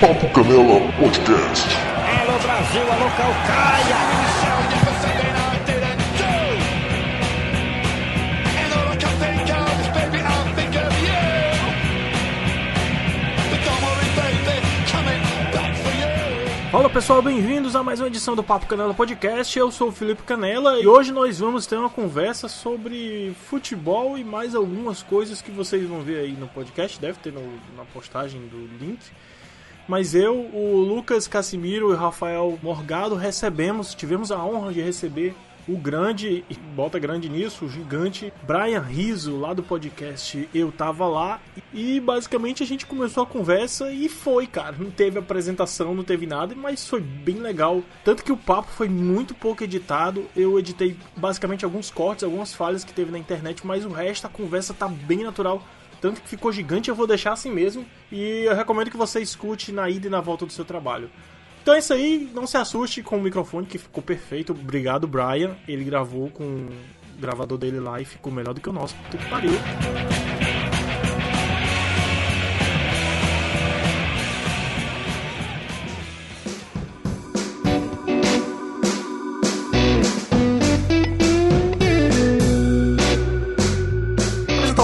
Papo Canela Podcast. Alô Brasil, alô Calcaia. Fala pessoal, bem-vindos a mais uma edição do Papo Canela Podcast. Eu sou o Felipe Canela e hoje nós vamos ter uma conversa sobre futebol e mais algumas coisas que vocês vão ver aí no podcast. Deve ter no, na postagem do link. Mas eu, o Lucas Casimiro e o Rafael Morgado recebemos, tivemos a honra de receber o grande, e bota grande nisso, o gigante Brian Riso, lá do podcast Eu Tava Lá. E basicamente a gente começou a conversa e foi, cara. Não teve apresentação, não teve nada, mas foi bem legal. Tanto que o papo foi muito pouco editado. Eu editei basicamente alguns cortes, algumas falhas que teve na internet, mas o resto, a conversa tá bem natural. Tanto que ficou gigante, eu vou deixar assim mesmo. E eu recomendo que você escute na ida e na volta do seu trabalho. Então é isso aí, não se assuste com o microfone que ficou perfeito. Obrigado, Brian. Ele gravou com o gravador dele lá e ficou melhor do que o nosso. Puta que pariu.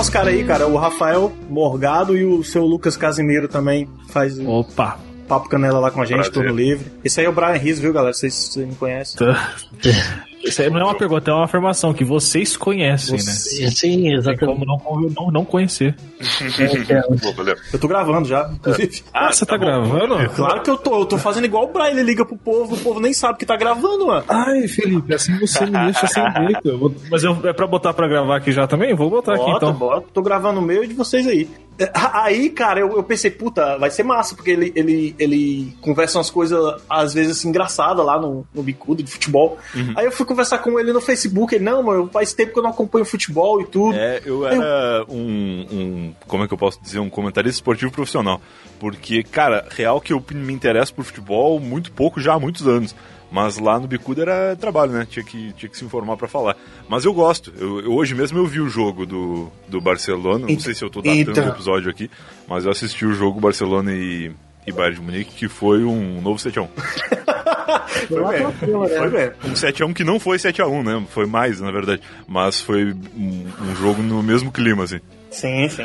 Os caras aí, cara. O Rafael Morgado e o seu Lucas Casimiro também faz Opa! Papo Canela lá com a gente, Prazer. turno livre. Esse aí é o Brian Rios, viu, galera? Vocês, vocês me conhecem. Isso aí não é uma pergunta, é uma afirmação que vocês conhecem, né? Você- Sim, Tem exatamente. como não, não, não conhecer. Eu tô gravando já, inclusive. Ah, você tá, bom. gravando? Claro que eu tô, eu tô fazendo igual o Brian, ele liga pro povo, o povo nem sabe que tá gravando, mano. Ai, Felipe, assim você me deixa sem jeito. Eu vou- Mas eu, é pra botar pra gravar aqui já também? Vou botar aqui Bota, então. bota. Tô gravando o meu e de vocês aí. É, Aí, cara, eu, eu pensei, puta, vai ser massa, porque ele, ele, ele conversa umas coisas, às vezes, assim, engraçadas lá no, no bicudo de futebol. Aí eu fui conversar com ele no Facebook, ele, não, mano, faz tempo que eu não acompanho futebol e tudo. É, eu era um, um. Como é que eu posso dizer? Um comentarista esportivo profissional. Porque, cara, real que eu me interesso por futebol muito pouco já há muitos anos. Mas lá no Bicuda era trabalho, né? Tinha que, tinha que se informar pra falar. Mas eu gosto. Eu, eu- hoje mesmo eu vi o jogo do, do Barcelona. Não sei se eu tô datando Eita. o episódio aqui. Mas eu assisti o jogo Barcelona e, e Bayern de Munique, que foi um novo 7x1. foi mesmo. Foi mesmo. Um 7x1 que não foi 7x1, né? Foi mais, na verdade. Mas foi um, um jogo no mesmo clima, assim. Sim, sim.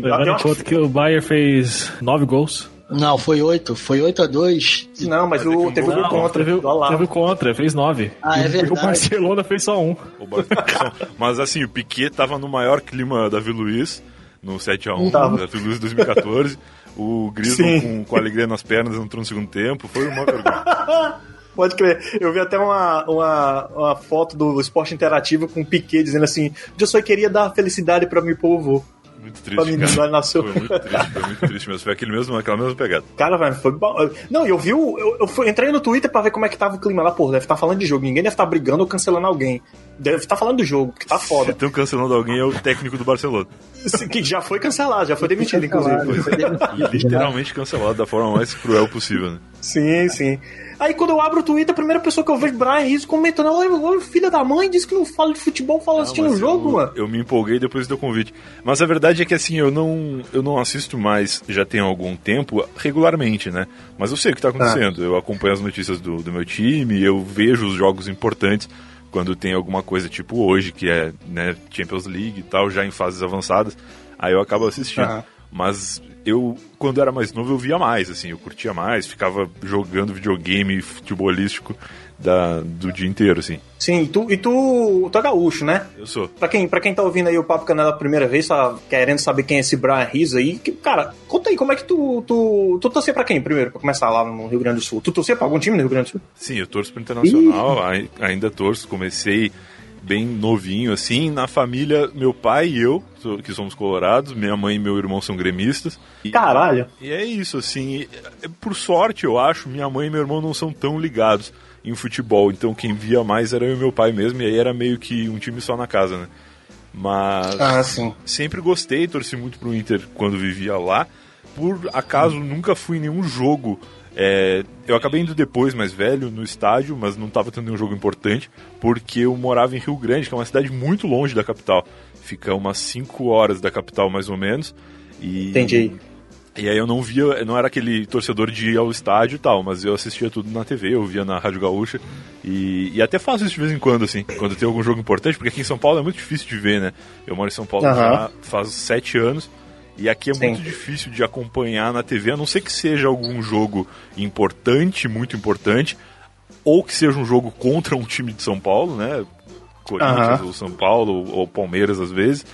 Levando em conta que o Bayern fez nove gols. Não, foi oito. Foi 8 a 2 que- Não, mas o, teve o contra. teve, teve contra, fez nove. Ah, é E o verdade. Barcelona fez só um. O Barcelona. Mas assim, o Piquet tava no maior clima da Vila Luiz, no 7x1 Tava. da Vila Luiz 2014. O Griezmann com, com alegria nas pernas entrou no segundo tempo. Foi uma vergonha. Pode crer. Eu vi até uma, uma, uma foto do esporte interativo com o Piquet dizendo assim: Eu só queria dar felicidade pra meu povo. Muito Pra triste, menino cara. nasceu. Foi muito triste, foi muito triste mesmo. Foi aquele mesmo, aquela mesma pegada. Cara, velho, foi. ba- Não, eu vi o. Eu, eu fui- entrei no Twitter pra ver como é que tava o clima lá, pô. Deve estar falando de jogo. Ninguém deve estar brigando ou cancelando alguém. Deve estar falando do jogo, porque tá Se foda. estão cancelando alguém, é o técnico do Barcelona. que já foi cancelado, já foi demitido, inclusive. Foi demitido, Literalmente cancelado da forma mais cruel possível, né? Sim, sim. Aí quando eu abro o Twitter, a primeira pessoa que eu vejo Brian Rizzo comentando, olha, filha da mãe, disse que não fala de futebol, fala assistindo o jogo, eu, mano. Eu me empolguei depois do convite. Mas a verdade é que assim, eu não, eu não assisto mais, já tem algum tempo, regularmente, né? Mas eu sei o que tá acontecendo. Eu acompanho as notícias do, do meu time, eu vejo os jogos importantes quando tem alguma coisa tipo hoje, que é né, Champions League e tal, já em fases avançadas. Aí eu acabo assistindo. Aham. Mas eu, quando era mais novo, eu via mais, assim, eu curtia mais, ficava jogando videogame futebolístico da, do dia inteiro, assim. Sim, e tu, e tu, tu é gaúcho, né? Eu sou. Pra quem, pra quem tá ouvindo aí o Papo Canela a primeira vez, tá querendo saber quem é esse Brian Rizzo aí, que, cara, conta aí, como é que tu, tu, tu torcia pra quem primeiro, pra começar lá no Rio Grande do Sul? Tu torcia pra algum time no Rio Grande do Sul? Sim, eu torço pro Internacional, ai- ainda torço, comecei bem novinho, assim, na família, meu pai e eu, que somos colorados, minha mãe e meu irmão são gremistas. E, Caralho. e é isso, assim, é, por sorte, eu acho, minha mãe e meu irmão não são tão ligados em futebol, então quem via mais era eu e meu pai mesmo, e aí era meio que um time só na casa, né? Mas Ah, sim. sempre gostei, torci muito pro Inter quando vivia lá. Por acaso, nunca fui em nenhum jogo. É, eu acabei indo depois, mais velho, no estádio, mas não estava tendo nenhum jogo importante, porque eu morava em Rio Grande, que é uma cidade muito longe da capital. Fica umas 5 horas da capital, mais ou menos. E Entendi. E aí eu não via, não era aquele torcedor de ir ao estádio e tal, mas eu assistia tudo na TV, eu via na Rádio Gaúcha. E, e até faço isso de vez em quando, assim, quando tem algum jogo importante, porque aqui em São Paulo é muito difícil de ver, né? Eu moro em São Paulo Aham. já faz sete anos. E aqui é Sim. muito difícil de acompanhar na TV, a não ser que seja algum jogo importante, muito importante, ou que seja um jogo contra um time de São Paulo, né? Corinthians, ou São Paulo, ou Palmeiras às vezes.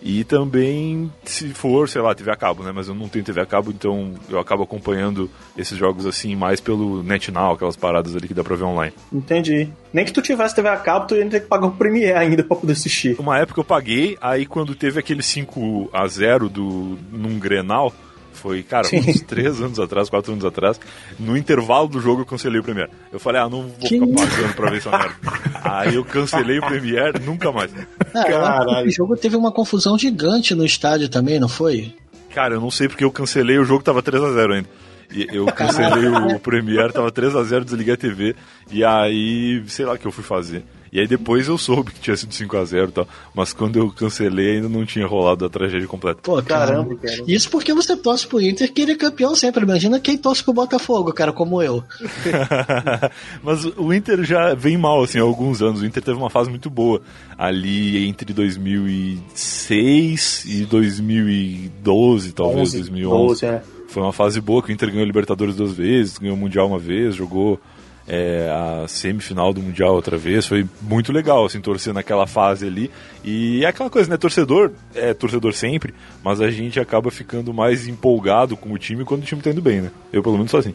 E também, se for, sei lá, TV a cabo, né? Mas eu não tenho TV a cabo, então eu acabo acompanhando esses jogos assim mais pelo NetNow, aquelas paradas ali que dá pra ver online. Entendi. Nem que tu tivesse TV a cabo, tu ia ter que pagar o Premiere ainda pra poder assistir. Uma época eu paguei, aí quando teve aquele 5 a 0 do, num Grenal, foi, cara, Sim. uns 3 anos atrás, 4 anos atrás, no intervalo do jogo eu cancelei o Premiere. Eu falei, ah, não vou ficar pagando pra ver essa merda. aí eu cancelei o Premiere, nunca mais. É, Caralho. esse jogo teve uma confusão gigante no estádio também, não foi? Cara, eu não sei porque eu cancelei, o jogo tava 3 a 0 ainda. E eu cancelei o Premiere, tava 3 a 0 desliguei a TV, e aí, sei lá o que eu fui fazer. E aí depois eu soube que tinha sido 5 a 0 e tal, mas quando eu cancelei ainda não tinha rolado a tragédia completa. Pô, cara. Caramba, cara. Isso porque você torce pro Inter que ele é campeão sempre. Imagina quem torce pro Botafogo, cara, como eu. Mas o Inter já vem mal, assim, há alguns anos. O Inter teve uma fase muito boa ali entre 2006 e 2012, talvez, 11, 2011. 12, é. Foi uma fase boa que o Inter ganhou a Libertadores duas vezes, ganhou o Mundial uma vez, jogou é, a semifinal do Mundial outra vez. Foi muito legal, assim, torcer naquela fase ali. E é aquela coisa, né? Torcedor é torcedor sempre, mas a gente acaba ficando mais empolgado com o time quando o time tá indo bem, né? Eu, pelo menos, sou assim.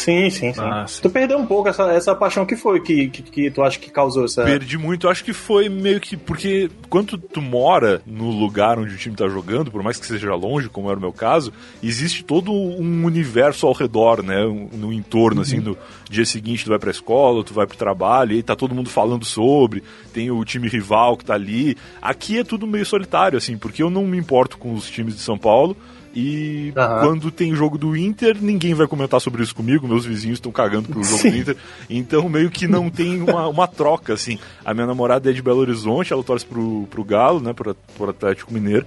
Sim, sim, sim. Ah, sim. Tu perdeu um pouco essa, essa paixão que foi que, que, que tu acha que causou essa. Perdi muito, acho que foi meio que. Porque quando tu mora no lugar onde o time tá jogando, por mais que seja longe, como era o meu caso, existe todo um universo ao redor, né? No entorno, assim, no dia seguinte tu vai pra escola, tu vai pro trabalho, e aí tá todo mundo falando sobre, tem o time rival que tá ali. Aqui é tudo meio solitário, assim, porque eu não me importo com os times de São Paulo. E Aham. quando tem jogo do Inter, ninguém vai comentar sobre isso comigo, meus vizinhos estão cagando pro jogo Sim. do Inter. Então meio que não tem uma, uma troca, assim. A minha namorada é de Belo Horizonte, ela torce pro, pro Galo, né, pro, pro Atlético Mineiro.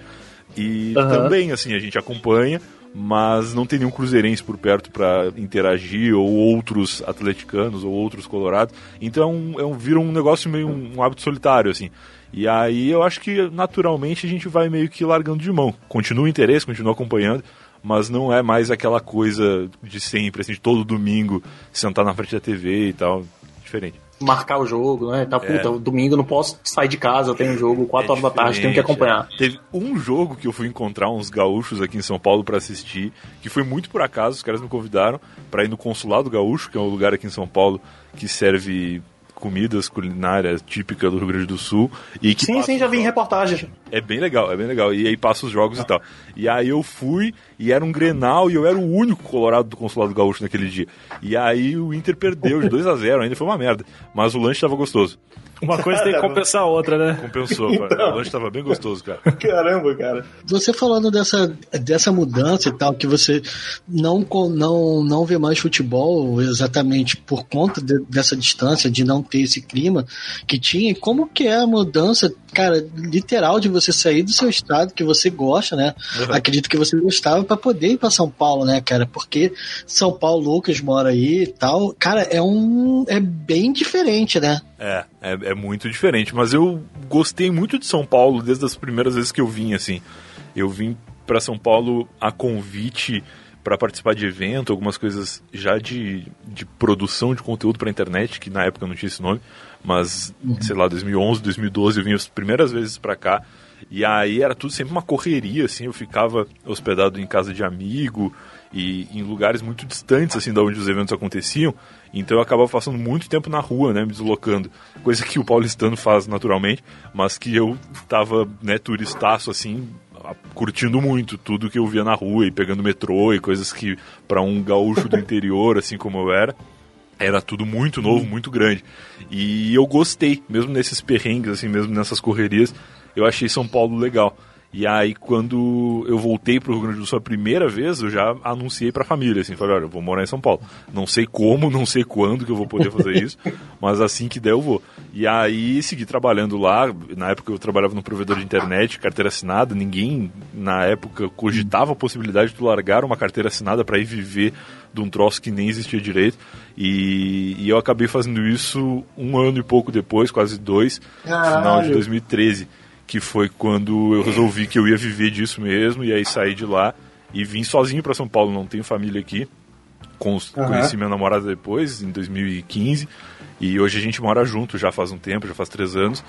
E Aham. também, assim, a gente acompanha, mas não tem nenhum cruzeirense por perto pra interagir, ou outros atleticanos, ou outros colorados. Então é um, é um, vira um negócio meio um, hábito solitário, assim. E aí eu acho que naturalmente a gente vai meio que largando de mão. Continua o interesse, continua acompanhando, mas não é mais aquela coisa de sempre, assim, de todo domingo sentar na frente da TV e tal. Diferente. Marcar o jogo, né? Tá, puta, domingo eu não posso sair de casa, eu tenho um jogo 4 horas da tarde, tenho que É acompanhar. é. Teve um jogo que eu fui encontrar uns gaúchos aqui em São Paulo pra assistir, que foi muito por acaso, os caras me convidaram pra ir no Consulado Gaúcho, que é um lugar aqui em São Paulo que serve comidas culinárias típicas do Rio Grande do Sul e que Sim, sim, já vi em jogos. É bem legal, é bem legal. E aí passa os jogos e tal. E aí eu fui e era um Grenal e eu era o único colorado do Consulado Gaúcho naquele dia. E aí o Inter perdeu de 2 a 0 ainda foi uma merda. Mas o lanche tava gostoso. Uma coisa tem que compensar a outra, né? Compensou, Então. cara. O lanche tava bem gostoso, cara. Caramba, cara. Você falando dessa, dessa mudança e tal, que você não, não, não vê mais futebol exatamente por conta de- dessa distância, de não ter esse clima que tinha, como que é a mudança, cara, literal de você sair do seu estado que você gosta, né? Acredito que você gostava para poder ir para São Paulo, né, cara? Porque São Paulo, Lucas mora aí e tal, cara, é um é bem diferente, né? É, é, é muito diferente. Mas eu gostei muito de São Paulo desde as primeiras vezes que eu vim, assim. Eu vim pra São Paulo a convite pra participar de evento, algumas coisas já de, de produção de conteúdo pra internet, que na época não tinha esse nome, mas, sei lá, 2011, 2012 eu vim as primeiras vezes pra cá. E aí era tudo sempre uma correria, assim, eu ficava hospedado em casa de amigo e em lugares muito distantes, assim, da onde os eventos aconteciam. Então eu acabava passando muito tempo na rua, né, me deslocando. Coisa que o paulistano faz naturalmente, mas que eu tava, né, turistaço, assim, curtindo muito tudo que eu via na rua e pegando metrô e coisas que para um gaúcho do interior, assim como eu era, era tudo muito novo, muito grande. E eu gostei, mesmo nesses perrengues, assim, mesmo nessas correrias, eu achei São Paulo legal. E aí, quando eu voltei para o Rio Grande do Sul a primeira vez, eu já anunciei para a família, assim, falei, olha, eu vou morar em São Paulo. Não sei como, não sei quando que eu vou poder fazer isso, mas assim que der eu vou. E aí, segui trabalhando lá. Na época eu trabalhava no provedor de internet, carteira assinada. Ninguém, na época, cogitava a possibilidade de largar uma carteira assinada para ir viver de um troço que nem existia direito. E, e eu acabei fazendo isso um ano e pouco depois, quase dois, Caralho. final de 2013 que foi quando eu resolvi que eu ia viver disso mesmo, e aí saí de lá e vim sozinho para São Paulo, não tenho família aqui. Conheci minha namorada depois, em 2015, e hoje a gente mora junto já faz um tempo, já faz três anos,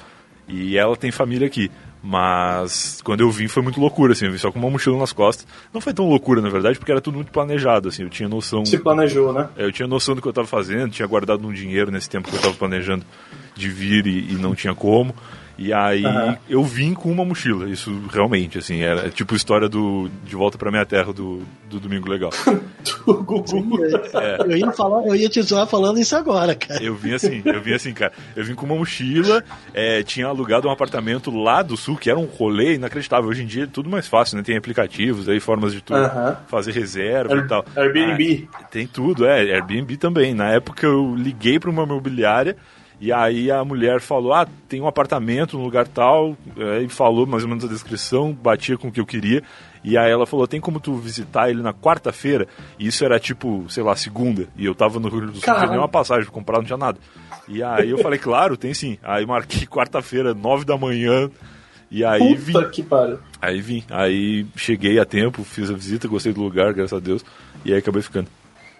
e ela tem família aqui. Mas quando eu vim foi muito loucura, assim, eu vim só com uma mochila nas costas. Não foi tão loucura, na verdade, porque era tudo muito planejado, assim, eu tinha noção. Se planejou, né? É, Eu tinha noção do que eu estava fazendo, tinha guardado um dinheiro nesse tempo que eu estava planejando de vir e, e não tinha como. E aí Aham. eu vim com uma mochila, isso realmente, assim, era tipo a história do De Volta pra Minha Terra do, do Domingo Legal. O Gugu. Eu ia falar, eu ia te zoar falando isso agora, cara. Eu vim assim, eu vim assim, cara. Eu vim com uma mochila, é, tinha alugado um apartamento lá do sul, que era um rolê inacreditável. Hoje em dia é tudo mais fácil, né? Tem aplicativos aí, formas de tu Aham. fazer reserva e Air- tal. Airbnb. Ah, tem tudo, é, Airbnb também. Na época eu liguei para uma imobiliária e aí a mulher falou: Ah, tem um apartamento no lugar tal, aí falou mais ou menos a descrição, batia com o que eu queria. E aí ela falou: Tem como tu visitar ele na quarta-feira? E isso era tipo, sei lá, segunda. E eu tava no Rio Grande do Sul, não tinha nenhuma passagem pra comprar, não tinha nada. E aí eu falei: Claro, tem sim. Aí marquei quarta-feira, nove da manhã. E aí vim. Puta que pariu. Aí vim. Aí cheguei a tempo, fiz a visita, gostei do lugar, graças a Deus. E aí acabei ficando.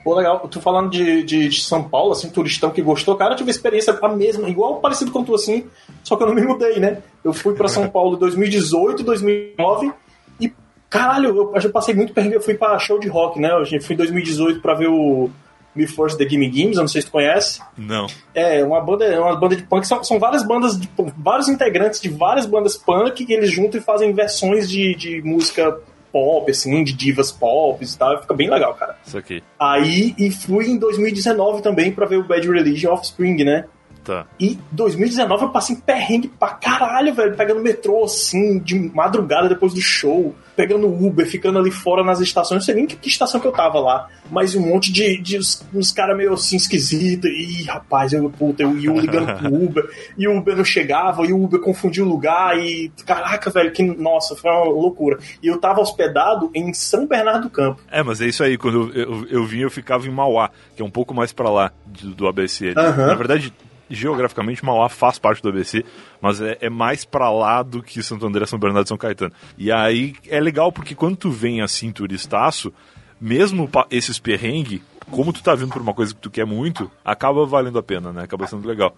Pô, legal. Tu falando de, de, de São Paulo, assim, turistão que gostou, cara, eu tive experiência a mesma, igual parecido com tu, assim, só que eu não me mudei, né? Eu fui pra São Paulo em 2018, 2009 e, caralho, eu, eu passei muito perrengue. Eu fui pra show de rock, né? Eu fui em 2018 pra ver o Me First The Gimme Games, eu não sei se tu conhece. Não. É, uma banda, é uma banda de punk, são, são várias bandas, de, vários integrantes de várias bandas punk que eles juntam e fazem versões de, de música pop, assim, de divas pop e tal, fica bem legal, cara. Isso aqui. Aí, e fui em 2019 também pra ver o Bad Religion Offspring, né? Tá. E 2019 eu passei em perrengue pra caralho, velho. Pegando metrô assim, de madrugada depois do show. Pegando Uber, ficando ali fora nas estações. Não sei nem que, que estação que eu tava lá. Mas um monte de, de uns, uns caras meio assim esquisitos. Ih, rapaz, eu, puta, eu, e eu ligando pro Uber. E o Uber não chegava, e o Uber confundia o lugar. E caraca, velho, que nossa, foi uma loucura. E eu tava hospedado em São Bernardo do Campo. É, mas é isso aí. Quando eu, eu, eu vim, eu ficava em Mauá, que é um pouco mais pra lá de- do ABC. Aham. Na verdade, geograficamente, Mauá faz parte do ABC, mas é, é mais pra lá do que Santo André, São Bernardo e São Caetano. E aí é legal porque quando tu vem assim, turistaço, mesmo esses perrengues, como tu tá vindo por uma coisa que tu quer muito, acaba valendo a pena, né? Acaba sendo legal.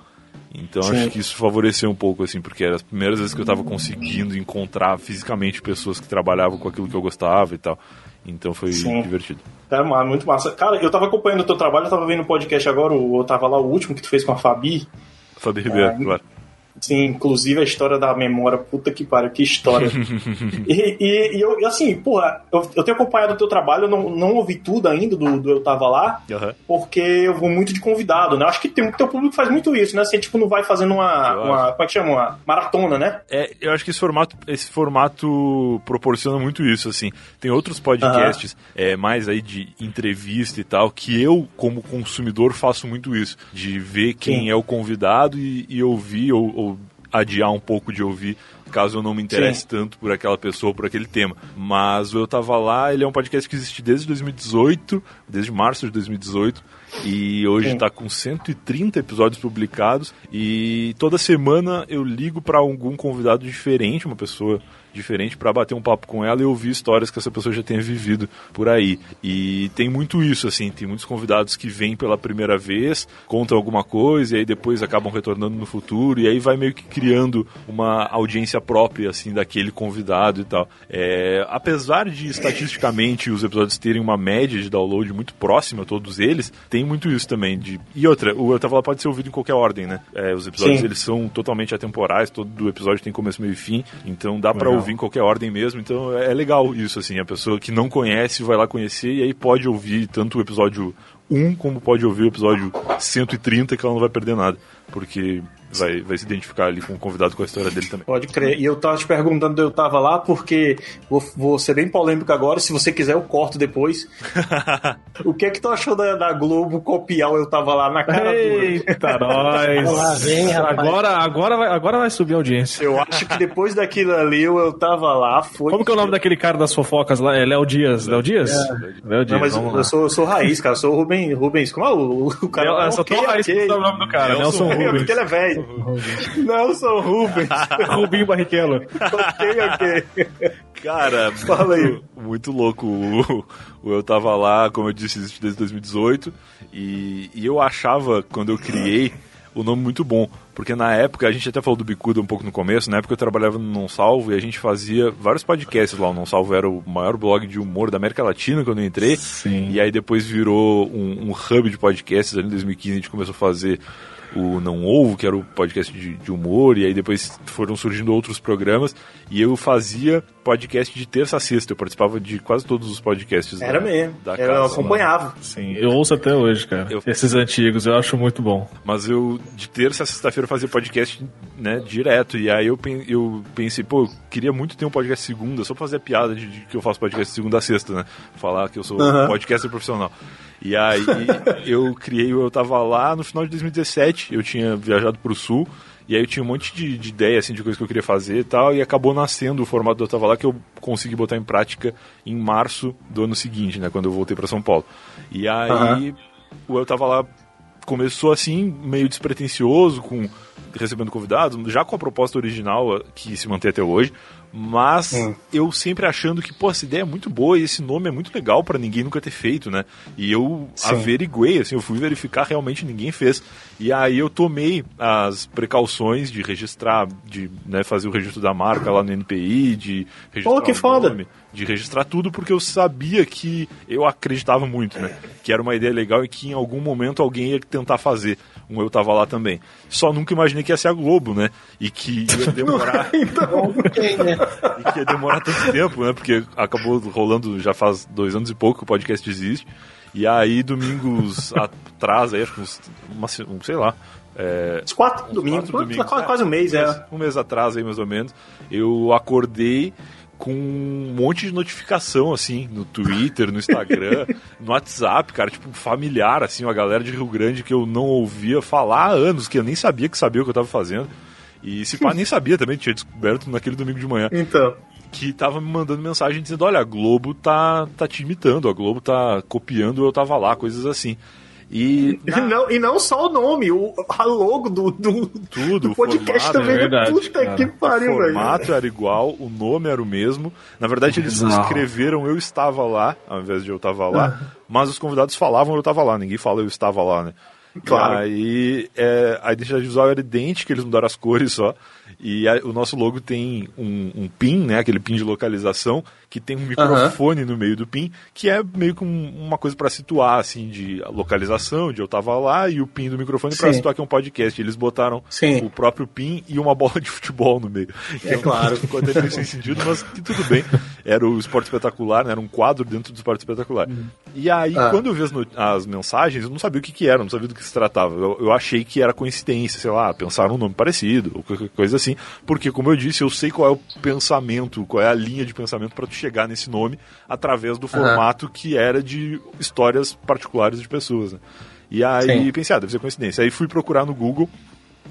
Então Sim. acho que isso favoreceu um pouco, assim, porque eram as primeiras vezes que eu tava conseguindo encontrar fisicamente pessoas que trabalhavam com aquilo que eu gostava e tal. Então foi Sim. divertido. É muito massa. Cara, eu tava acompanhando o teu trabalho, eu tava vendo o podcast agora, o- eu tava lá o último que tu fez com a Fabi. Fabi Ribeiro, Ah, claro. Sim, inclusive a história da memória, puta que pariu, que história. e, e, e eu, assim, porra, eu, eu tenho acompanhado o teu trabalho, eu não, não ouvi tudo ainda do, do Eu Tava Lá, Aham. porque eu vou muito de convidado, né? Acho que tem, teu público faz muito isso, né? Você, tipo, não vai fazendo uma, uma como é que chama? Uma maratona, né? É, eu acho que esse formato, esse formato proporciona muito isso, assim. Tem outros podcasts, é, mais aí de entrevista e tal, que eu, como consumidor, faço muito isso. De ver quem Sim. é o convidado e, e ouvir ou, ou adiar um pouco de ouvir, caso eu não me interesse Sim. tanto por aquela pessoa, por aquele tema. Mas o Eu Tava Lá, ele é um podcast que existe desde 2018, desde março de 2018. E hoje está com 130 episódios publicados. E toda semana eu ligo para algum convidado diferente, uma pessoa diferente, para bater um papo com ela e ouvir histórias que essa pessoa já tenha vivido por aí. E tem muito isso, assim, tem muitos convidados que vêm pela primeira vez, contam alguma coisa e aí depois acabam retornando no futuro. E aí vai meio que criando uma audiência própria, assim, daquele convidado e tal. É, apesar de estatisticamente os episódios terem uma média de download muito próxima, todos eles, tem muito isso também. De... E outra, o Eu Tava Lá pode ser ouvido em qualquer ordem, né? É, os episódios Sim. eles são totalmente atemporais, todo episódio tem começo, meio e fim, então dá pra Legal. Ouvir em qualquer ordem mesmo. Então é é legal isso, assim, a pessoa que não conhece vai lá conhecer e aí pode ouvir tanto o episódio 1 como pode ouvir o episódio 130 que ela não vai perder nada. Porque vai, vai se identificar ali com o convidado com a história dele também. Pode crer. E eu tava te perguntando, eu tava lá porque vou, vou ser bem polêmico agora. Se você quiser, eu corto depois. o que é que tu achou da, da Globo copiar o Eu Tava Lá na cara dura? Eita, nós. Vem. Agora, agora, vai, agora vai subir a audiência. Eu acho que depois daquilo ali, o Eu Tava Lá foi. Como que é o nome daquele cara das fofocas lá? É Léo Dias. Léo Dias? Léo Dias, Não, mas eu sou, eu sou raiz, cara. Eu sou o Rubem, Rubens. Como é o, o cara? Eu, eu só tô Ok, lá ok. escutando o nome do cara, Nelson Nelson É, Rubens. porque ele é velho. Nelson Rubens. Rubinho Barrichello. ok, ok. Cara, Fala aí. muito, muito louco. O, o eu tava lá, como eu disse, desde 2018. E, e eu achava, quando eu criei, o nome muito bom. Porque na época, a gente até falou do Bicuda um pouco no começo, na época eu trabalhava no Não Salvo e a gente fazia vários podcasts lá. O Não Salvo era o maior blog de humor da América Latina quando eu entrei. Sim. E aí depois virou um, um hub de podcasts. Ali em 2015 a gente começou a fazer o Não Ovo, que era o podcast de, de humor, e aí depois foram surgindo outros programas, e eu fazia podcast de terça a sexta, eu participava de quase todos os podcasts Era da, mesmo. da Eu casa. acompanhava. Sim, eu ouço até hoje, cara. Eu- Esses antigos, eu acho muito bom. Mas eu, de terça a sexta-feira, fazia podcast, né, direto. E aí eu, eu pensei, pô, eu queria muito ter um podcast segunda, só pra fazer a piada de, de que eu faço podcast segunda a sexta, né? Falar que eu sou Aham. podcaster profissional. E aí eu criei, eu tava lá no final de 2017, eu tinha viajado pro sul. E aí eu tinha um monte de, de ideia, assim, de coisa que eu queria fazer e tal, e acabou nascendo o formato do Eu Tava Lá, que eu consegui botar em prática em março do ano seguinte, né, quando eu voltei pra São Paulo. E aí Aham. o Eu Tava Lá começou assim, meio despretensioso, com recebendo convidados, já com a proposta original, que se mantém até hoje, mas Hum. eu sempre achando que, pô, essa ideia é muito boa e esse nome é muito legal pra ninguém nunca ter feito, né? E eu Sim. averiguei, assim, eu fui verificar, realmente ninguém fez. E aí eu tomei as precauções de registrar, de né, fazer o registro da marca lá no NPI, de registrar Pô, que foda. nome, de registrar tudo, porque eu sabia que eu acreditava muito, né? Que era uma ideia legal e que em algum momento alguém ia tentar fazer. Um eu tava lá também. Só nunca imaginei que ia ser a Globo, né? E que ia demorar. Então, né? e que ia demorar tanto tempo, né? Porque acabou rolando já faz dois anos e pouco que o podcast existe. E aí, domingos atrás, aí, acho que uns, uma um, sei lá. É, Uns quatro domingos, quatro domingos, quase, é, quase um mês, é. um mês atrás aí, mais ou menos, eu acordei com um monte de notificação, assim, no Twitter, no Instagram, no WhatsApp, cara, tipo, familiar, assim, uma galera de Rio Grande que eu não ouvia falar há anos, que eu nem sabia que sabia o que eu tava fazendo. E se pá, nem sabia também, tinha descoberto naquele domingo de manhã Então. que tava me mandando mensagem dizendo, olha, a Globo tá, tá te imitando, a Globo tá copiando eu tava lá, coisas assim. E E não, e não só o nome, o, a logo do, do, Tudo, do o podcast formato, também. é verdade, Puta cara. que pariu, o velho. formato era igual, o nome era o mesmo. Na verdade, eles Bizarro. escreveram eu estava lá, ao invés de eu estava lá, mas os convidados falavam eu estava lá, ninguém fala eu estava lá, né? Claro. Aí é, a identidade visual era idêntica, eles mudaram as cores só. E a- o nosso logo tem um, um pin, né? Aquele pin de localização, que tem um microfone no meio do pin, que é meio que um- uma coisa para situar, assim, de localização, de eu tava lá, e o pin do microfone para situar que é um podcast. Eles botaram Sim. o próprio pin e uma bola de futebol no meio. Que É claro. Ficou até meio sem sentido, mas que tudo bem. Era o Esporte Espetacular, né? Era um quadro dentro do Esporte Espetacular. E aí, Ah. quando eu vi as, as mensagens, eu não sabia o que, que era, não sabia do que se tratava. Eu, eu achei que era coincidência, sei lá, pensaram um nome parecido, ou qualquer coisa assim. Porque, como eu disse, eu sei qual é o pensamento, qual é a linha de pensamento para tu chegar nesse nome através do formato que era de histórias particulares de pessoas. né? E aí Sim. pensei, ah, deve ser coincidência. Aí fui procurar no Google.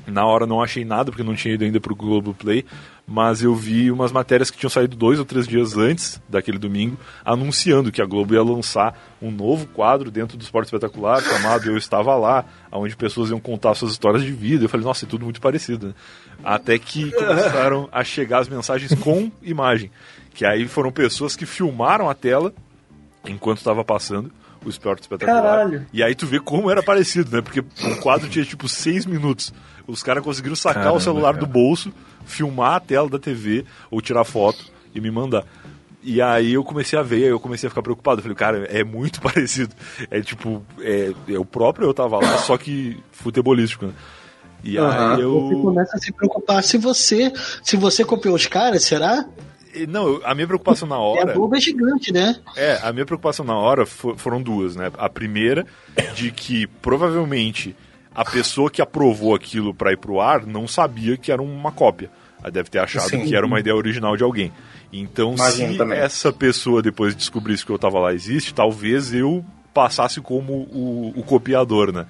Na hora não achei nada, porque não tinha ido ainda pro Globoplay, mas eu vi umas matérias que tinham saído dois ou três dias antes daquele domingo, anunciando que a Globo ia lançar um novo quadro dentro do Esporte Espetacular, chamado Eu Estava Lá, onde pessoas iam contar suas histórias de vida. Eu falei, nossa, é tudo muito parecido, né? Até que começaram a chegar as mensagens com imagem, que aí foram pessoas que filmaram a tela enquanto estava passando o esporte espetacular. Caralho. E aí tu vê como era parecido, né? Porque o quadro tinha tipo seis minutos. Os caras conseguiram sacar Caramba, o celular do cara. bolso, filmar a tela da TV ou tirar foto e me mandar. E aí eu comecei a ver, aí eu comecei a ficar preocupado. Eu falei, cara, é muito parecido. É tipo, é, é o próprio eu tava lá, só que futebolístico, né? E Aham. aí eu. Você começa a se preocupar. Se você, se você copiou os caras, será? Não, eu- a minha preocupação na É, a hora. Globo é gigante, né? É, a minha preocupação na hora fo- foram duas, né? A primeira, de que provavelmente a pessoa que aprovou aquilo para ir pro ar não sabia que era uma cópia. Ela deve ter achado Sim. que era uma ideia original de alguém. Então, Imagino se também. essa pessoa depois descobrisse que eu tava lá existe, talvez eu passasse como o, o copiador, né?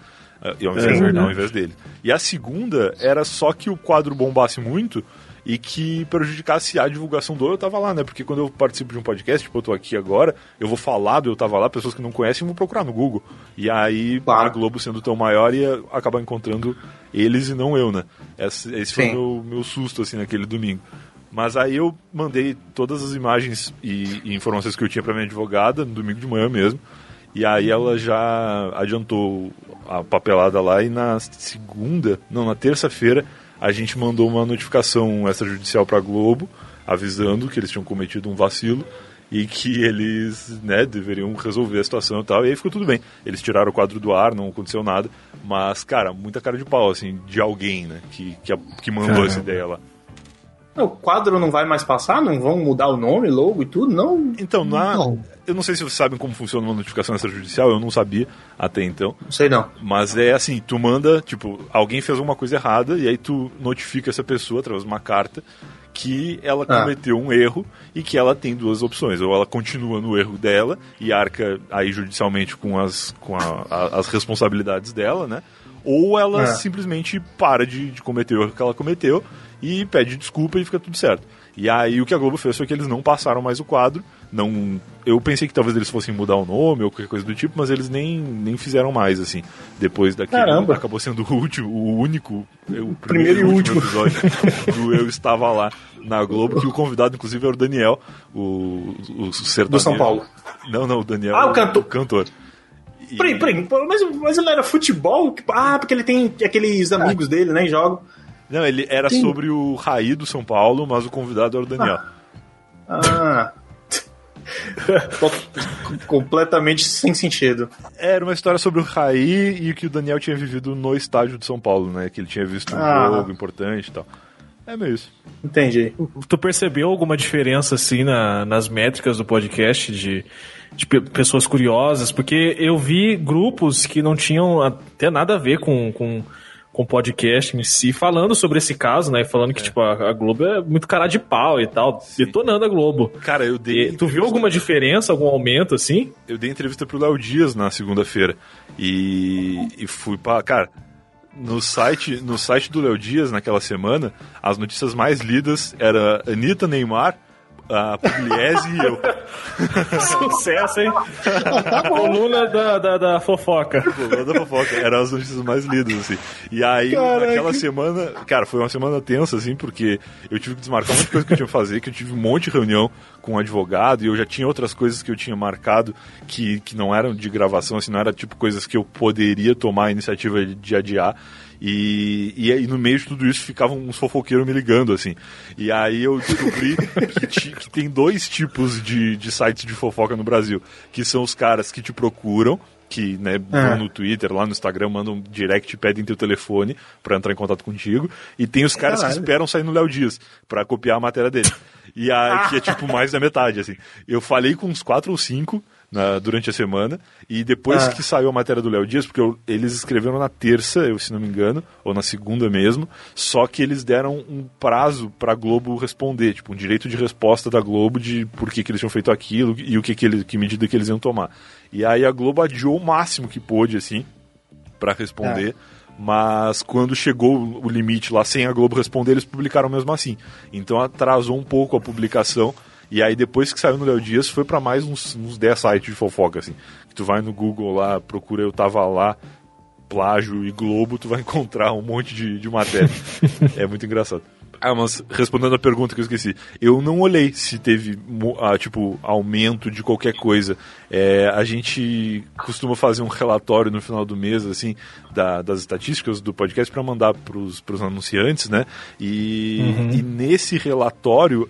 E ao invés, Sim. ao invés dele. E a segunda era só que o quadro bombasse muito e que prejudicasse a divulgação do Eu Tava Lá, né? Porque quando eu participo de um podcast, tipo, eu tô aqui agora, eu vou falar do Eu Tava Lá, pessoas que não conhecem vão procurar no Google. E aí Claro. a Globo sendo tão maior ia acabar encontrando eles e não eu, né? Esse, esse foi o meu, meu susto, assim, naquele domingo. Mas aí eu mandei todas as imagens e, e informações que eu tinha pra minha advogada no domingo de manhã mesmo. E aí ela já adiantou a papelada lá e na segunda, não, na terça-feira, a gente mandou uma notificação extrajudicial pra Globo, avisando que eles tinham cometido um vacilo e que eles, né, deveriam resolver a situação e tal. E aí ficou tudo bem. Eles tiraram o quadro do ar, não aconteceu nada, mas cara, muita cara de pau assim de alguém, né, que que, que mandou Caramba. essa ideia lá. O quadro não vai mais passar? Não vão mudar o nome, logo e tudo? Não, Então, na, Não. eu não sei se vocês sabem como funciona uma notificação extrajudicial, eu não sabia até então. não sei não. Mas é assim, tu manda, tipo, alguém fez alguma coisa errada e aí tu notifica essa pessoa através de uma carta que ela Ah. cometeu um erro e que ela tem duas opções. Ou ela continua no erro dela e arca aí judicialmente com as, com a- a- as responsabilidades dela, né? Ou ela Ah. simplesmente para de, de cometer o erro que ela cometeu e pede desculpa e fica tudo certo. E aí o que a Globo fez foi que eles não passaram mais o quadro. Não, eu pensei que talvez eles fossem mudar o nome ou qualquer coisa do tipo, mas eles nem, nem fizeram mais assim. Depois daquele Caramba. acabou sendo o último, o único, o primeiro, e último, último. episódio do Eu estava lá na Globo, que o convidado inclusive era o Daniel, o, o sertanejo. Do São Paulo. Não, não, o Daniel. Ah, o cantor. O cantor. E- Peraí, peraí, mas, mas ele era futebol? Ah, porque ele tem aqueles amigos dele, né, em jogo. Não, ele era Sim. sobre o Raí do São Paulo, mas o convidado era o Daniel. Ah. Tô completamente sem sentido. Era uma história sobre o Raí e o que o Daniel tinha vivido no estádio de São Paulo, né? Que ele tinha visto um Ah. jogo importante e tal. É meio isso. Entendi. Tu percebeu alguma diferença assim na- nas métricas do podcast de, de pe- pessoas curiosas? Porque eu vi grupos que não tinham até nada a ver com, com, com podcast em si, falando sobre esse caso, né? Falando que tipo, a, a Globo é muito cara de pau e tal, detonando a Globo. Cara, eu dei. E tu viu alguma diferença, algum aumento assim? Eu dei entrevista pro Léo Dias na segunda-feira. E, e fui pra. Cara, no site, no site do Léo Dias, naquela semana, as notícias mais lidas era Anitta Neymar, a Pugliese e eu. Sucesso, hein? Coluna da, da, da fofoca. Coluna da fofoca. Eram as notícias mais lidas, assim. E aí, Caraca. naquela semana, cara, foi uma semana tensa, assim, porque eu tive que desmarcar um monte de coisa que eu tinha que fazer, que eu tive um monte de reunião com um advogado, e eu já tinha outras coisas que eu tinha marcado que, que não eram de gravação, assim, não era tipo coisas que eu poderia tomar a iniciativa de, de adiar. E, e no meio de tudo isso ficavam uns fofoqueiros me ligando, assim. E aí eu descobri que, ti- que tem dois tipos de, de sites de fofoca no Brasil. Que são os caras que te procuram, que né, vão no Twitter, lá no Instagram, mandam direct e pedem teu telefone pra entrar em contato contigo. E tem os caras que esperam sair no Léo Dias pra copiar a matéria dele. E aí, que é tipo mais da metade, assim. Eu falei com uns quatro ou cinco na- durante a semana, e depois Ah. que saiu a matéria do Léo Dias, porque eu- eles escreveram na terça, eu, se não me engano, ou na segunda mesmo, só que eles deram um prazo pra Globo responder, tipo, um direito de resposta da Globo de por que, que eles tinham feito aquilo e o que, que, eles, que medida que eles iam tomar. E aí a Globo adiou o máximo que pôde, assim, pra responder. Mas quando chegou o limite lá sem a Globo responder, eles publicaram mesmo assim. Então atrasou um pouco a publicação. E aí depois que saiu no Léo Dias, foi pra mais uns, uns 10 sites de fofoca, assim. Que tu vai no Google lá, procura Eu Tava Lá, plágio e Globo, tu vai encontrar um monte de, de matéria. é muito engraçado. Ah, mas respondendo a pergunta que eu esqueci, eu não olhei se teve, ah, tipo, aumento de qualquer coisa. É, a gente costuma fazer um relatório no final do mês, assim, da- das estatísticas do podcast para mandar pros, pros anunciantes, né? E, e nesse relatório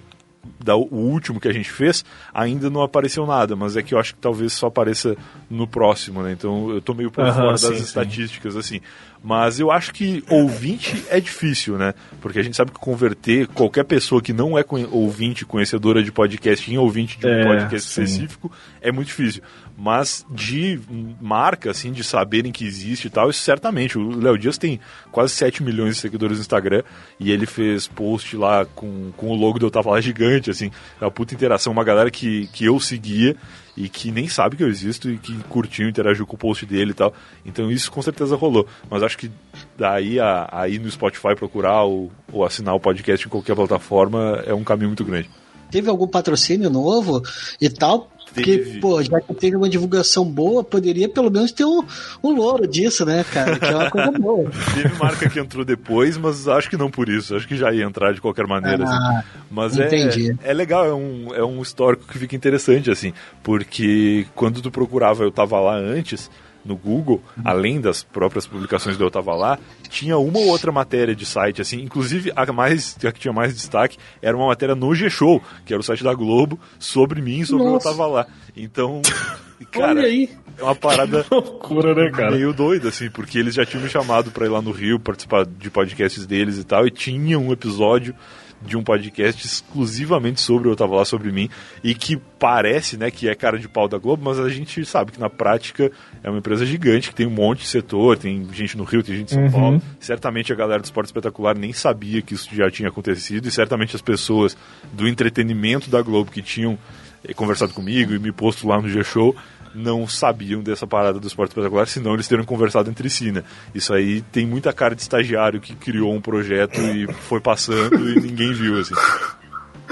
da, o último que a gente fez, ainda não apareceu nada, mas é que eu acho que talvez só apareça no próximo, né? Então eu tô meio por Aham, fora das sim, sim. estatísticas, assim. Mas eu acho que ouvinte é difícil, né? Porque a gente sabe que converter qualquer pessoa que não é ouvinte, conhecedora de podcast, em ouvinte de um É, podcast sim. específico é muito difícil. Mas de marca, assim, de saberem que existe e tal, isso certamente. O Léo Dias tem quase 7 milhões de seguidores no Instagram e ele fez post lá com, com o logo do Tava Lá gigante, assim. É uma puta interação, uma galera que, que eu seguia e que nem sabe que eu existo e que curtiu, interagiu com o post dele e tal. Então isso com certeza rolou. Mas acho que daí a, a ir no Spotify procurar ou, ou assinar o podcast em qualquer plataforma é um caminho muito grande. Teve algum patrocínio novo e tal? Porque, Teve. pô, já que teve uma divulgação boa, poderia pelo menos ter um, um louro disso, né, cara? Que é uma coisa boa. Teve marca que entrou depois, mas acho que não por isso. Acho que já ia entrar de qualquer maneira. Ah, assim. Mas entendi. É, é legal, é um, é um histórico que fica interessante, assim. Porque quando tu procurava Eu Tava Lá antes, no Google, além das próprias publicações do Eu Tava Lá, tinha uma ou outra matéria de site, assim. Inclusive, a, mais, a que tinha mais destaque era uma matéria no G-Show, que era o site da Globo, sobre mim, sobre Nossa. Eu Tava Lá. Então, cara, Olha aí. é uma parada Loucura, né, cara? meio doido, assim, porque eles já tinham me chamado pra ir lá no Rio participar de podcasts deles e tal, e tinha um episódio de um podcast exclusivamente sobre Eu Tava Lá Sobre Mim, e que parece, né, que é cara de pau da Globo, mas a gente sabe que na prática é uma empresa gigante, que tem um monte de setor, tem gente no Rio, tem gente em São Uhum. Paulo, certamente a galera do esporte espetacular nem sabia que isso já tinha acontecido, e certamente as pessoas do entretenimento da Globo que tinham eh, conversado comigo e me posto lá no G-Show não sabiam dessa parada do esporte espetacular, senão eles teriam conversado entre si, né? Isso aí tem muita cara de estagiário que criou um projeto e foi passando e ninguém viu, assim.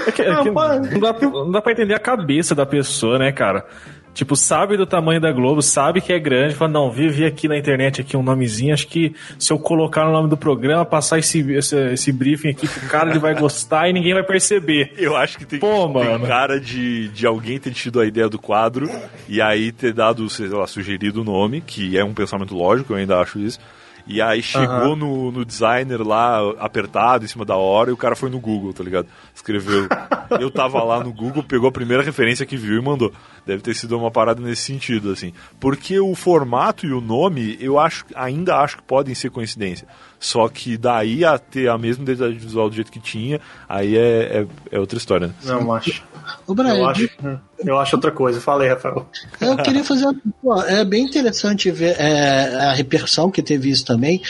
É que, é que não, dá, não dá pra entender a cabeça da pessoa, né, cara? Tipo, sabe do tamanho da Globo, sabe que é grande, fala, não, vi, vi aqui na internet aqui um nomezinho, acho que se eu colocar no nome do programa, passar esse, esse, esse briefing aqui pro cara, ele vai gostar e ninguém vai perceber. Eu acho que tem, Pô, tem mano. cara de, de alguém ter tido a ideia do quadro e aí ter dado, sei lá, sugerido o nome, que é um pensamento lógico, eu ainda acho isso. E aí chegou no, no designer lá, apertado, em cima da hora, e o cara foi no Google, tá ligado? Escreveu. Eu tava lá no Google, pegou a primeira referência que viu e mandou. Deve ter sido uma parada nesse sentido, assim. Porque o formato e o nome, eu acho, ainda acho que podem ser coincidência. Só que daí a ter a mesma identidade visual do jeito que tinha, aí é, é, é outra história, né? Não, acho. Ô, Brian, Eu acho, eu acho outra coisa. Falei, Rafael. Eu queria fazer. uma- pô, É bem interessante ver é, a repercussão que teve isso também.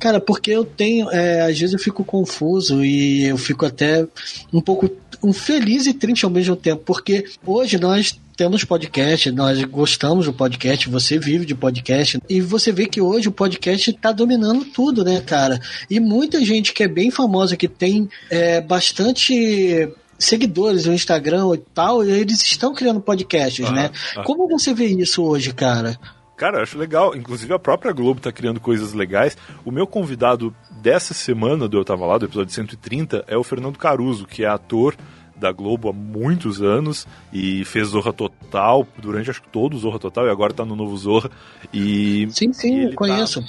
Cara, porque eu tenho. é, às vezes eu fico confuso e eu fico até um pouco um feliz e triste ao mesmo tempo. Porque hoje nós temos podcast, nós gostamos do podcast, você vive de podcast. E você vê que hoje o podcast tá dominando tudo, né, cara? E muita gente que é bem famosa, que tem é, bastante seguidores no Instagram e tal, eles estão criando podcasts, Aham, né? aham. Como você vê isso hoje, cara? Cara, eu acho legal. Inclusive a própria Globo tá criando coisas legais. O meu convidado dessa semana do Eu Tava Lá, do episódio 130, é o Fernando Caruso, que é ator da Globo há muitos anos e fez Zorra Total durante acho que todo o Zorra Total e agora tá no novo Zorra. E Sim, e sim, ele conheço. Tá,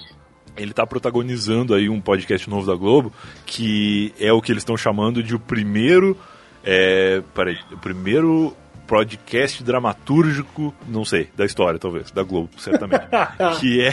ele tá protagonizando aí um podcast novo da Globo que é o que eles estão chamando de o primeiro. É, peraí, o primeiro podcast dramatúrgico, não sei, da história talvez, da Globo, certamente. que é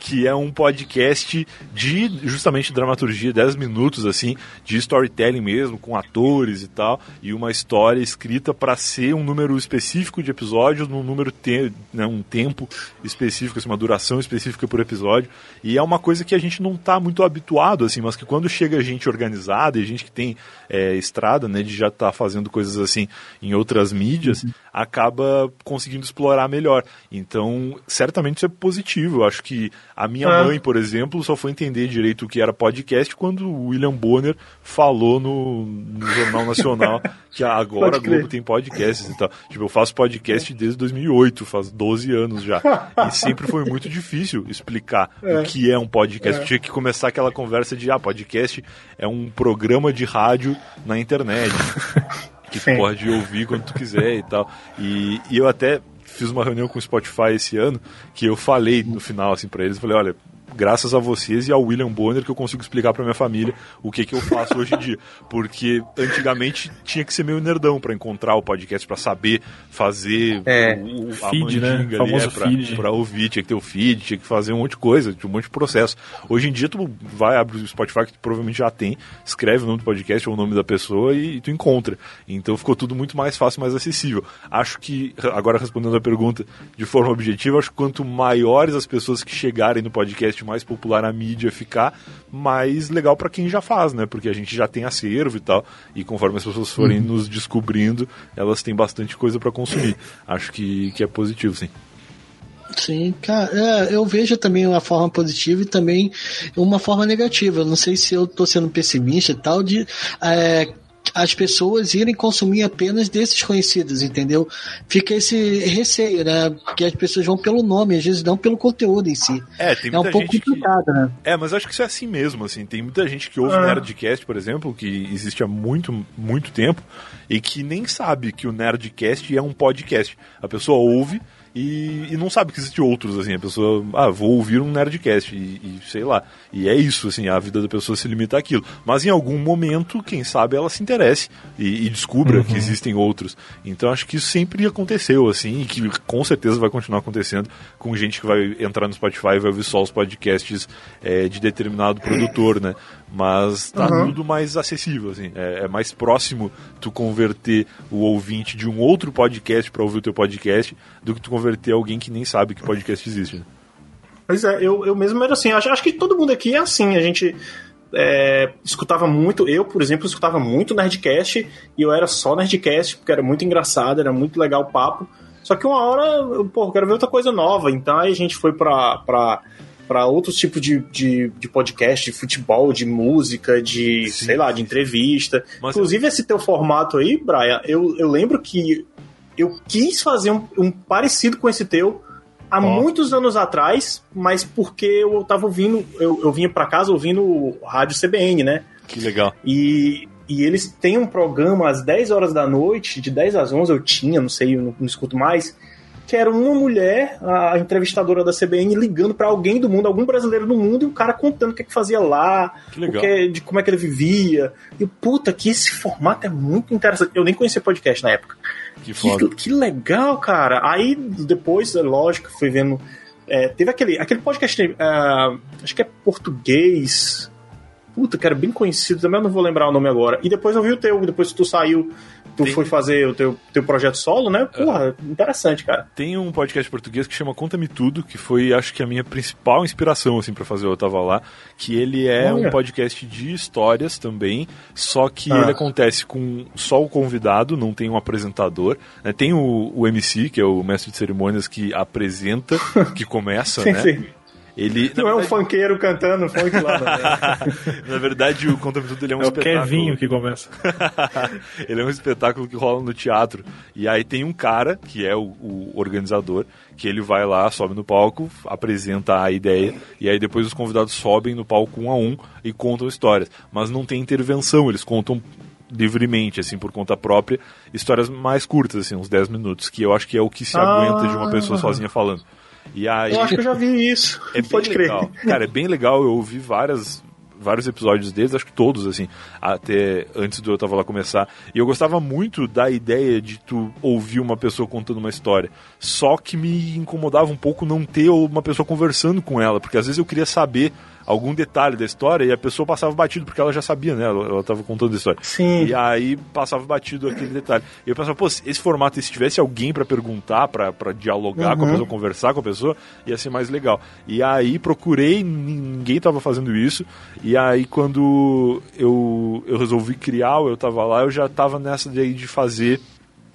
que é um podcast de justamente dramaturgia, 10 minutos assim, de storytelling mesmo, com atores e tal, e uma história escrita para ser um número específico de episódios, num número te, né, um tempo específico, assim, uma duração específica por episódio. E é uma coisa que a gente não tá muito habituado assim, mas que quando chega gente organizada e gente que tem é, estrada, né, de já estar fazendo coisas assim em outras mídias, acaba conseguindo explorar melhor. Então, certamente isso é positivo. Eu acho que a minha É. mãe, por exemplo, só foi entender direito o que era podcast quando o William Bonner falou no, no Jornal Nacional que agora a Globo tem podcasts e tal. Tipo, eu faço podcast desde 2008, faz 12 anos já. E sempre foi muito difícil explicar o que é um podcast. Tinha que começar aquela conversa de, ah, podcast é um programa de rádio na internet. Que tu pode ouvir quando tu quiser e tal. E, e eu até fiz uma reunião com o Spotify esse ano que eu falei no final assim para eles, eu falei, olha, graças a vocês e ao William Bonner que eu consigo explicar para minha família o que, que eu faço hoje em dia. Porque antigamente tinha que ser meio nerdão para encontrar o podcast, para saber fazer É. o, o Feed, né? Famoso ali, é, pra, feed. pra ouvir, tinha que ter o feed, tinha que fazer um monte de coisa, tinha um monte de processo. Hoje em dia tu vai, abre o Spotify que tu provavelmente já tem, escreve o nome do podcast ou o nome da pessoa e, tu encontra. Então ficou tudo muito mais fácil, mais acessível. Acho que, agora respondendo a pergunta de forma objetiva, acho que quanto maiores as pessoas que chegarem no podcast, mais popular a mídia ficar, mais legal para quem já faz, né? Porque a gente já tem acervo e tal, e conforme as pessoas forem nos descobrindo, elas têm bastante coisa para consumir. Acho que, que é positivo, sim. Sim, cara, é, eu vejo também uma forma positiva e também uma forma negativa. Eu não sei se eu tô sendo pessimista e tal, de é, as pessoas irem consumir apenas desses conhecidos, entendeu? Fica esse receio, né? Porque as pessoas vão pelo nome, às vezes não pelo conteúdo em si. É, tem É um muita pouco gente que- complicado, né? É, mas acho que isso é assim mesmo, assim. Tem muita gente que ouve Ah. Nerdcast, por exemplo, que existe há muito, muito tempo, e que nem sabe que o Nerdcast é um podcast. A pessoa ouve e, e não sabe que existem outros, assim. A pessoa, ah, vou ouvir um Nerdcast, e, e sei lá. E é isso, assim, a vida da pessoa se limita àquilo. Mas em algum momento, quem sabe, ela se interesse e, e descubra que existem outros. Então acho que isso sempre aconteceu, assim, e que com certeza vai continuar acontecendo com gente que vai entrar no Spotify e vai ouvir só os podcasts é, de determinado produtor, né? Mas tá tudo mais acessível, assim. É, é mais próximo tu converter o ouvinte de um outro podcast para ouvir o teu podcast do que tu converter alguém que nem sabe que podcast existe. Né? Pois é, eu, eu mesmo era assim. Acho, acho que todo mundo aqui é assim. A gente é, escutava muito. Eu, por exemplo, escutava muito Nerdcast e eu era só Nerdcast porque era muito engraçado, era muito legal o papo. Só que uma hora, eu, pô, eu quero ver outra coisa nova. Então aí a gente foi pra. pra para outros tipos de, de, de podcast, de futebol, de música, de, Sim, sei lá, de entrevista. Mas- Inclusive, esse teu formato aí, Brian, eu, eu lembro que eu quis fazer um, um parecido com esse teu há muitos anos atrás, mas porque eu tava ouvindo, eu, eu vinha pra casa ouvindo o rádio CBN, né? Que legal. E, e eles têm um programa às 10 horas da noite, de 10 às 11 eu tinha, não sei, eu não, não escuto mais, que era uma mulher, a entrevistadora da CBN, ligando pra alguém do mundo, algum brasileiro do mundo, e o cara contando o que, é que fazia lá, Que que é- de como é que ele vivia. E puta, que esse formato é muito interessante. Eu nem conhecia podcast na época. Que foda. Que, que legal, cara. Aí depois, é lógico, fui vendo. é, teve aquele, aquele podcast, ah, acho que é português. Puta, que era bem conhecido também, eu não vou lembrar o nome agora. E depois eu vi o teu, depois que tu saiu, tu Tem- foi fazer o teu, teu projeto solo, né? Porra, interessante, cara. Tem um podcast português que chama Conta-me Tudo, que foi, acho que, a minha principal inspiração, assim, para fazer o Eu Tava Lá, que ele é Olha. um podcast de histórias também, só que Ah. ele acontece com só o convidado, não tem um apresentador, né? Tem o, o MC, que é o mestre de cerimônias, que apresenta, que começa, Sim, né? sim. Ele, na Não é um verdade- funkeiro cantando funk lá, né? Na verdade, o Conta-me Tudo ele é um É o espetáculo. Kevinho que começa. ele é um espetáculo que rola no teatro. E aí tem um cara, que é o, o organizador, que ele vai lá, sobe no palco, apresenta a ideia, e aí depois os convidados sobem no palco um a um e contam histórias. Mas não tem intervenção, eles contam livremente, assim, por conta própria, histórias mais curtas, assim, uns 10 minutos, que eu acho que é o que se Ah. aguenta de uma pessoa sozinha falando. E aí, Eu acho que eu já vi isso. é bem Pode crer. legal. Cara, é bem legal. Eu ouvi várias, vários episódios deles, acho que todos, assim, até antes do Eu Tava Lá começar. E eu gostava muito da ideia de tu ouvir uma pessoa contando uma história. Só que me incomodava um pouco não ter uma pessoa conversando com ela, porque às vezes eu queria saber algum detalhe da história e a pessoa passava batido, porque ela já sabia, né? Ela, ela tava contando a história. Sim. E aí passava batido aquele detalhe. E eu pensava, pô, se esse formato, se tivesse alguém pra perguntar, pra dialogar com a pessoa, conversar com a pessoa, ia ser mais legal. E aí procurei, ninguém tava fazendo isso. E aí quando eu, eu resolvi criar, eu tava lá, eu já tava nessa de fazer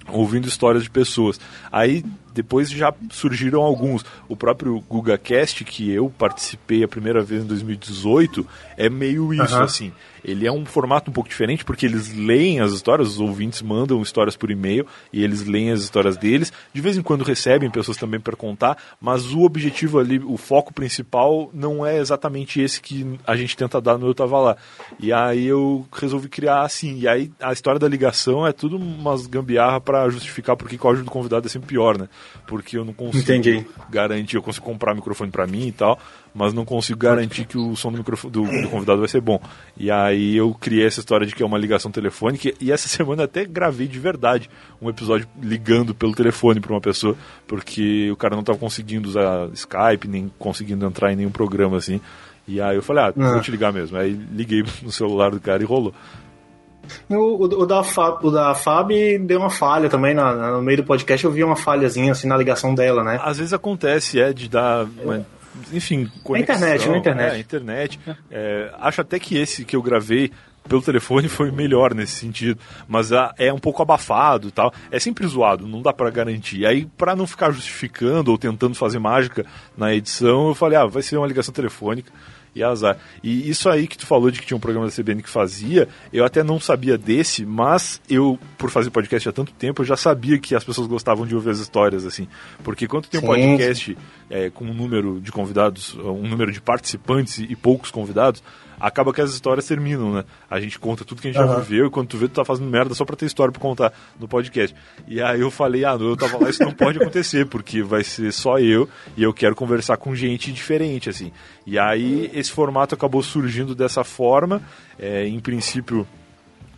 ouvindo histórias de pessoas. Aí depois já surgiram alguns. O próprio GugaCast, que eu participei a primeira vez em 2018, é meio isso, Aham. assim. Ele é um formato um pouco diferente, porque eles leem as histórias, os ouvintes mandam histórias por e-mail e eles leem as histórias deles. De vez em quando recebem pessoas também para contar, mas o objetivo ali, o foco principal, não é exatamente esse que a gente tenta dar no Eu Tava Lá. E aí eu resolvi criar assim. E aí a história da ligação é tudo umas gambiarra para justificar porque o áudio do convidado é sempre pior, né? Porque eu não consigo Entendi. garantir, eu consigo comprar microfone para mim e tal, mas não consigo garantir que o som do, microfone, do, do convidado vai ser bom. E aí eu criei essa história de que é uma ligação telefônica e essa semana até gravei de verdade um episódio ligando pelo telefone para uma pessoa, porque o cara não estava conseguindo usar Skype, nem conseguindo entrar em nenhum programa assim. E aí eu falei, ah, Ah. vou te ligar mesmo. Aí liguei no celular do cara e rolou. O, o, o da Fab, o da Fab deu uma falha também na- na- no meio do podcast. Eu vi uma falhazinha assim na ligação dela, né? Às vezes acontece, é, de dar. uma- enfim, conexão. internet, na internet. É, internet. É, acho até que esse que eu gravei pelo telefone foi melhor nesse sentido. Mas é um pouco abafado e tal. É sempre zoado, não dá pra garantir. Aí, pra não ficar justificando ou tentando fazer mágica na edição, eu falei, ah, vai ser uma ligação telefônica. E azar. E isso aí que tu falou de que tinha um programa da CBN que fazia, eu até não sabia desse, mas eu, por fazer podcast há tanto tempo, eu já sabia que as pessoas gostavam de ouvir as histórias, assim. Porque quando tem um Sim, podcast é, com um número de convidados, um número de participantes e, e poucos convidados, acaba que as histórias terminam, né? A gente conta tudo que a gente já Aham. viveu e quando tu vê, tu tá fazendo merda só pra ter história pra contar no podcast. E aí eu falei, ah, não, eu tava lá, isso não pode acontecer, porque vai ser só eu e eu quero conversar com gente diferente, assim. E aí esse formato acabou surgindo dessa forma, é, em princípio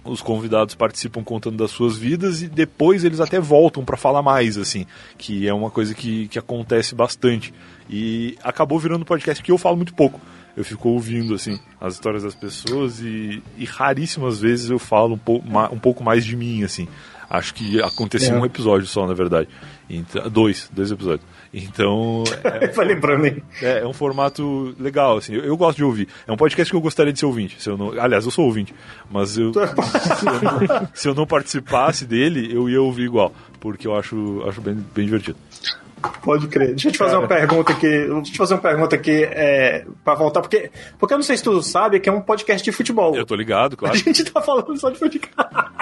os convidados participam contando das suas vidas e depois eles até voltam para falar mais, assim, que é uma coisa que, que acontece bastante. E acabou virando um podcast que eu falo muito pouco. Eu fico ouvindo, assim, as histórias das pessoas e, e raríssimas vezes eu falo um, pou, ma- um pouco mais de mim, assim. Acho que aconteceu É. um episódio só, na verdade. Então, dois, dois episódios. Então, é, Vai lembrando aí. é, é um formato legal, assim. Eu, eu gosto de ouvir. É um podcast que eu gostaria de ser ouvinte. Se eu não, aliás, eu sou ouvinte, mas eu, é se, eu não, se eu não participasse dele, eu ia ouvir igual, porque eu acho, acho bem, bem divertido. Pode crer. Deixa eu te fazer uma pergunta aqui. Deixa eu te fazer uma pergunta aqui é, pra voltar, porque, porque eu não sei se tu sabe que é um podcast de futebol. Eu tô ligado, A claro. gente tá falando só de futebol.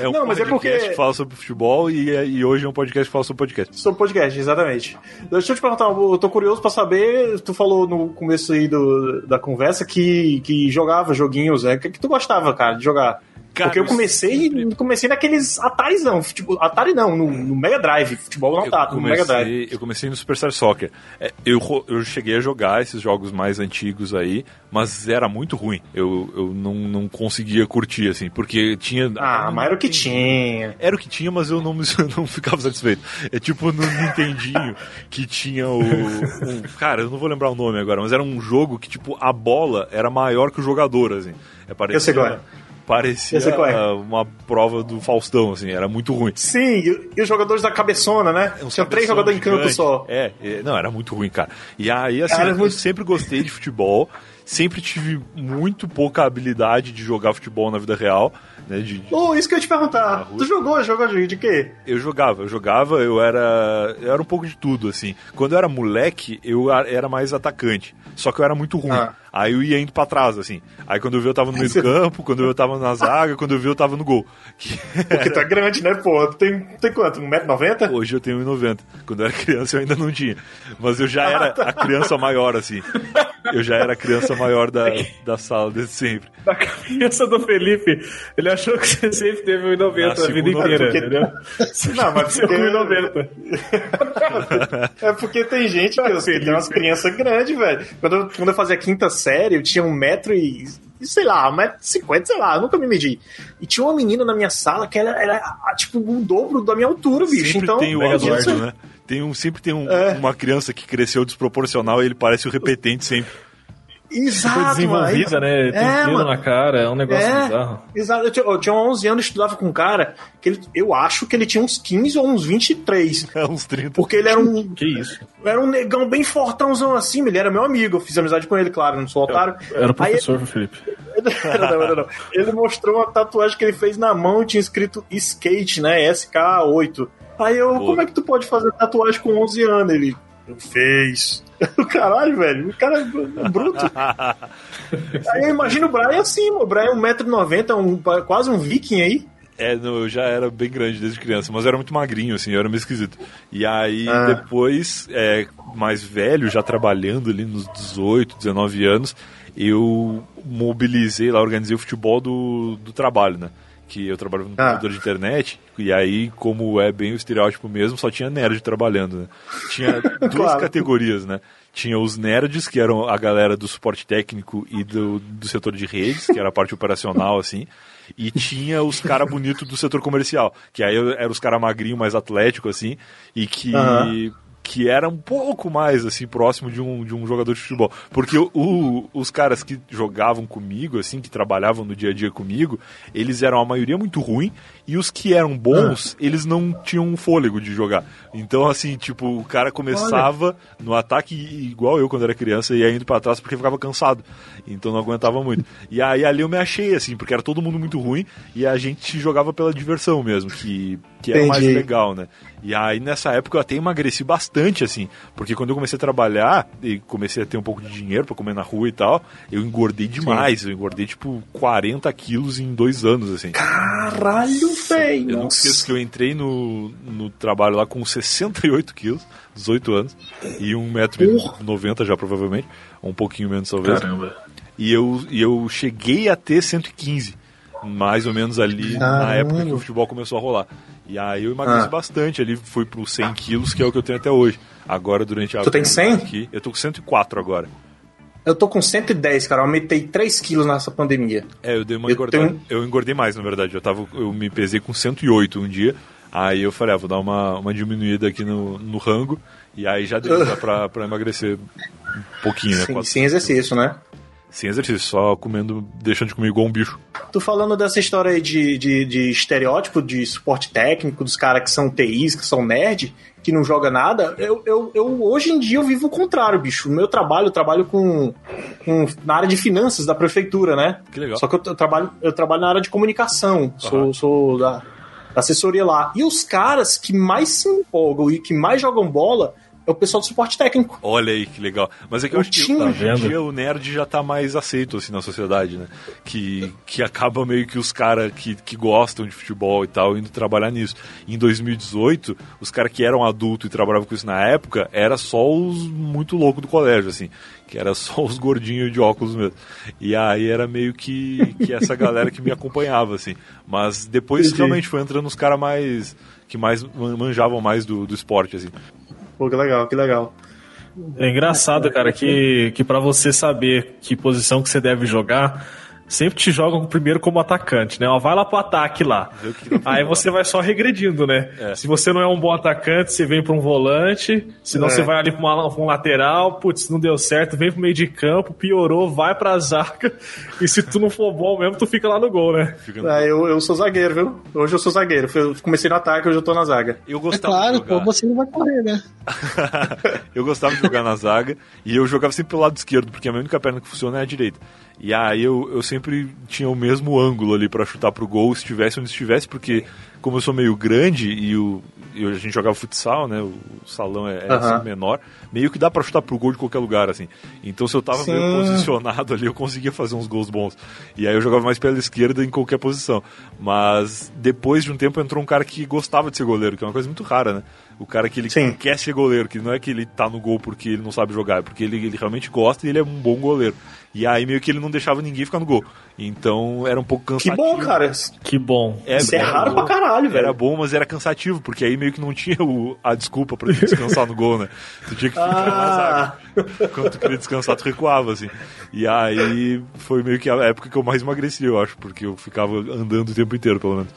É um Não, mas é podcast porque- que fala sobre futebol e, e hoje é um podcast que fala sobre podcast. Sobre podcast, exatamente. Deixa eu te perguntar, eu tô curioso pra saber, tu falou no começo aí do, da conversa que, que jogava joguinhos, é, o que, que tu gostava, cara, de jogar? Cara, Porque eu comecei, sempre- comecei naqueles Atarizão, futebol, Atari não, no, no Mega Drive, futebol não tá, no Mega Drive. eu comecei no Superstar Soccer. É, eu, eu cheguei a jogar esses jogos mais antigos aí, mas era muito ruim. Eu, eu não, não conseguia curtir, assim, porque tinha. Ah, mas era o que tinha. Era o que tinha, mas eu não, eu não ficava satisfeito. É tipo no Nintendinho que tinha o, o- Cara, eu não vou lembrar o nome agora, mas era um jogo que, tipo, a bola era maior que o jogador, assim. É, Eu sei é. Parecia é. uma prova do Faustão, assim, era muito ruim. Sim, e, os jogadores da cabeçona, né? Um Tinha três jogadores em campo só. É, é, não, era muito ruim, cara. E aí, assim, Cara, é eu muito- sempre gostei de futebol, sempre tive muito pouca habilidade de jogar futebol na vida real, né? De, de- Oh, isso que eu ia te perguntar. Tu jogou, jogou de, de quê? eu jogava, eu jogava, eu era. Eu era um pouco de tudo, assim. Quando eu era moleque, eu era mais atacante. Só que eu era muito ruim. Ah. Aí eu ia indo pra trás, assim. Aí quando eu vi, eu tava no meio do Você- campo, quando eu tava na zaga, quando eu vi, eu tava no gol. Que- Porque tu é grande, né, pô? Tu tem, tem quanto? 1,90m? Hoje eu tenho 1,90. Quando eu era criança eu ainda não tinha. Mas eu já era a criança maior, assim. Eu já era a criança maior da, da sala desde sempre. Na cabeça do Felipe, ele achou que você sempre teve 1,90 a vida inteira, porque- entendeu? Não, mas Seu porque... 1,90. É porque tem gente que, que tem umas crianças grandes, velho. Quando eu, quando eu fazia quinta série, eu tinha um metro e. sei lá, um metro e cinquenta, sei lá, nunca me medi. E tinha uma menina na minha sala que era, era tipo o dobro da minha altura, bicho. Sempre então, tem o adulto, né? Tem um, sempre tem um- É. uma criança que cresceu desproporcional e ele parece o repetente sempre. Exato, Foi desenvolvida, mano. né? Tem É, mano. na cara, é um negócio É. bizarro. Exato, eu tinha, eu tinha 11 anos, estudava com um cara que ele, eu acho que ele tinha uns 15 ou uns 23. É uns 30. Porque ele era um, Que isso? era um negão bem fortãozão assim, ele era meu amigo, eu fiz amizade com ele, claro, não sou otário. Era o Aí professor, Felipe. Era não, era não. Ele mostrou uma tatuagem que ele fez na mão e tinha escrito skate, né? SK8. Aí eu, Pô. como é que tu pode fazer tatuagem com 11 anos? Ele fez. Caralho, velho, o cara é bruto. Aí eu imagino o Brian assim, o Brian é 1,90m, um, quase um viking aí. É, não, eu já era bem grande desde criança, mas eu era muito magrinho, assim, eu era meio esquisito. E aí, Ah. depois, é, mais velho, já trabalhando ali nos 18, 19 anos, eu mobilizei lá, organizei o futebol do, do trabalho, né? Que eu trabalhava no Ah. computador de internet, e aí, como é bem o estereótipo mesmo, só tinha nerd trabalhando, né? Tinha duas Claro. categorias, né? Tinha os nerds, que eram a galera do suporte técnico e do, do setor de redes, que era a parte operacional, assim. E tinha os cara bonito do setor comercial, que aí eram os cara magrinho, mais atlético, assim, e que Aham. Que era um pouco mais assim próximo de um, de um jogador de futebol. Porque o- o- os caras que jogavam comigo, assim, que trabalhavam no dia a dia comigo, eles eram a maioria muito ruim e os que eram bons, eles não tinham fôlego de jogar. Então, assim, tipo, o cara começava no ataque igual eu quando era criança e ia indo pra trás porque ficava cansado. Então não aguentava muito. E aí ali eu me achei, assim, porque era todo mundo muito ruim e a gente jogava pela diversão mesmo, que, que era mais legal, né? E aí nessa época eu até emagreci bastante, assim, porque quando eu comecei a trabalhar e comecei a ter um pouco de dinheiro pra comer na rua e tal, eu engordei demais. Eu engordei tipo 40 quilos em dois anos, assim. Caralho, velho. Eu nunca esqueço que eu entrei no, no trabalho lá com 68 quilos, 18 anos, e 1,90m já provavelmente, um pouquinho menos talvez. Caramba. E eu, e eu cheguei a ter 115, mais ou menos ali na Caramba. época que o futebol começou a rolar. E aí eu emagreci Ah. bastante ali, fui pro 100 quilos, que é o que eu tenho até hoje. Agora, durante a... Tu tem 100? Aqui, eu tô com 104 agora. Eu tô com 110, cara. Eu aumentei 3 quilos nessa pandemia. É, eu dei uma Eu engordada. tenho- Eu engordei mais, na verdade. Eu, tava, eu me pesei com 108 um dia. Aí eu falei, ah, vou dar uma, uma diminuída aqui no, no rango. E aí já deu dá pra, pra emagrecer um pouquinho, né? Quatro- sem exercício, né? Sem exercício, só comendo, deixando de comer igual um bicho. Tu falando dessa história aí de, de, de estereótipo de suporte técnico, dos caras que são TIs, que são nerd, que não joga nada, eu, eu, eu hoje em dia eu vivo o contrário, bicho. No meu trabalho, eu trabalho com, com na área de finanças da prefeitura, né? Que legal. Só que eu, eu trabalho, eu trabalho na área de comunicação, sou, Aham. sou da, da assessoria lá. E os caras que mais se empolgam e que mais jogam bola é o pessoal do suporte técnico. Olha aí que legal. Mas é que eu O acho que time- hoje em Tá dia o nerd já tá mais aceito assim na sociedade, né? Que, que acaba meio que os caras que, que gostam de futebol e tal indo trabalhar nisso. Em 2018, os caras que eram adultos e trabalhavam com isso na época, era só os muito loucos do colégio, assim. Que era só os gordinhos de óculos mesmo. E aí era meio que, que essa galera que me acompanhava, assim. Mas depois Entendi. realmente foi entrando os caras mais. que mais man- manjavam mais do, do esporte, assim. Pô, que legal, que legal. É engraçado, cara, que, que para você saber que posição que você deve jogar, sempre te jogam primeiro como atacante, né? Ó, vai lá pro ataque lá. Aí você vai só regredindo, né? É. Se você não é um bom atacante, você vem pra um volante, senão É. você vai ali pra, uma, pra um lateral, putz, não deu certo, vem pro meio de campo, piorou, vai pra zaga, e se tu não for bom mesmo, tu fica lá no gol, né? É, eu, eu sou zagueiro, viu? Hoje eu sou zagueiro. Eu comecei no ataque, hoje eu tô na zaga. Eu É gostava claro, de jogar. pô, você não vai correr, né? eu gostava de jogar na zaga e eu jogava sempre pelo lado esquerdo, porque a minha única perna que funciona é a direita. E aí eu, eu sempre tinha o mesmo ângulo ali pra chutar pro gol, se estivesse onde estivesse, porque como eu sou meio grande e, o, e a gente jogava futsal, né? O salão é, é Aham. assim, menor, meio que dá pra chutar pro gol de qualquer lugar, assim. Então se eu tava Sim. meio posicionado ali, eu conseguia fazer uns gols bons. E aí eu jogava mais pela esquerda em qualquer posição. Mas depois de um tempo entrou um cara que gostava de ser goleiro, que é uma coisa muito rara, né? O cara que ele Sim. quer ser goleiro, que não é que ele tá no gol porque ele não sabe jogar, é porque ele, ele realmente gosta e ele é um bom goleiro. E aí meio que ele não deixava ninguém ficar no gol. Então era um pouco Que cansativo. bom, cara. Que bom. Isso é raro bom. pra caralho, velho. Era bom, mas era cansativo, porque aí meio que não tinha o- a desculpa pra descansar no gol, né? Tu tinha que ficar na Ah, zaga. Quando tu queria descansar, tu recuava, assim. E aí foi meio que a época que eu mais emagreci, eu acho, porque eu ficava andando o tempo inteiro, pelo menos.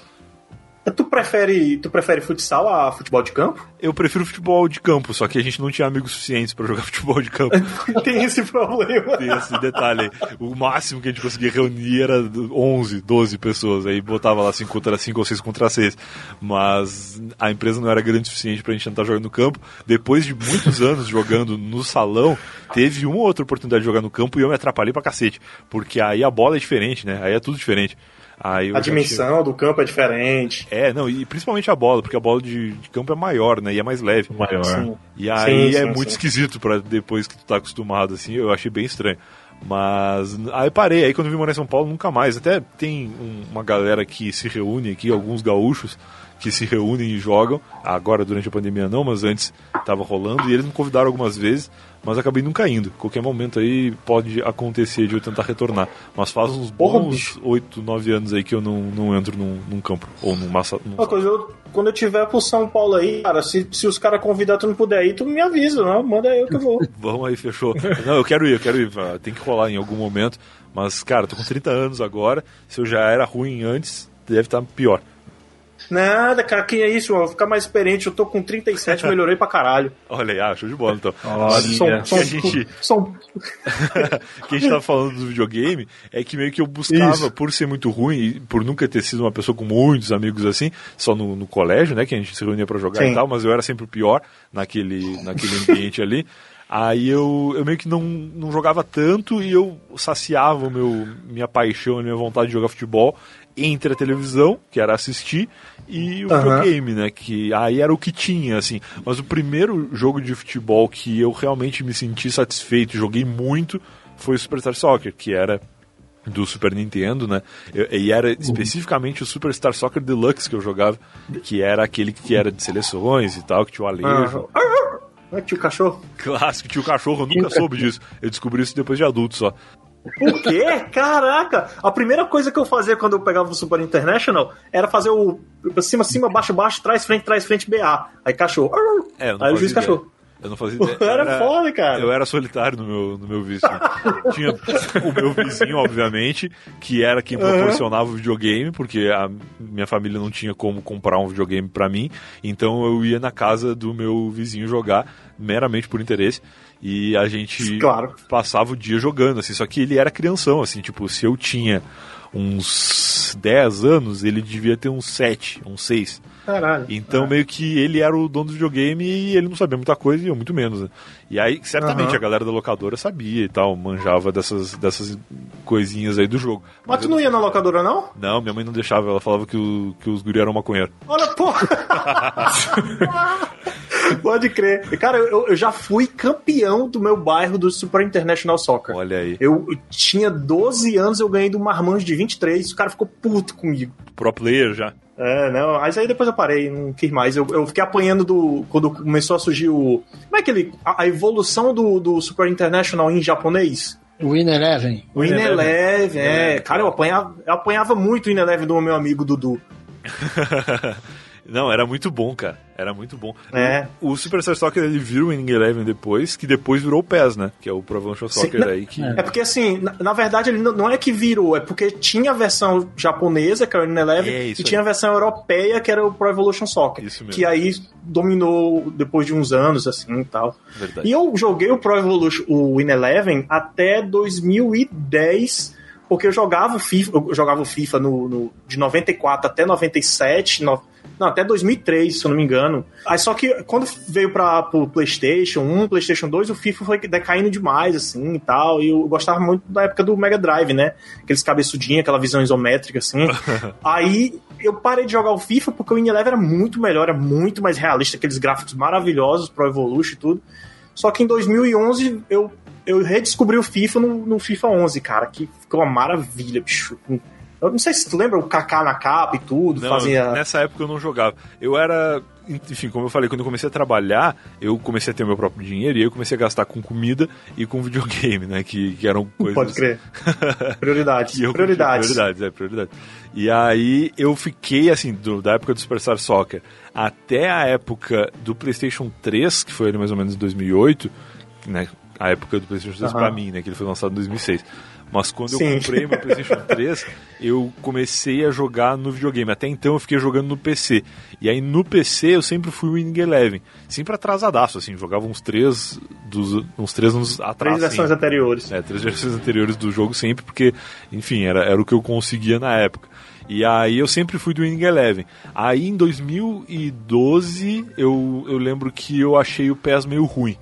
Tu prefere, tu prefere futsal a futebol de campo? Eu prefiro futebol de campo, só que a gente não tinha amigos suficientes pra jogar futebol de campo. Tem esse problema. Tem esse detalhe aí. O máximo que a gente conseguia reunir era 11, 12 pessoas. Aí botava lá 5 contra 5 ou 6 contra 6. Mas a empresa não era grande o suficiente pra gente tentar jogar no campo. Depois de muitos anos jogando no salão, teve uma ou outra oportunidade de jogar no campo e eu me atrapalhei pra cacete. Porque aí a bola é diferente, né? Aí é tudo diferente. Aí A dimensão do campo é diferente. É, não, e principalmente a bola, porque a bola de, de campo é maior, né? E é mais leve. Maior. Sim. E aí Sim, é sim, muito sim. esquisito para depois que tu tá acostumado, assim, eu achei bem estranho. Mas aí parei, aí quando eu vim morar em São Paulo, nunca mais. Até tem um- uma galera que se reúne aqui, alguns gaúchos, que se reúnem e jogam. Agora, durante a pandemia, não, mas antes estava rolando. E eles me convidaram algumas vezes, mas acabei nunca indo. Qualquer momento aí pode acontecer de eu tentar retornar. Mas faz uns bons bicho. 8, 9 anos aí que eu não, não entro num, num campo. Ou num massa. Num... Uma coisa, eu- quando eu tiver pro São Paulo aí, cara, se, se os caras convidar tu não puder ir, tu me avisa, não? Manda eu que eu vou. Vamos aí, fechou. Não, eu quero ir, eu quero ir. ah, Tem que rolar em algum momento. Mas, cara, tô com 30 anos agora. Se eu já era ruim antes, deve estar pior. Nada, cara, que é isso? Vou ficar mais experiente. Eu tô com 37, melhorei pra caralho. Olha aí, ah, show de bola então. Olha. São, que a gente- são, que a gente tava falando do videogame é que meio que eu buscava, Isso. por ser muito ruim e por nunca ter sido uma pessoa com muitos amigos assim, só no, no colégio, né, que a gente se reunia pra jogar Sim. e tal, mas eu era sempre o pior naquele, naquele ambiente ali. Aí eu, eu meio que não, não jogava tanto e eu saciava meu, minha paixão, a minha vontade de jogar futebol entre a televisão, que era assistir, e o Aham. videogame, né? Que aí era o que tinha, assim. Mas o primeiro jogo de futebol que eu realmente me senti satisfeito, e joguei muito, foi o Superstar Soccer, que era do Super Nintendo, né? E era especificamente o Superstar Soccer Deluxe que eu jogava, que era aquele que era de seleções e tal, que tinha o Alejo. Ah, tio cachorro. Clássico, tinha o cachorro, eu nunca soube disso. Eu descobri isso depois de adulto só. Por quê? Caraca! A primeira coisa que eu fazia quando eu pegava o Super International era fazer o cima, cima, baixo, baixo, trás, frente, trás, frente, BA. Aí cachorro. É, Aí o juiz ideia. cachorro. Eu não fazia ideia. Era foda, cara. Eu era solitário no meu, no meu vício. Tinha o meu vizinho, obviamente, que era quem proporcionava o videogame, porque a minha família não tinha como comprar um videogame pra mim. Então eu ia na casa do meu vizinho jogar, meramente por interesse. E a gente Claro. passava o dia jogando, assim. Só que ele era crianção, assim. Tipo, se eu tinha uns 10 anos, ele devia ter uns 7, uns 6. Caralho. Então, meio que ele era o dono do videogame e ele não sabia muita coisa e eu muito menos. Né? E aí, certamente, Aham. a galera da locadora sabia e tal, manjava dessas, dessas coisinhas aí do jogo. Mas tu eu- não ia na locadora, não? Não, minha mãe não deixava, ela falava que, o, que os guri eram maconheiros. Olha, porra! Pode crer. Cara, eu, eu já fui campeão do meu bairro do Super International Soccer. Olha aí. Eu tinha 12 anos, eu ganhei do Marmanjo de 23, o cara ficou puto comigo. Pro player já. É, não, mas aí depois eu parei, não quis mais. Eu, eu fiquei apanhando do. Quando começou a surgir o. Como é que ele. A, a evolução do, do Super International em japonês? Win Eleven. O In Eleven, é. Cara, eu apanhava, eu apanhava muito o In Eleven do meu amigo Dudu. Não, era muito bom, cara. Era muito bom. É. O Superstar Soccer ele virou o Winning Eleven depois, que depois virou o PES, né? Que é o Pro Evolution Soccer Sim, aí que. É porque assim, na, na verdade ele não, é que virou, é porque tinha a versão japonesa, que era o In Eleven, É, e isso tinha aí. a versão europeia, que era o Pro Evolution Soccer. Isso mesmo. Que aí dominou depois de uns anos, assim e tal. Verdade. E eu joguei o Pro Evolution, o Win Eleven, até 2010, porque eu jogava o FIFA, eu jogava o FIFA no, no- de 94 até 97, no- não, até 2003, se eu não me engano. Aí só que quando veio para pro PlayStation 1, PlayStation 2, o FIFA foi decaindo demais, assim e tal. E eu gostava muito da época do Mega Drive, né? Aqueles cabeçudinhos, aquela visão isométrica, assim. Aí eu parei de jogar o FIFA porque o Win Eleven era muito melhor, era muito mais realista, aqueles gráficos maravilhosos, Pro Evolution e tudo. Só que em 2011 eu, eu redescobri o FIFA no, no FIFA 11, cara, que ficou uma maravilha, bicho. Eu não sei se tu lembra o Kaká na capa e tudo, Não, fazia. nessa época eu não jogava. Eu era. Enfim, como eu falei, quando eu comecei a trabalhar, eu comecei a ter meu próprio dinheiro e aí eu comecei a gastar com comida e com videogame, né? Que, que eram coisas. Pode crer. Prioridades. Prioridades. Prioridades, é, prioridades. E aí eu fiquei, assim, do- da época do Superstar Soccer até a época do PlayStation 3, que foi ali mais ou menos em 2008, né? A época do PlayStation 3 Aham. pra mim, né? Que ele foi lançado em 2006. Mas quando eu Sim. comprei meu PlayStation 3, eu comecei a jogar no videogame. Até então eu fiquei jogando no PC. E aí no PC eu sempre fui Winning Eleven. Sempre atrasadaço, assim. Jogava uns três, dos, uns três anos atrás. Três versões assim. anteriores. É, três versões anteriores do jogo sempre, porque, enfim, era, era o que eu conseguia na época. E aí eu sempre fui do Winning Eleven. Aí em 2012 eu, eu lembro que eu achei o PES meio ruim.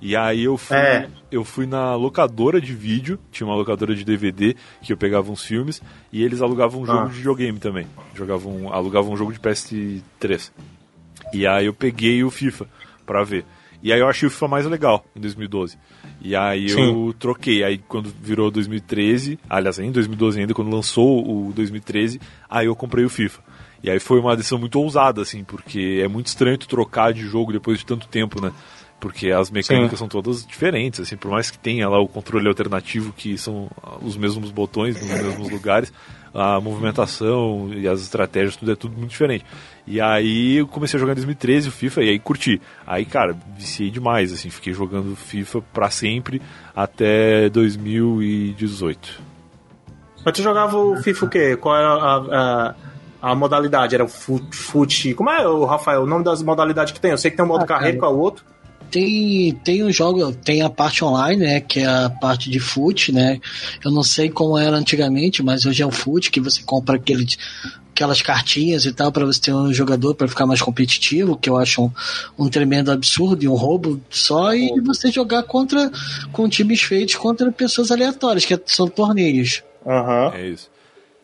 E aí eu fui, É. eu fui na locadora de vídeo, tinha uma locadora de DVD que eu pegava uns filmes e eles alugavam um jogo Ah. de videogame também. Jogavam, alugavam um jogo de PS3. E aí eu peguei o FIFA pra ver. E aí eu achei o FIFA mais legal em 2012. E aí eu Sim. troquei. Aí quando virou 2013, aliás, em 2012 ainda, quando lançou o 2013, aí eu comprei o FIFA. E aí foi uma decisão muito ousada, assim, porque é muito estranho tu trocar de jogo depois de tanto tempo, né? Porque as mecânicas Sim. são todas diferentes, assim, por mais que tenha lá o controle alternativo, que são os mesmos botões nos mesmos lugares, a movimentação e as estratégias, tudo é tudo muito diferente. E aí eu comecei a jogar em 2013 o FIFA e aí curti. Aí, cara, viciei demais, assim, fiquei jogando FIFA pra sempre até 2018. Mas tu jogava o FIFA o quê? Qual era a, a, a modalidade? Era o fute, fute. Como é, o Rafael, o nome das modalidades que tem? Eu sei que tem um modo ah, carreira, qual é o outro? Tem, tem um jogo, tem a parte online, né, que é a parte de foot, né? Eu não sei como era antigamente, mas hoje é o foot que você compra aquele, aquelas cartinhas e tal para você ter um jogador para ficar mais competitivo, que eu acho um, um tremendo absurdo e um roubo só e você jogar contra com times feitos contra pessoas aleatórias, que são torneios. Uhum. É isso.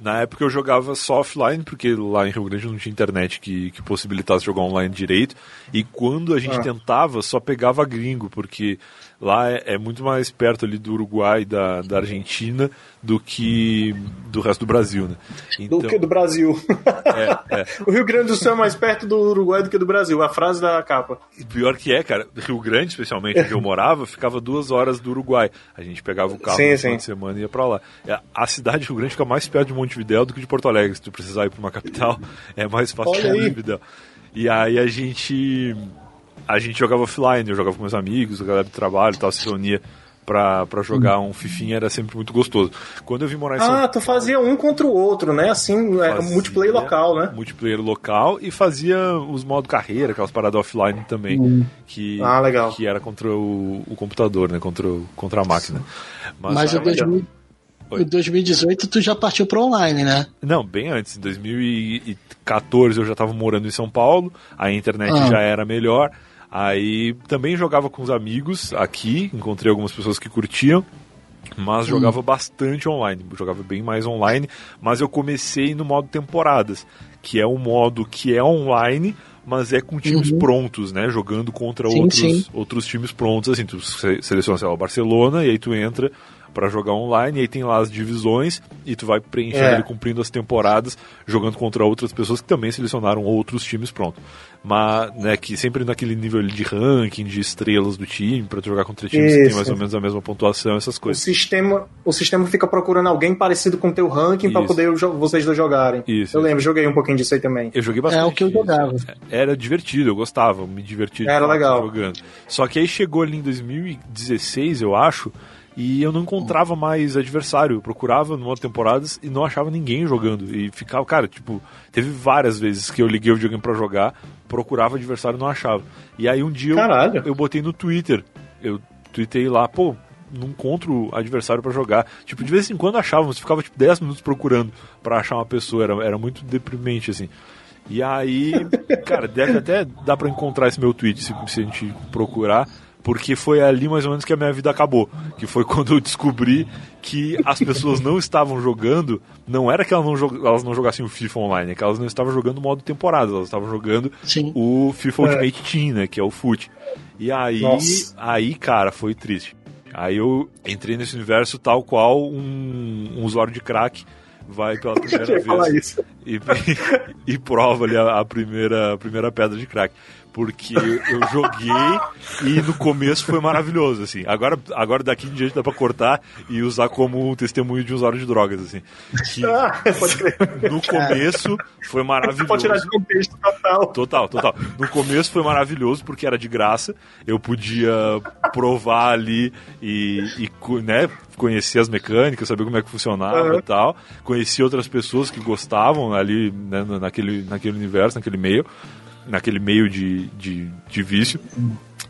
Na época eu jogava só offline, porque lá em Rio Grande não tinha internet que, que possibilitasse jogar online direito. E quando a gente ah. tentava, só pegava gringo, porque lá é, é, muito mais perto ali do Uruguai, da, da Argentina, do que do resto do Brasil, né? Então, do que do Brasil. É, é. o Rio Grande do Sul é mais perto do Uruguai do que do Brasil, a frase da capa. Pior que é, cara, Rio Grande, especialmente, onde eu morava, ficava duas horas do Uruguai. A gente pegava o carro sim, no sim. de semana e ia pra lá. É, a cidade de Rio Grande fica mais perto de Montevidéu do que de Porto Alegre. Se tu precisar ir pra uma capital, é mais fácil de Montevidéu. E aí a gente a gente jogava offline, eu jogava com meus amigos, a galera do trabalho e tal, se reunia pra, pra jogar um fifinha, era sempre muito gostoso. Quando eu vim morar em São Ah, tu fazia um contra o outro, né? Assim, é, fazia multiplayer local, né? Multiplayer local e fazia os modos carreira, aquelas paradas offline também, hum. que, ah, legal. que era contra o, o computador, né? Contra, o, contra a máquina. Mas, Mas o 2000... Em 2018 tu já partiu para online, né? Não, bem antes. Em 2014 eu já estava morando em São Paulo, a internet ah. já era melhor. Aí também jogava com os amigos aqui, encontrei algumas pessoas que curtiam, mas jogava hum. bastante online, jogava bem mais online, mas eu comecei no modo temporadas, que é um modo que é online, mas é com times uhum. prontos, né? Jogando contra sim, outros, sim. outros times prontos, assim, tu seleciona, sei lá, o Barcelona e aí tu entra para jogar online, e aí tem lá as divisões, e tu vai preenchendo é. cumprindo as temporadas, jogando contra outras pessoas que também selecionaram outros times pronto. Mas, né, que sempre naquele nível de ranking, de estrelas do time, para jogar contra times Isso. que tem mais ou menos a mesma pontuação, essas coisas. O sistema, o sistema fica procurando alguém parecido com o teu ranking para poder vocês dois jogarem. Isso. Eu lembro, joguei um pouquinho disso aí também. Eu joguei bastante. É o que eu jogava. Era divertido, eu gostava, me divertia. Era legal. Jogando. Só que aí chegou ali em 2016, eu acho, e eu não encontrava mais adversário. Eu procurava no modo temporadas e não achava ninguém jogando. E ficava, cara, tipo, teve várias vezes que eu liguei o videogame pra jogar, procurava adversário e não achava. E aí um dia eu, eu botei no Twitter, eu tweetei lá, pô, não encontro adversário para jogar. Tipo, de vez em quando achávamos, ficava tipo 10 minutos procurando para achar uma pessoa, era, era muito deprimente assim. E aí, cara, deve até dar para encontrar esse meu tweet se, se a gente procurar porque foi ali mais ou menos que a minha vida acabou. Que foi quando eu descobri que as pessoas não estavam jogando, não era que elas não, elas não jogassem o FIFA Online, é que elas não estavam jogando o modo temporada, elas estavam jogando Sim. o FIFA é. Ultimate Team, né, que é o FUT. E aí, Nossa. aí, cara, foi triste. Aí eu entrei nesse universo tal qual um, um usuário de crack vai pela primeira vez e, e, e, prova ali a, a, primeira, a primeira pedra de crack porque eu joguei e no começo foi maravilhoso, assim. Agora, agora daqui em diante dá pra cortar e usar como testemunho de usuário de drogas, assim. Que ah, pode crer. No começo foi maravilhoso. Pode tirar de contexto total. Total, total. No começo foi maravilhoso porque era de graça, eu podia provar ali e, e né, conhecer as mecânicas, saber como é que funcionava uhum. e tal. Conheci outras pessoas que gostavam ali, né, naquele, naquele universo, naquele meio naquele meio de, de, de vício.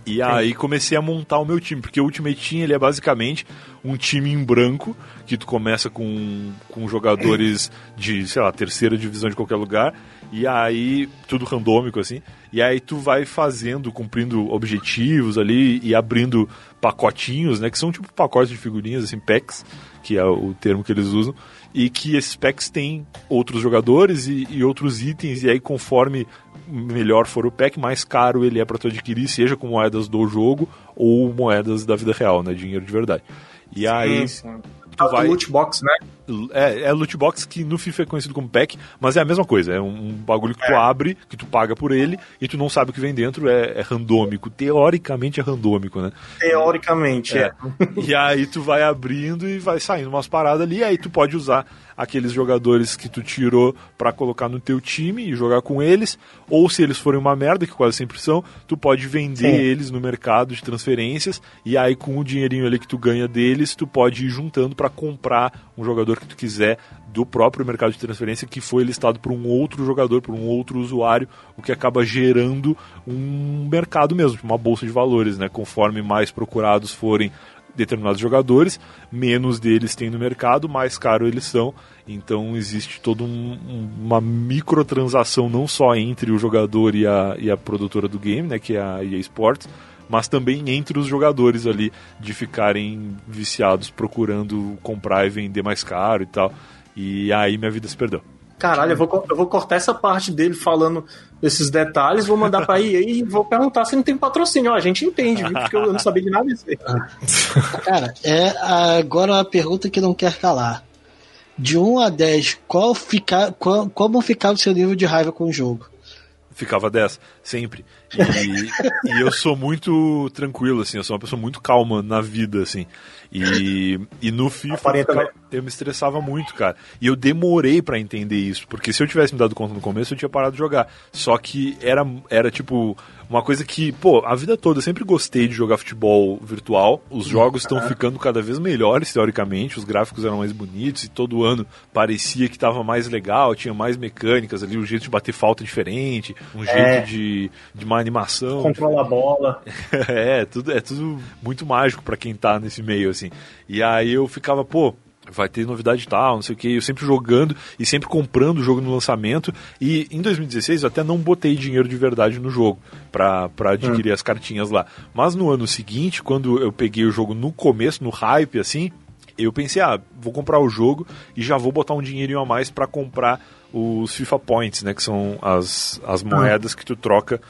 E aí comecei a montar o meu time, porque o Ultimate Team ele é basicamente um time em branco, que tu começa com, com jogadores de, sei lá, terceira divisão de qualquer lugar, e aí tudo randômico assim, e aí tu vai fazendo, cumprindo objetivos ali e abrindo pacotinhos, né, que são tipo pacotes de figurinhas assim, packs, que é o termo que eles usam, e que esses packs têm outros jogadores e, e outros itens, e aí conforme melhor for o pack, mais caro ele é para tu adquirir, seja com moedas do jogo ou moedas da vida real, né, dinheiro de verdade. E aí, tu vai. Loot box, né? É, é loot box que no FIFA é conhecido como pack, mas é a mesma coisa. É um, bagulho que tu abre, que tu paga por ele, e tu não sabe o que vem dentro, é, é randômico. Teoricamente é randômico, né? Teoricamente, é. É. E aí tu vai abrindo e vai saindo umas paradas ali, e aí tu pode usar aqueles jogadores que tu tirou pra colocar no teu time e jogar com eles, ou se eles forem uma merda, que quase sempre são, tu pode vender Sim. eles no mercado de transferências e aí com o dinheirinho ali que tu ganha deles, tu pode ir juntando pra comprar um jogador que tu quiser do próprio mercado de transferência que foi listado por um outro jogador, por um outro usuário, o que acaba gerando um mercado mesmo, tipo uma bolsa de valores, né? Conforme mais procurados forem determinados jogadores, menos deles tem no mercado, mais caro eles são. Então existe toda um, um- uma microtransação não só entre o jogador e a, e a produtora do game, né, que é a EA Sports, mas também entre os jogadores ali de ficarem viciados procurando comprar e vender mais caro e tal. E aí minha vida se perdeu. Caralho, eu vou, eu vou cortar essa parte dele falando desses detalhes, vou mandar pra EA e vou perguntar se não tem patrocínio. Ó, a gente entende, viu? Porque eu não sabia de nada disso. Cara, é agora uma pergunta que não quer calar. De 1 a 10, qual fica, qual- como ficava o seu nível de raiva com o jogo? ficava 10, sempre. E, e eu sou muito tranquilo, assim, eu sou uma pessoa muito calma na vida, assim. E, e no FIFA eu, eu me estressava muito, cara. E eu demorei pra entender isso, porque se eu tivesse me dado conta no começo, eu tinha parado de jogar. Só que era, era tipo, uma coisa que, pô, a vida toda eu sempre gostei de jogar futebol virtual. Os jogos estão ficando cada vez melhores, teoricamente, os gráficos eram mais bonitos e todo ano parecia que tava mais legal, tinha mais mecânicas ali, um jeito de bater falta diferente, um É. jeito de, de uma animação. Controla a bola. é, tudo, é tudo muito mágico pra quem tá nesse meio, assim. E aí eu ficava, pô, vai ter novidade e tal, não sei o que. Eu sempre jogando e sempre comprando o jogo no lançamento. E em 2016 eu até não botei dinheiro de verdade no jogo pra, pra adquirir as cartinhas lá. Mas no ano seguinte, quando eu peguei o jogo no começo, no hype, assim, eu pensei, ah, vou comprar o jogo e já vou botar um dinheirinho a mais pra comprar os FIFA Points, né? Que são as, as moedas que tu troca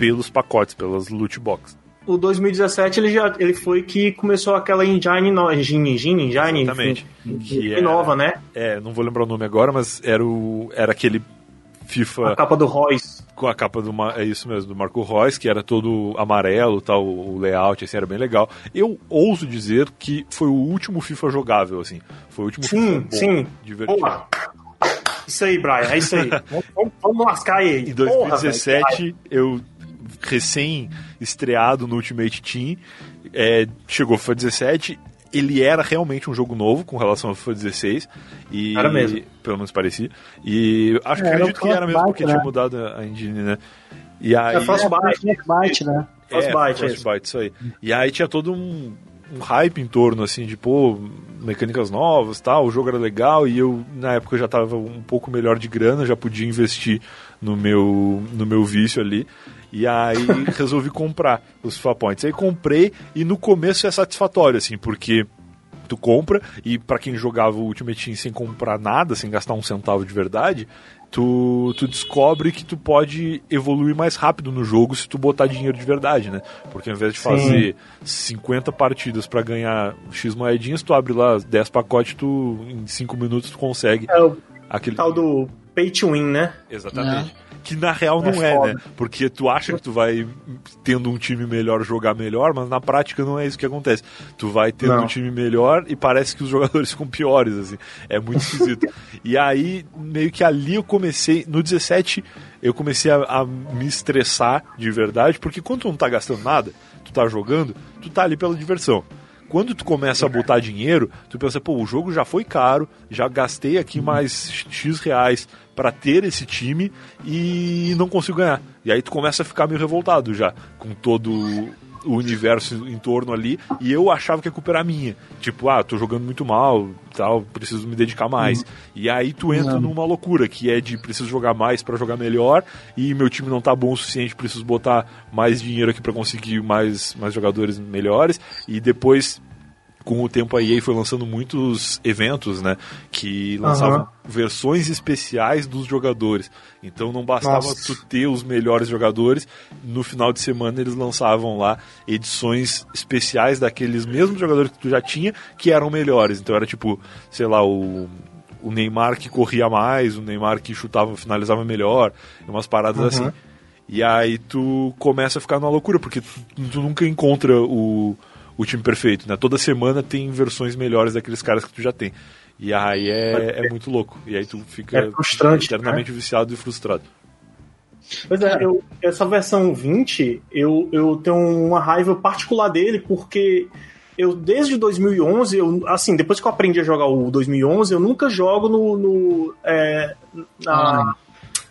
pelos pacotes, pelas loot box. O 2017 ele já ele foi que começou aquela engine, no, engine, engine, engine Exatamente. Que é- nova, né? É, não vou lembrar o nome agora, mas era, o, era aquele FIFA A capa do Royce. com a capa do é isso mesmo, do Marco Reus, que era todo amarelo, tal, o layout assim era bem legal. Eu ouso dizer que foi o último FIFA jogável assim. Foi o último Sim, FIFA bom, sim. divertido. Porra. Isso aí, Brian, é isso aí. vamos, vamos- lascar aí. Em Porra, 2017, eu recém estreado no Ultimate Team, é, chegou FIFA 17, ele era realmente um jogo novo com relação ao FIFA 16 e Era mesmo. pelo menos parecia. E acho que É, era acredito o que era mesmo porque né? tinha mudado a engine, né? E aí É Frostbite. Byte, né? Frostbite, é, isso. Frostbite, isso aí. E aí tinha todo um, um hype em torno, assim, de, pô, mecânicas novas tal, o jogo era legal e eu, na época, eu já tava um pouco melhor de grana, já podia investir no meu, no meu vício ali. E aí resolvi comprar os FIFA Points. Aí comprei e no começo é satisfatório, assim, porque tu compra e pra quem jogava o Ultimate Team sem comprar nada, sem gastar um centavo de verdade, tu, tu descobre que tu pode evoluir mais rápido no jogo se tu botar dinheiro de verdade, né? Porque ao invés de fazer 50 partidas pra ganhar X moedinhas, tu abre lá 10 pacotes, tu em 5 minutos tu consegue É o aquele tal do pay to win, né? Exatamente. Que na real não É é, né? Porque tu acha que tu vai tendo um time melhor jogar melhor, mas na prática não é isso que acontece. Tu vai tendo Não. um time melhor e parece que os jogadores ficam piores, assim. É muito esquisito. e aí, meio que ali eu comecei, no 17, eu comecei a, a me estressar de verdade, porque quando tu não tá gastando nada, tu tá jogando, tu tá ali pela diversão. Quando tu começa a botar dinheiro, tu pensa, pô, o jogo já foi caro, já gastei aqui mais X reais pra ter esse time e não consigo ganhar. E aí tu começa a ficar meio revoltado já com todo o universo em torno ali, e eu achava que a culpa era minha. Tipo, ah, tô jogando muito mal, tal, preciso me dedicar mais. E aí tu entra numa loucura, que é de preciso jogar mais pra jogar melhor, e meu time não tá bom o suficiente, preciso botar mais dinheiro aqui pra conseguir mais, mais jogadores melhores, e depois com o tempo a EA foi lançando muitos eventos, né? Que lançavam Aham. versões especiais dos jogadores. Então não bastava Nossa. tu ter os melhores jogadores, no final de semana eles lançavam lá edições especiais daqueles mesmos jogadores que tu já tinha, que eram melhores. Então era tipo, sei lá, o, o Neymar que corria mais, o Neymar que chutava, finalizava melhor, umas paradas assim. E aí tu começa a ficar numa loucura, porque tu, tu nunca encontra o, o time perfeito, né? Toda semana tem versões melhores daqueles caras que tu já tem. E aí é, é muito louco. E aí tu fica É frustrante, eternamente viciado e frustrado. Pois é, eu, essa versão 20, eu, eu tenho uma raiva particular dele, porque eu, desde 2011, eu, assim, depois que eu aprendi a jogar o 2011, eu nunca jogo no. no é, na,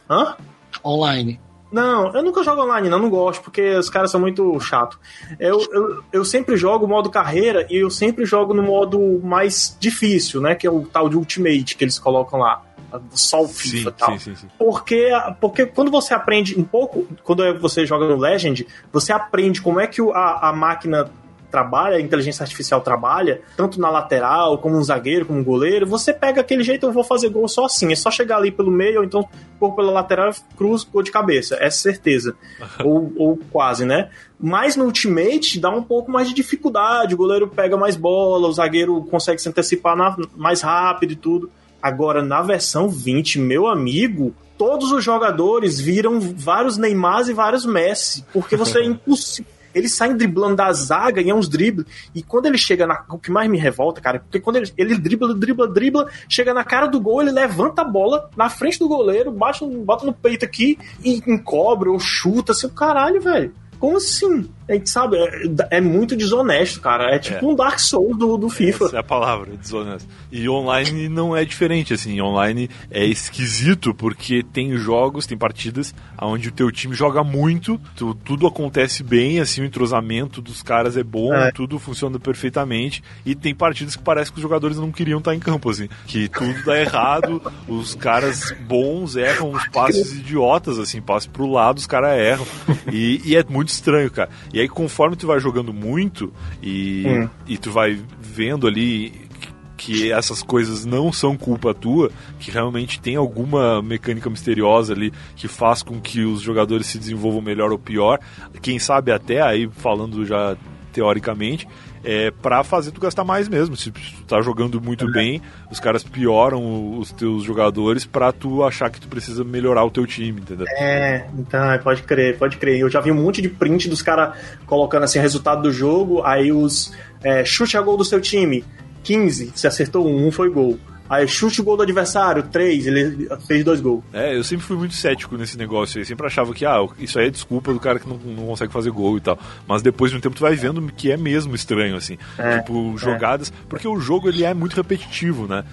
hã? Online. Não, eu nunca jogo online, não, não gosto, porque os caras são muito chato. Eu, eu, eu sempre jogo o modo carreira e eu sempre jogo no modo mais difícil, né? Que é o tal de Ultimate que eles colocam lá. Só o FIFA Sim, e tal. sim, sim, sim. Porque, porque quando você aprende um pouco, quando você joga no Legend, você aprende como é que a, a máquina trabalha, a inteligência artificial trabalha, tanto na lateral, como um zagueiro, como um goleiro, você pega aquele jeito, eu vou fazer gol só assim, é só chegar ali pelo meio, ou então por pela lateral, cruz, gol de cabeça, é certeza. ou, ou quase, né? Mas no Ultimate dá um pouco mais de dificuldade, o goleiro pega mais bola, o zagueiro consegue se antecipar na- mais rápido e tudo. Agora, na versão 20, meu amigo, todos os jogadores viram vários Neymars e vários Messi, porque você é impossível. Eles saem driblando da zaga e é uns dribles. E quando ele chega na. O que mais me revolta, cara, porque quando ele, ele dribla, dribla, dribla, chega na cara do gol, ele levanta a bola na frente do goleiro, bate, bota no peito aqui e encobre ou chuta. Assim, caralho, velho. Como assim? A gente sabe, é, é muito desonesto, cara. É tipo É. um Dark Souls do, do FIFA. Essa é a palavra, desonesto. E online não é diferente, assim. Online é esquisito porque tem jogos, tem partidas onde o teu time joga muito, tu- tudo acontece bem, assim, o entrosamento dos caras é bom, É. tudo funciona perfeitamente. E tem partidas que parece que os jogadores não queriam estar em campo, assim. Que tudo dá errado, os caras bons erram uns passes idiotas, assim, passes pro lado, os caras erram. E, e é muito estranho, cara. E aí, conforme tu vai jogando muito e, Hum. e tu vai vendo ali que essas coisas não são culpa tua, que realmente tem alguma mecânica misteriosa ali que faz com que os jogadores se desenvolvam melhor ou pior, quem sabe até aí falando já teoricamente, é para fazer tu gastar mais mesmo. Se tu tá jogando muito bem, os caras pioram os teus jogadores pra tu achar que tu precisa melhorar o teu time, entendeu? É, então, pode crer, pode crer. Eu já vi um monte de print dos caras colocando assim, resultado do jogo, aí os é, chute a gol do seu time, 15, você acertou um, um foi gol. Aí chute o gol do adversário, 3, ele fez dois gols. É, eu sempre fui muito cético nesse negócio aí. Sempre achava que, ah, isso aí é desculpa do cara que não, não consegue fazer gol e tal. Mas depois de um tempo tu vai vendo que é mesmo estranho, assim. É, tipo, jogadas. Porque o jogo ele é muito repetitivo, né?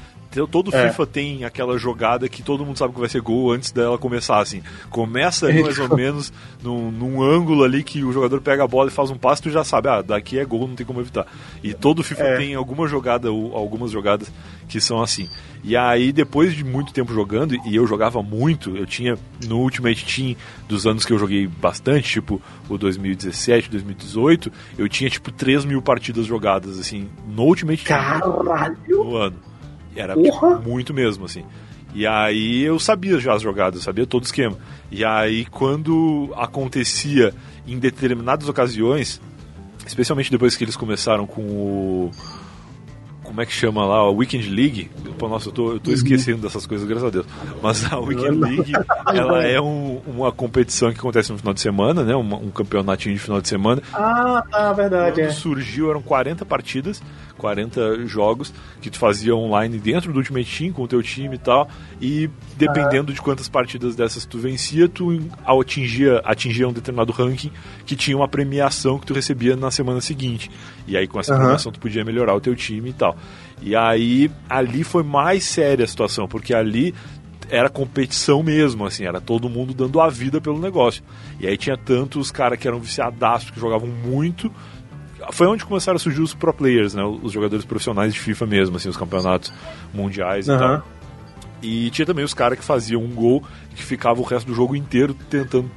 Todo É. FIFA tem aquela jogada que todo mundo sabe que vai ser gol antes dela começar, assim. Começa ali mais ou menos num, num ângulo ali que o jogador pega a bola e faz um passe, tu já sabe, ah, daqui é gol, não tem como evitar. E todo FIFA É. tem alguma jogada, ou algumas jogadas que são assim. E aí, depois de muito tempo jogando, e eu jogava muito, eu tinha no Ultimate Team dos anos que eu joguei bastante, tipo o 2017, 2018, eu tinha tipo 3 mil partidas jogadas, assim, no Ultimate Team Caralho! no ano. Era muito mesmo, assim. E aí eu sabia já as jogadas, sabia todo o esquema. E aí quando acontecia em determinadas ocasiões, especialmente depois que eles começaram com o. Como é que chama lá? A Weekend League. Pô, nossa, eu tô, eu tô esquecendo dessas coisas, graças a Deus. Mas a Weekend League, ela é um- uma competição que acontece no final de semana, né? Um, um campeonatinho de final de semana. Ah, tá, verdade. Quando É. surgiu, eram 40 partidas, 40 jogos que tu fazia online dentro do Ultimate Team com o teu time e tal. E dependendo de quantas partidas dessas tu vencia, tu atingia, atingia um determinado ranking que tinha uma premiação que tu recebia na semana seguinte. E aí com essa premiação tu podia melhorar o teu time e tal. E aí ali foi mais séria a situação, porque ali era competição mesmo, assim, era todo mundo dando a vida pelo negócio. E aí tinha tanto os caras que eram viciadaços, que jogavam muito. Foi onde começaram a surgir os pro players, né? Os jogadores profissionais de FIFA mesmo, assim, os campeonatos mundiais e Aham. tal. E tinha também os caras que faziam um gol que ficava o resto do jogo inteiro tentando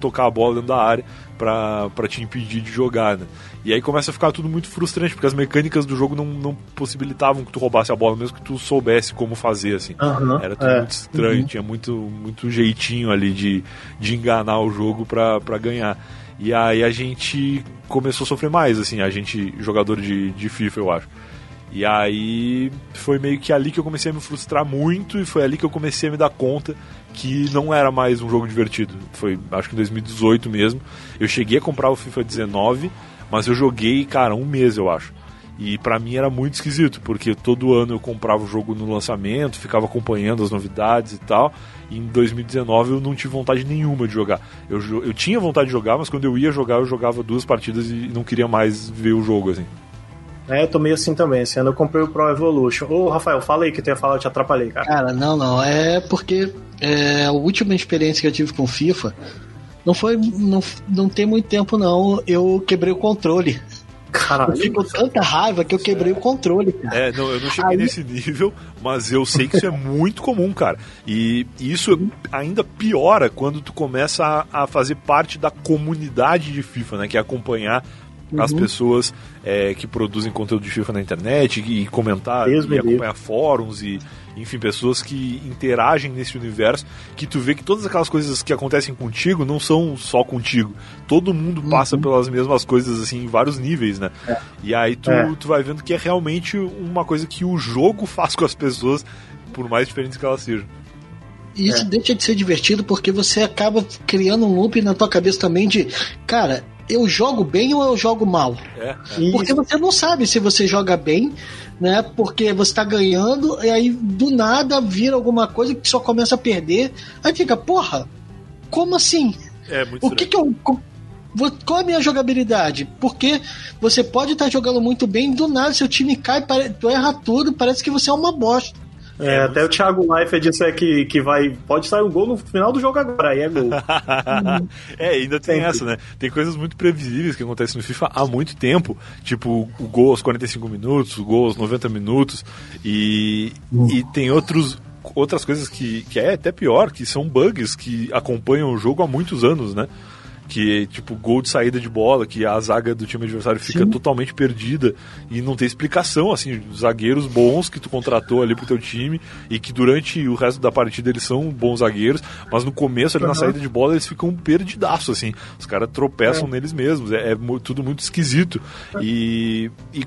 tocar a bola dentro da área pra te impedir de jogar, né? E aí começa a ficar tudo muito frustrante, porque as mecânicas do jogo não, não possibilitavam que tu roubasse a bola, mesmo que tu soubesse como fazer, assim. Aham, Era tudo é. muito estranho, tinha muito, muito jeitinho ali de, de enganar o jogo pra ganhar. E aí a gente começou a sofrer mais, assim, a gente, jogador de, de FIFA, eu acho. E aí foi meio que ali que eu comecei a me frustrar muito e foi ali que eu comecei a me dar conta que não era mais um jogo divertido. Foi, acho que em 2018 mesmo. Eu cheguei a comprar o FIFA 19, mas eu joguei, cara, um mês, eu acho. E pra mim era muito esquisito, porque todo ano eu comprava o jogo no lançamento, ficava acompanhando as novidades e tal. E em 2019 eu não tive vontade nenhuma de jogar. Eu, eu tinha vontade de jogar, mas quando eu ia jogar, eu jogava duas partidas e não queria mais ver o jogo, assim. É, eu tô meio assim também. Esse ano eu comprei o Pro Evolution. Ô, Rafael, fala aí que tu ia falar, eu te atrapalhei, cara. Cara, não, não. É porque é, a última experiência que eu tive com FIFA não foi. Não, não tem muito tempo, não. Eu quebrei o controle. Caralho. Eu com tanta raiva que eu quebrei o controle, cara. É, não, eu não cheguei Aí- nesse nível, mas eu sei que isso é muito comum, cara. E isso ainda piora quando tu começa a, a fazer parte da comunidade de FIFA, né? Que é acompanhar as Uhum. pessoas é, que produzem conteúdo de FIFA na internet e comentar Deus e acompanhar fóruns e enfim, pessoas que interagem nesse universo, que tu vê que todas aquelas coisas que acontecem contigo não são só contigo. Todo mundo Uhum. passa pelas mesmas coisas assim em vários níveis, né? E aí tu, É. tu vai vendo que é realmente uma coisa que o jogo faz com as pessoas, por mais diferentes que elas sejam. E isso deixa de ser divertido porque você acaba criando um loop na tua cabeça também de, cara, eu jogo bem ou eu jogo mal? É, Porque você não sabe se você joga bem, né? Porque você tá ganhando, e aí do nada vira alguma coisa que só começa a perder. Aí fica, porra, como assim? é, muito O que que eu. Qual é a minha jogabilidade? Porque você pode estar jogando muito bem, do nada seu time cai, tu erra tudo, parece que você é uma bosta. É, até o Thiago Leifert disse é que, que vai. Pode sair um gol no final do jogo agora, aí é gol. é, ainda tem Sempre. essa, né? Tem coisas muito previsíveis que acontecem no FIFA há muito tempo, tipo o gol aos 45 minutos, o gol aos 90 minutos, e, e tem outros outras coisas que, que é até pior, que são bugs que acompanham o jogo há muitos anos, né? Que tipo gol de saída de bola, que a zaga do time adversário fica totalmente perdida e não tem explicação, assim, zagueiros bons que tu contratou ali pro teu time e que durante o resto da partida eles são bons zagueiros, mas no começo ali na saída de bola eles ficam perdidaço, assim, os caras tropeçam neles mesmos, é, é tudo muito esquisito. E, e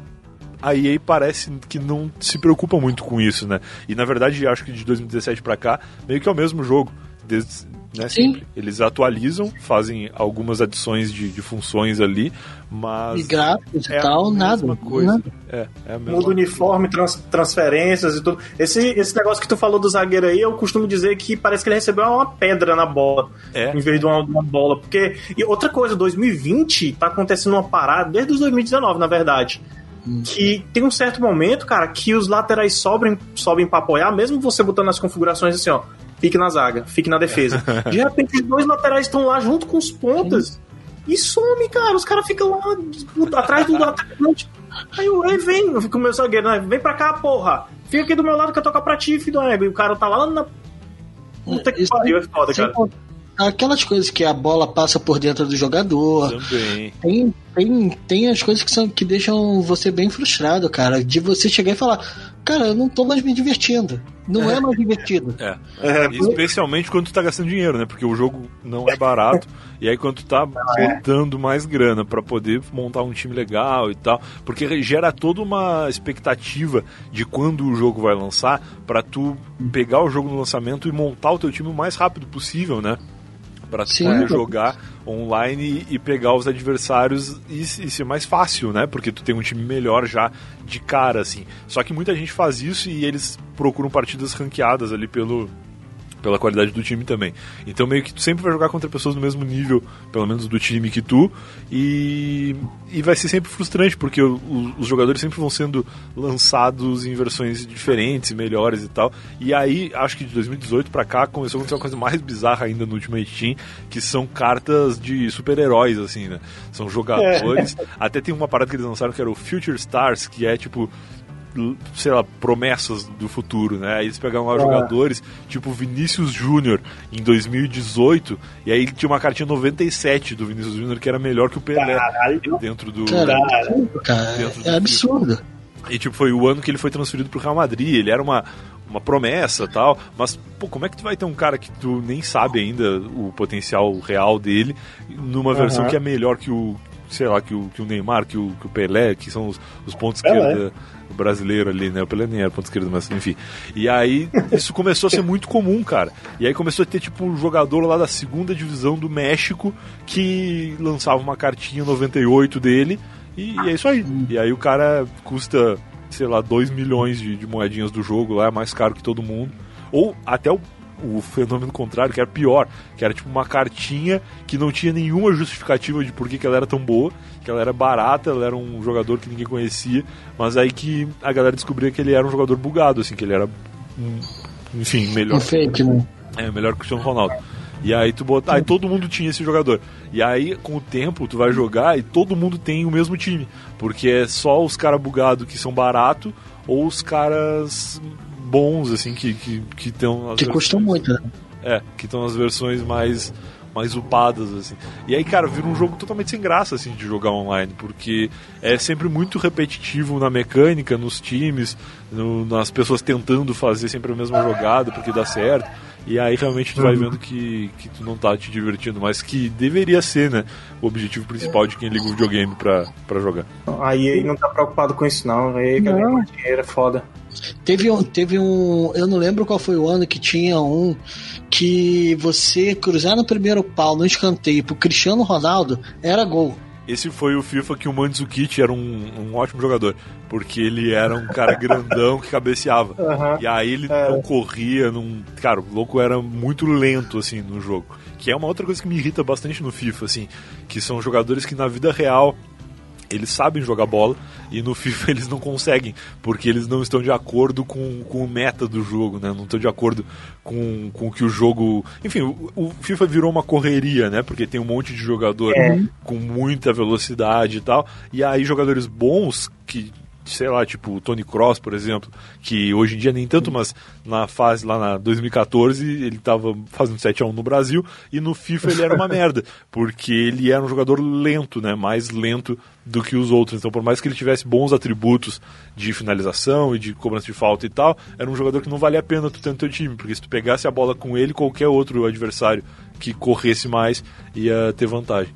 a EA parece que não se preocupa muito com isso, né? E na verdade acho que de 2017 pra cá meio que é o mesmo jogo. Desde, né, Sim. sempre. Eles atualizam, fazem algumas adições de, de funções ali, mas E gráficos e é tal, a nada. mesma coisa. né? É, é a mesma Muda o uniforme, trans- transferências e tudo. Esse, esse negócio que tu falou do zagueiro aí, eu costumo dizer que parece que ele recebeu uma pedra na bola. É. Em vez de uma, uma bola. Porque. E outra coisa, 2020 tá acontecendo uma parada, desde os 2019, na verdade. Que tem um certo momento, cara, que os laterais sobem, sobem pra apoiar, mesmo você botando as configurações assim, ó. Fique na zaga, fique na defesa. De repente, os dois laterais estão lá junto com os pontas. E some, cara. Os caras ficam lá atrás do atacante. Aí eu, vem, eu fico com o meu zagueiro, né? Vem pra cá, porra. Fica aqui do meu lado que eu toco pra ti, filho do ego. E o cara tá lá na. Puta que Isso pariu, é foda, cara. Aquelas coisas que a bola passa por dentro do jogador. Também. Tem, tem, tem as coisas que, são, que deixam você bem frustrado, cara. De você chegar e falar, cara, eu não tô mais me divertindo. Não é, mais divertido. É. É, Especialmente quando tu tá gastando dinheiro, né? Porque o jogo não é barato. e aí quando tu tá botando mais grana pra poder montar um time legal e tal. Porque gera toda uma expectativa de quando o jogo vai lançar pra tu pegar o jogo no lançamento e montar o teu time o mais rápido possível, né? Sim. poder jogar online e pegar os adversários e, e ser mais fácil, né? Porque tu tem um time melhor já de cara, assim. Só que muita gente faz isso e eles procuram partidas ranqueadas ali pelo, pela qualidade do time também. Então meio que tu sempre vai jogar contra pessoas do mesmo nível, pelo menos do time que tu, e, e vai ser sempre frustrante, porque o- o- os jogadores sempre vão sendo lançados em versões diferentes, melhores e tal. E aí, acho que de 2018 pra cá começou a acontecer uma coisa mais bizarra ainda no Ultimate Team, que são cartas de super-heróis, assim, né? São jogadores. Até tem uma parada que eles lançaram que era o Future Stars, que é tipo sei lá, promessas do futuro, né? Aí eles pegavam lá jogadores, tipo Vinícius Júnior em 2018, e aí tinha uma cartinha 97 do Vinícius Júnior que era melhor que o Pelé Caralho. dentro do. Cara, cara, Dentro do é absurdo. E tipo, foi o ano que ele foi transferido pro Real Madrid. Ele era uma, uma promessa tal. Mas, pô, como é que tu vai ter um cara que tu nem sabe ainda o potencial real dele numa versão que é melhor que o. Sei lá, que o, que o Neymar, que o, que o Pelé, que são os, os pontos Pelé. esquerda brasileiro ali, né? O Pelé nem era ponto esquerdo, mas enfim. E aí isso começou a ser muito comum, cara. E aí começou a ter tipo um jogador lá da segunda divisão do México que lançava uma cartinha 98 dele e, e é isso aí. E aí o cara custa, sei lá, 2 milhões de, de moedinhas do jogo lá, é mais caro que todo mundo. Ou até o, o fenômeno contrário, que era pior, que era tipo uma cartinha que não tinha nenhuma justificativa de por que, que ela era tão boa, que ela era barata, ela era um jogador que ninguém conhecia, mas aí que a galera descobria que ele era um jogador bugado, assim, que ele era, um, enfim, melhor. Um fake, né? É, melhor que o Cristiano Ronaldo. E aí tu bota. Aí todo mundo tinha esse jogador. E aí, com o tempo, tu vai jogar e todo mundo tem o mesmo time. Porque é só os caras bugados que são barato ou os caras bons, assim, que que que estão. Que custam muito, né? É, que estão as versões mais mais upadas, assim. E aí, cara, vira um jogo totalmente sem graça, assim, de jogar online, porque é sempre muito repetitivo na mecânica, nos times, no- nas pessoas tentando fazer sempre a mesma jogada, porque dá certo. E aí realmente tu vai vendo que, que tu não tá te divertindo, mas que deveria ser, né? O objetivo principal de quem liga o videogame pra, pra jogar. Aí ele não tá preocupado com isso, não. Aí ganhar mais dinheiro, é foda. Teve um, teve um. Eu não lembro qual foi o ano que tinha um que você cruzar no primeiro pau no escanteio pro Cristiano Ronaldo era gol. Esse foi o FIFA que o Mandzukic era um, um ótimo jogador, porque ele era um cara grandão que cabeceava. Aham. E aí ele É. não corria, não. Cara, o louco era muito lento, assim, no jogo. Que é uma outra coisa que me irrita bastante no FIFA, assim, que são jogadores que na vida real eles sabem jogar bola e no FIFA eles não conseguem, porque eles não estão de acordo com, com o meta do jogo, né? Não estão de acordo com, com o que o jogo. Enfim, o, o FIFA virou uma correria, né? Porque tem um monte de jogador com muita velocidade e tal. E aí jogadores bons que. Sei lá, tipo o Tony Cross, por exemplo, que hoje em dia nem tanto, mas na fase lá na 2014 ele tava fazendo 7x1 no Brasil e no FIFA ele era uma merda, porque ele era um jogador lento, né? Mais lento do que os outros. Então, por mais que ele tivesse bons atributos de finalização e de cobrança de falta e tal, era um jogador que não valia a pena tu ter no teu time, porque se tu pegasse a bola com ele, qualquer outro adversário que corresse mais ia ter vantagem.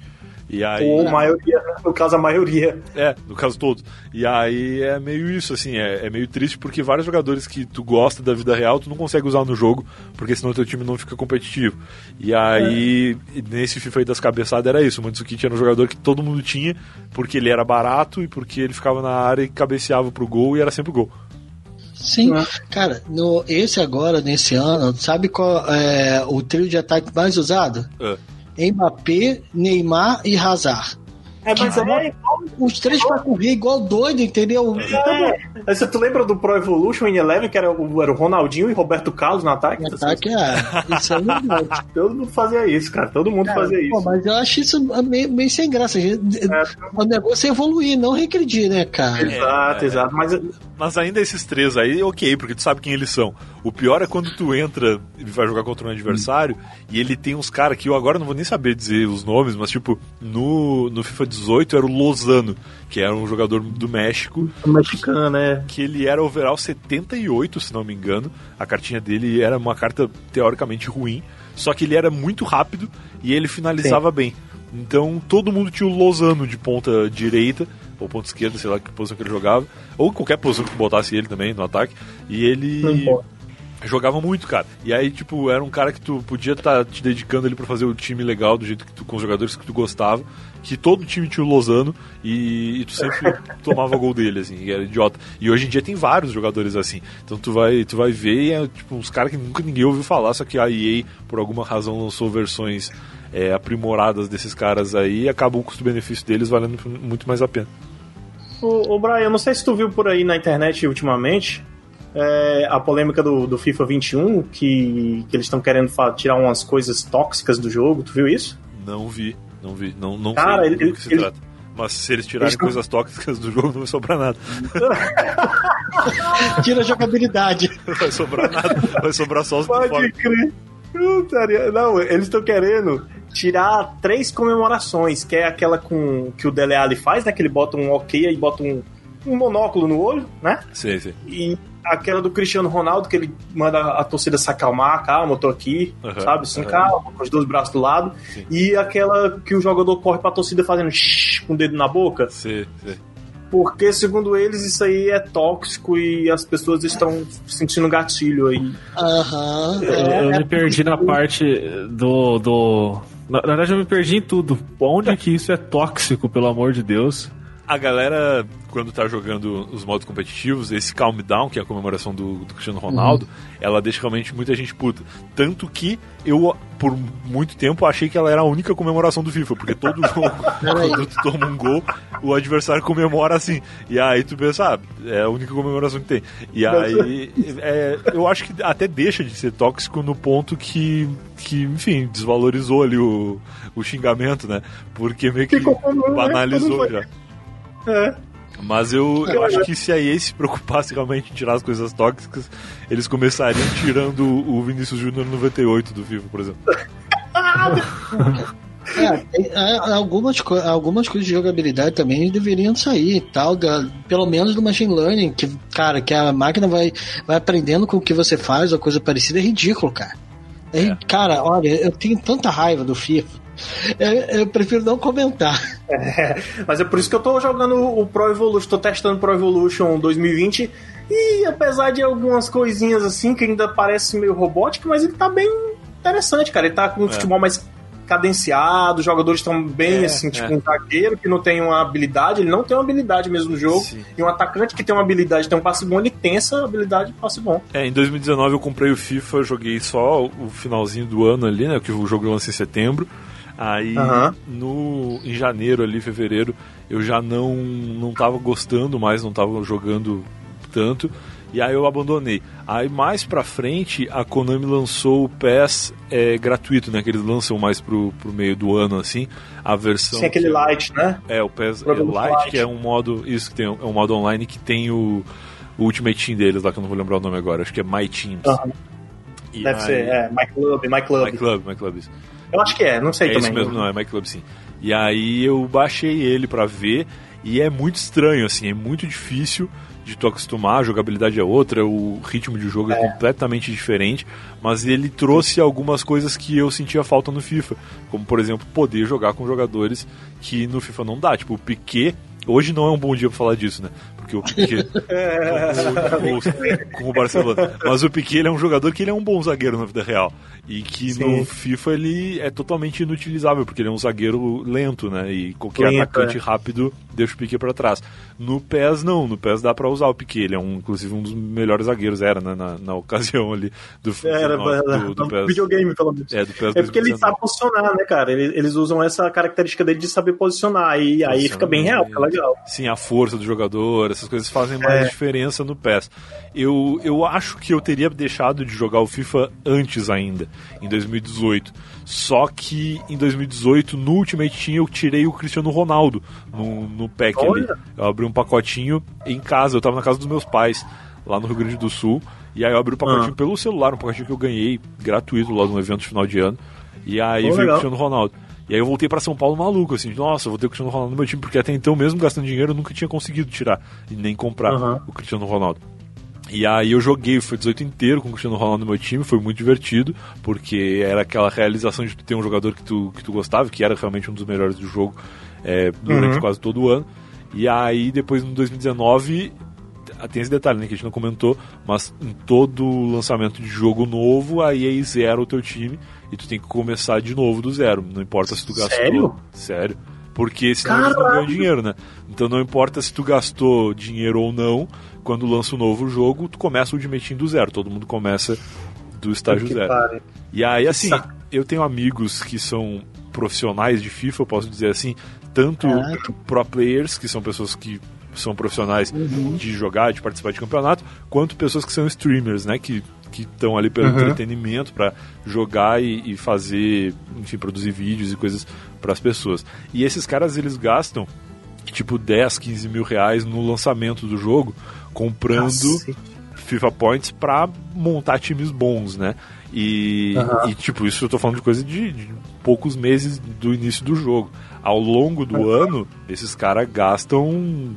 E aí, Ou maioria, né? no caso a maioria. é, no caso todos. E aí é meio isso, assim, é, é meio triste porque vários jogadores que tu gosta da vida real, tu não consegue usar no jogo, porque senão teu time não fica competitivo. E aí, nesse FIFA aí das cabeçadas era isso, o Mandzukic era um jogador que todo mundo tinha, porque ele era barato e porque ele ficava na área e cabeceava pro gol e era sempre gol. Sim, cara, no, esse agora, nesse ano, sabe qual é o trio de ataque mais usado? É. Mbappé, Neymar e Hazard. É, mas é, Os três pra correr igual doido, entendeu? Aí Você tu lembra do Pro Evolution em Eleven, que era o, era o Ronaldinho e Roberto Carlos no ataque? O ataque é. Isso é verdade. Todo mundo fazia isso, cara. Todo mundo Cara, fazia pô, isso. mas eu acho isso meio, meio sem graça. O negócio é evoluir, não regredir, né, cara? Exato, exato. Mas Mas ainda esses três aí, ok, porque tu sabe quem eles são. O pior é quando tu entra e vai jogar contra um adversário e ele tem uns caras que eu agora não vou nem saber dizer os nomes, mas tipo, no, no FIFA 18 era o Lozano, que era um jogador do México, mexicano, né? que ele era overall 78, se não me engano. A cartinha dele era uma carta teoricamente ruim, só que ele era muito rápido e ele finalizava bem. Então todo mundo tinha o Lozano de ponta direita, ou ponta esquerda, sei lá que posição que ele jogava, ou qualquer posição que tu botasse ele também no ataque, e ele. Jogava muito, cara. E aí, tipo, era um cara que tu podia estar te dedicando ali pra fazer o time legal, do jeito que tu, com os jogadores que tu gostava, que todo time tinha o Lozano e, e tu sempre tomava gol dele, assim, e era idiota. E hoje em dia tem vários jogadores assim. Então tu vai, tu vai ver e é tipo uns caras que nunca ninguém ouviu falar, só que a EA, por alguma razão, lançou versões é, aprimoradas desses caras aí e acaba o custo-benefício deles valendo muito mais a pena. Ô, ô Brian, eu não sei se tu viu por aí na internet ultimamente é, a polêmica do, do FIFA 21, que, que eles estão querendo tirar umas coisas tóxicas do jogo. Tu viu isso? Não vi, não vi, não, não Cara, sei ele- do que se ele- trata. Mas se eles tirarem Eles coisas tóxicas do jogo, não vai sobrar nada. Tira a jogabilidade. Não vai sobrar nada, vai sobrar só os Pode crer. Não, eles estão querendo tirar três comemorações, que é aquela com que o Dele Alli faz, né? Que ele bota um ok e bota um, um monóculo no olho, né? Sim, sim. E aquela do Cristiano Ronaldo, que ele manda a torcida se acalmar, calma, eu tô aqui, Aham, sabe? Assim, aham. calma, com os dois braços do lado. Sim. E aquela que o jogador corre pra torcida fazendo shhh com o dedo na boca. Sim, sim. Porque, segundo eles, isso aí é tóxico e as pessoas estão sentindo gatilho aí. Aham. Eu, é, eu me perdi na parte do. do... Na, na verdade, eu me perdi em tudo. Onde que isso é tóxico, pelo amor de Deus? A galera, quando tá jogando os modos competitivos, esse Calm Down, que é a comemoração do, do Cristiano Ronaldo, ela deixa realmente muita gente puta. Tanto que eu, por muito tempo, achei que ela era a única comemoração do FIFA, porque todo jogo, quando tu toma um gol, o adversário comemora assim. E aí tu pensa, ah, é a única comemoração que tem. E aí, é, eu acho que até deixa de ser tóxico no ponto que, que enfim, desvalorizou ali o, o xingamento, né? Porque meio que né? banalizou já. É. Mas eu, eu acho que se a EA se preocupasse realmente em tirar as coisas tóxicas, eles começariam tirando o Vinícius Júnior 98 do FIFA, por exemplo. É, tem- é, algumas, algumas coisas de jogabilidade também deveriam sair tal, da, pelo menos do machine learning, que, cara, que a máquina vai, vai aprendendo com o que você faz ou coisa parecida, é ridículo, cara. É ri- Cara, olha, eu tenho tanta raiva do FIFA. Eu, eu prefiro não comentar. Mas é por isso que eu tô jogando o Pro Evolution, tô testando o Pro Evolution 2020 e apesar de algumas coisinhas assim que ainda parece meio robótico, mas ele tá bem interessante, cara. Ele tá com um futebol mais cadenciado, os jogadores estão bem É, assim, tipo é. um zagueiro que não tem uma habilidade, ele não tem uma habilidade mesmo no jogo, Sim. e um atacante que tem uma habilidade, tem um passe bom, ele tem essa habilidade de passe bom. É, em 2019 eu comprei o FIFA, joguei só o finalzinho do ano ali, né? Que o jogo lança em setembro. Aí no em janeiro ali, fevereiro, eu já não não tava gostando mais, não tava jogando tanto. E aí eu abandonei. Aí mais pra frente a Konami lançou o PES é, gratuito, né? Que eles lançam mais pro, pro meio do ano, assim. A versão. Sem aquele que- light, né? É, o PES é, Lite, Lite. que é um modo. Isso, que tem, é um modo online que tem o, o Ultimate Team deles lá, que eu não vou lembrar o nome agora. Acho que é My Teams. E Deve aí- ser, é, My Club, My Club. My Club, My Club, isso. Eu acho que é, não sei É também. isso mesmo, não, é My Club sim. E aí eu baixei ele pra ver e é muito estranho, assim, é muito difícil de tu acostumar, a jogabilidade é outra, o ritmo de jogo é, completamente diferente, mas ele trouxe algumas coisas que eu sentia falta no FIFA, como por exemplo, poder jogar com jogadores que no FIFA não dá, tipo o Piquet, hoje não é um bom dia pra falar disso, né? Porque o Piquet com, com o Barcelona. Mas o Piquet ele é um jogador que ele é um bom zagueiro na vida real. E que Sim. no FIFA ele é totalmente inutilizável, porque ele é um zagueiro lento, né? E qualquer Lento, atacante é. rápido deixa o Piquet pra trás. No PES não, no PES dá pra usar o Piquet. Ele é um, inclusive um dos melhores zagueiros, era, né? Na, na ocasião ali do, Era, do, era, do, do um PES. videogame, pelo menos. É, do PES É porque ele 2019. sabe posicionar, né, cara? Ele- Eles usam essa característica dele de saber posicionar. E aí fica bem real, fica legal. Sim, a força do jogador, essas coisas fazem mais É. diferença no PES. Eu, eu acho que eu teria deixado de jogar o FIFA antes ainda, em 2018. Só que em 2018, no Ultimate Team, eu tirei o Cristiano Ronaldo no, no pack ali. Olha. Eu abri um pacotinho em casa, eu tava na casa dos meus pais, lá no Rio Grande do Sul. E aí eu abri o pacotinho Ah. pelo celular, um pacotinho que eu ganhei gratuito lá no evento de final de ano. E aí Oh, veio o. Cristiano Ronaldo. E aí eu voltei pra São Paulo maluco, assim, nossa, vou ter o Cristiano Ronaldo no meu time, porque até então, mesmo gastando dinheiro, eu nunca tinha conseguido tirar e nem comprar Aham. o Cristiano Ronaldo. E aí eu joguei, foi 18 inteiro com o Cristiano Ronaldo no meu time, foi muito divertido, porque era aquela realização de tu ter um jogador que tu, que tu gostava, que era realmente um dos melhores do jogo é, durante Uhum. quase todo o ano. E aí depois, no 2019, tem esse detalhe né, que a gente não comentou, mas em todo lançamento de jogo novo, a EA zera o teu time e tu tem que começar de novo do zero. Não importa se tu gastou. Sério? Sério. Porque senão eles não ganham dinheiro, né? Então não importa se tu gastou dinheiro ou não, quando lança um novo jogo, tu começa o Ultimate do zero. Todo mundo começa do estágio zero. pare. E aí, assim, saco. eu tenho amigos que são profissionais de FIFA, eu posso dizer assim, tanto Caraca. pro players, que são pessoas que são profissionais de jogar, de participar de campeonato, quanto pessoas que são streamers, né, que que estão ali pelo Uhum. entretenimento para jogar e, e fazer, enfim, produzir vídeos e coisas para as pessoas. E esses caras eles gastam tipo 10, 15 mil reais no lançamento do jogo, comprando Cacete. FIFA Points pra montar times bons, né? E, Aham. e, tipo, isso eu tô falando de coisa de, de poucos meses do início do jogo. Ao longo do ano, esses caras gastam,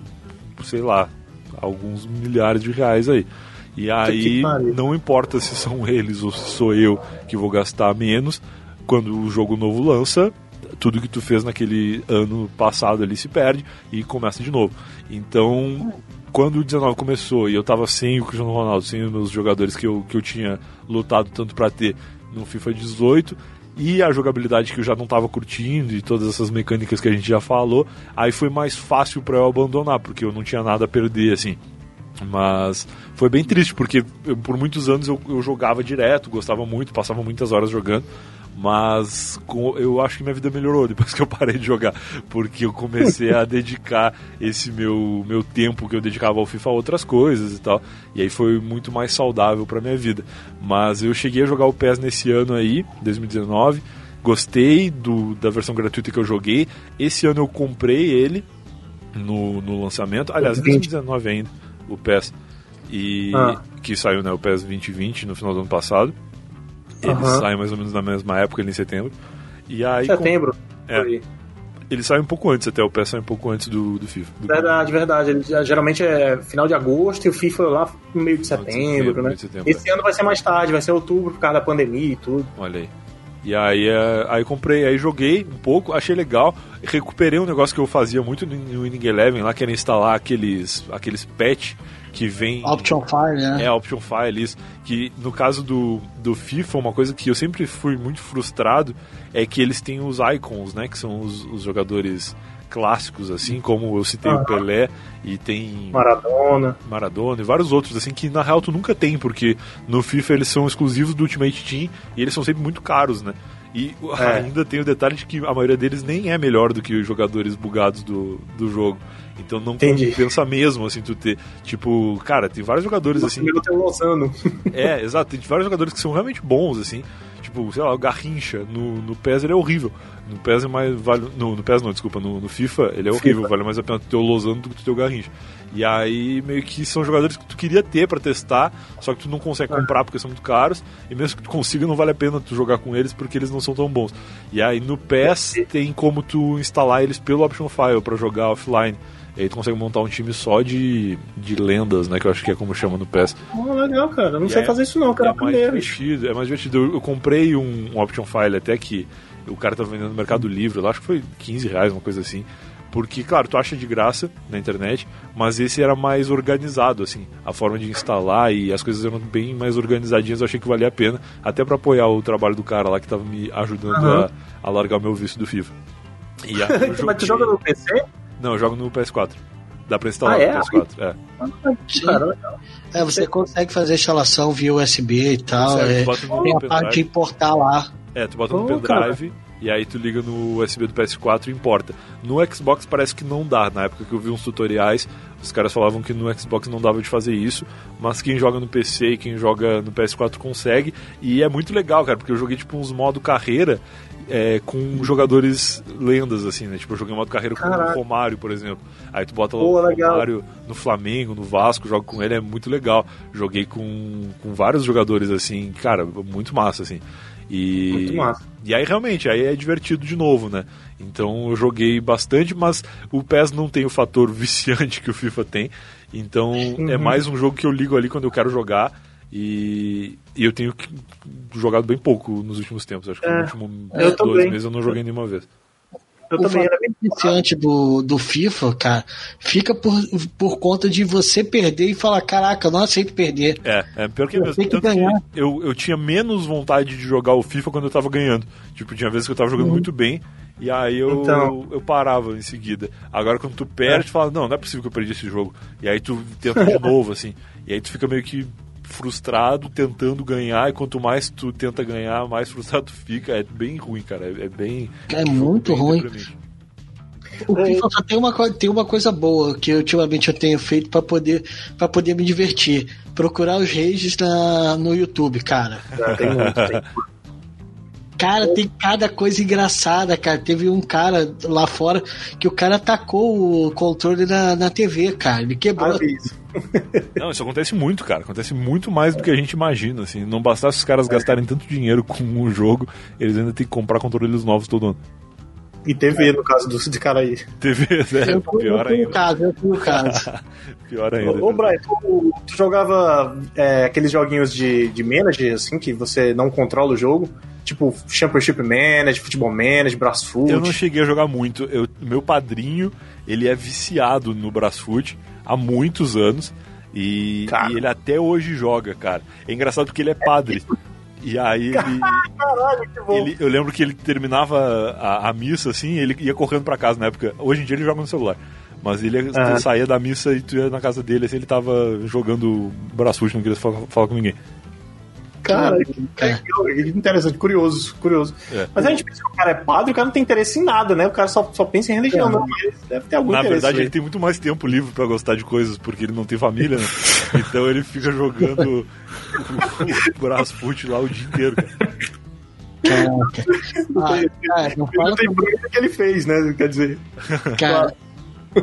sei lá, alguns milhares de reais aí. E aí, não importa se são eles ou se sou eu que vou gastar menos, quando o jogo novo lança, tudo que tu fez naquele ano passado ali se perde e começa de novo. Então, quando o 19 começou e eu tava sem o Cristiano Ronaldo, sem os meus jogadores que eu, que eu tinha lutado tanto pra ter no FIFA 18 e a jogabilidade que eu já não tava curtindo e todas essas mecânicas que a gente já falou, aí foi mais fácil pra eu abandonar, porque eu não tinha nada a perder assim. Mas foi bem triste, porque eu- por muitos anos eu, eu jogava direto, gostava muito, passava muitas horas jogando. Mas com- eu acho que minha vida melhorou depois que eu parei de jogar. Porque eu comecei a dedicar esse meu, meu tempo que eu dedicava ao FIFA a outras coisas e tal. E aí foi muito mais saudável pra minha vida. Mas eu cheguei a jogar o PES nesse ano aí, 2019. Gostei do, da versão gratuita que eu joguei. Esse ano eu comprei ele no, no lançamento. Aliás, em 2019 ainda, o PES. E Ah. que saiu, né, o PES 2020 no final do ano passado. Ele Aham. sai mais ou menos na mesma época, em setembro. E aí Setembro. É. Foi. ele sai um pouco antes até, o PES sai um pouco antes do, do FIFA. Do Verdade, verdade. Ele já- geralmente é final de agosto e o FIFA lá no meio de setembro, setembro, né? meio de setembro, Esse ano vai ser mais tarde, vai ser outubro por causa da pandemia e tudo. Olha aí. E aí, é, aí comprei, aí joguei um pouco, achei legal, recuperei um negócio que eu fazia muito no Winning Eleven, lá que era instalar aqueles, aqueles patch que vem Option Fire, né? É, Option File, isso. Que no caso do, do FIFA, uma coisa que eu sempre fui muito frustrado é que eles têm os icons, né? Que são os, os jogadores clássicos, assim, como eu citei o Pelé e tem Maradona. Maradona e vários outros, assim, que na real tu nunca tem, porque no FIFA eles são exclusivos do Ultimate Team e eles são sempre muito caros, né? E É. ainda tem o detalhe de que a maioria deles nem é melhor do que os jogadores bugados do, do jogo. Então não Entendi. compensa mesmo, assim, tu ter. Tipo, cara, tem vários jogadores assim. Primeiro tem o Lozano. É, exato. Tem vários jogadores que são realmente bons, assim. Tipo, sei lá, o Garrincha. No, no PES ele é horrível. No PES é mais. Vale, no, no PES não, desculpa. No, no FIFA ele é horrível. FIFA. Vale mais a pena tu ter o Lozano do que tu ter o Garrincha. E aí, meio que são jogadores que tu queria ter pra testar, só que tu não consegue comprar porque são muito caros. E mesmo que tu consiga, não vale a pena tu jogar com eles porque eles não são tão bons. E aí no PES tem como tu instalar eles pelo Option File pra jogar offline. E aí tu consegue montar um time só de, de lendas, né? Que eu acho que é como chama no PES. Oh, legal, cara. Eu não E sei é- fazer isso não, cara. É É mais divertido, é mais divertido. Eu, eu comprei um, um option file até que o cara tava vendendo no Mercado Livre, lá acho que foi 15 reais, uma coisa assim. Porque, claro, tu acha de graça na internet, mas esse era mais organizado, assim. A forma de instalar e as coisas eram bem mais organizadinhas, eu achei que valia a pena, até pra apoiar o trabalho do cara lá que tava me ajudando Aham. a, a largar o meu vício do FIFA. E aí eu Mas tu joga no PC? Não, eu jogo no PS4. Dá pra instalar Ah, é? no PS4. É. Cara, legal. É, você consegue fazer instalação via USB e tal. Consegue, é, bota no tem a parte de importar lá. É, tu bota no Oh, pendrive e aí tu liga no USB do PS4 e importa. No Xbox parece que não dá. Na época que eu vi uns tutoriais, os caras falavam que no Xbox não dava de fazer isso, mas quem joga no PC e quem joga no PS4 consegue. E é muito legal, cara, porque eu joguei tipo uns modo carreira é, com jogadores lendas, assim, né? Tipo, eu joguei um modo carreira com Caraca. o Romário, por exemplo. Aí tu bota Pô, o legal. Romário no Flamengo, no Vasco, jogo com ele, é muito legal. Joguei com, com vários jogadores, assim, cara, muito massa, assim. E, Muito massa. e aí realmente, aí é divertido de novo, né? Então eu joguei bastante, mas o PES não tem o fator viciante que o FIFA tem. Então Uhum. é mais um jogo que eu ligo ali quando eu quero jogar. E, e eu tenho jogado bem pouco nos últimos tempos. Acho que É, nos últimos eu dois também. meses eu não joguei nenhuma vez. Eu o também era bem viciante do, do FIFA, cara, fica por, por conta de você perder e falar: caraca, eu não aceito perder. É, é pior que é Eu mesmo. tenho que Tanto que ganhar. eu, eu tinha menos vontade de jogar o FIFA quando eu tava ganhando. Tipo, tinha vezes que eu tava jogando muito bem e aí eu, Então. eu parava em seguida. Agora quando tu perde, tu fala, não, não é possível que eu perdi esse jogo. E aí tu tenta de novo, assim. E aí tu fica meio que frustrado tentando ganhar e quanto mais tu tenta ganhar, mais frustrado tu fica. É bem ruim, cara. É, é bem. É muito bem ruim. O FIFA só tem uma, tem uma coisa boa que ultimamente eu tenho feito pra poder, pra poder me divertir: procurar os rages na, no YouTube, cara. Já tem muito, tem. Cara, tem cada coisa engraçada, cara. Teve um cara lá fora que o cara tacou o controle na, na TV, cara. Ele quebrou. Ah, isso. Não, isso acontece muito, cara. Acontece muito mais do que a gente imagina, assim. Não bastasse os caras gastarem tanto dinheiro com o jogo, eles ainda têm que comprar controles novos todo ano. E TV, no caso do, de cara aí. TV, né? Eu eu Pior no ainda. caso, eu fui no caso. Pior ainda. Ô, ô Brian, tu, tu jogava é, aqueles joguinhos de, de manager, assim, que você não controla o jogo? Tipo Championship Manager, Futebol Manager, Brasfoot. Eu não cheguei a jogar muito. Eu, meu padrinho, ele é viciado no Brasfoot há muitos anos. E, e ele até hoje joga, cara. É engraçado porque ele é padre. E aí ele, Caralho, que bom. ele- Eu lembro que ele terminava a, a missa assim, ele ia correndo pra casa na época. Hoje em dia ele joga no celular. Mas ele Aham. saía da missa e tu ia na casa dele, assim, ele tava jogando Brasfoot, não queria falar, falar com ninguém. Cara, Cara. que interessante, curioso, curioso. É. Mas a gente pensa que o cara é padre, o cara não tem interesse em nada, né? O cara só, só pensa em religião, não, mas deve ter algum Na interesse. verdade, aí. ele tem muito mais tempo livre pra gostar de coisas, porque ele não tem família, né? Então ele fica jogando o Brasfoot lá o dia inteiro, cara. Caraca. Ah, cara, não fala tem problema que ele fez, né? Quer dizer, Cara,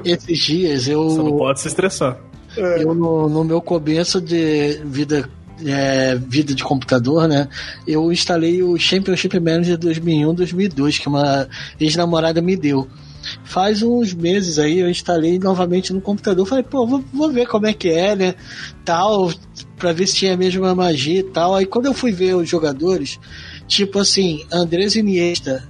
esses dias eu, Só não pode se estressar. eu no, no meu começo de vida é, vida de computador, né? Eu instalei o Championship Manager 2001-2002 que uma ex-namorada me deu. Faz uns meses aí eu instalei novamente no computador. Falei, pô, vou, vou ver como é que é, né? Tal, pra ver se tinha a mesma magia e tal. Aí quando eu fui ver os jogadores, tipo assim, Andrés Iniesta,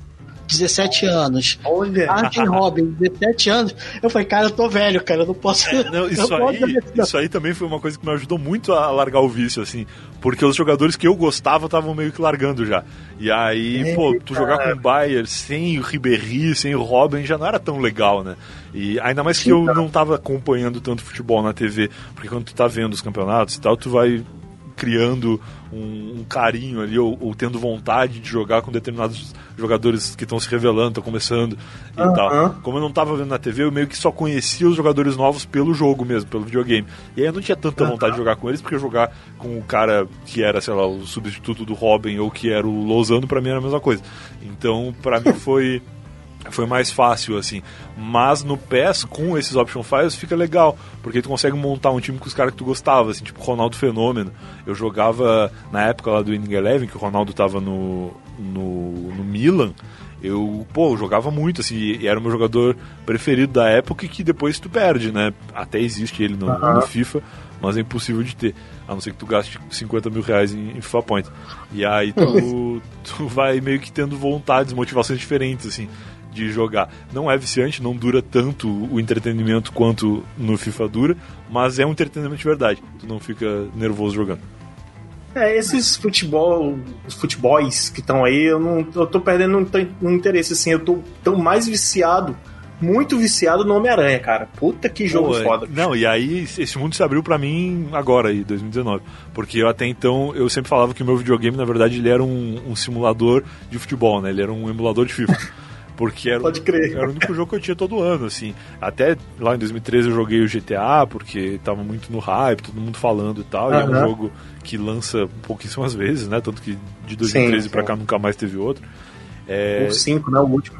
17 anos. olha. Arjen Robin, 17 anos. Eu falei, cara, eu tô velho, cara, eu não posso. É, Não, isso, posso aí, ver isso, não. isso aí também foi uma coisa que me ajudou muito a largar o vício, assim. Porque os jogadores que eu gostava estavam meio que largando já. E aí, pô, tu jogar com o Bayern sem o Ribéry, sem o Robin, já não era tão legal, né? E ainda mais que eu não tava acompanhando tanto futebol na TV. Porque quando tu tá vendo os campeonatos e tal, tu vai criando um, um carinho ali, ou, ou tendo vontade de jogar com determinados jogadores que estão se revelando, estão começando e Aham. tal. Como eu não tava vendo na TV, eu meio que só conhecia os jogadores novos pelo jogo mesmo, pelo videogame. E aí eu não tinha tanta vontade de jogar com eles, porque jogar com o cara que era, sei lá, o substituto do Robin ou que era o Lozano, pra mim era a mesma coisa. Então, pra mim foi foi mais fácil, assim. Mas no PES, com esses option files, fica legal, porque tu consegue montar um time com os caras que tu gostava, assim, tipo Ronaldo Fenômeno. Eu jogava na época lá do Inning Eleven, que o Ronaldo tava no, no, no Milan. Eu, pô, eu jogava muito, assim, e era o meu jogador preferido da época que depois tu perde, né? Até existe ele no, no FIFA, mas é impossível de ter. A não ser que tu gaste 50 mil reais em, em FIFA Point. E aí tu, tu vai meio que tendo vontades, motivações diferentes, assim, de jogar. Não é viciante, não dura tanto o entretenimento quanto no FIFA dura, mas é um entretenimento de verdade. Tu não fica nervoso jogando. É, esses futebol, os futebols que estão aí, eu não eu tô perdendo um, um interesse, assim, eu tô tão mais viciado, muito viciado no Homem-Aranha, cara. Puta que jogo Pô, é- foda. Não, e aí esse mundo se abriu pra mim agora, aí, 2019. Porque eu até então, eu sempre falava que o meu videogame, na verdade, ele era um, um simulador de futebol, né? Ele era um emulador de FIFA. Porque era, Pode crer. era o único jogo que eu tinha todo ano, assim. Até lá em 2013 eu joguei o GTA, porque tava muito no hype, todo mundo falando e tal. E é um jogo que lança pouquíssimas vezes, né? Tanto que de 2013 Sim, pra sim. cá nunca mais teve outro. É, O 5, né? O último.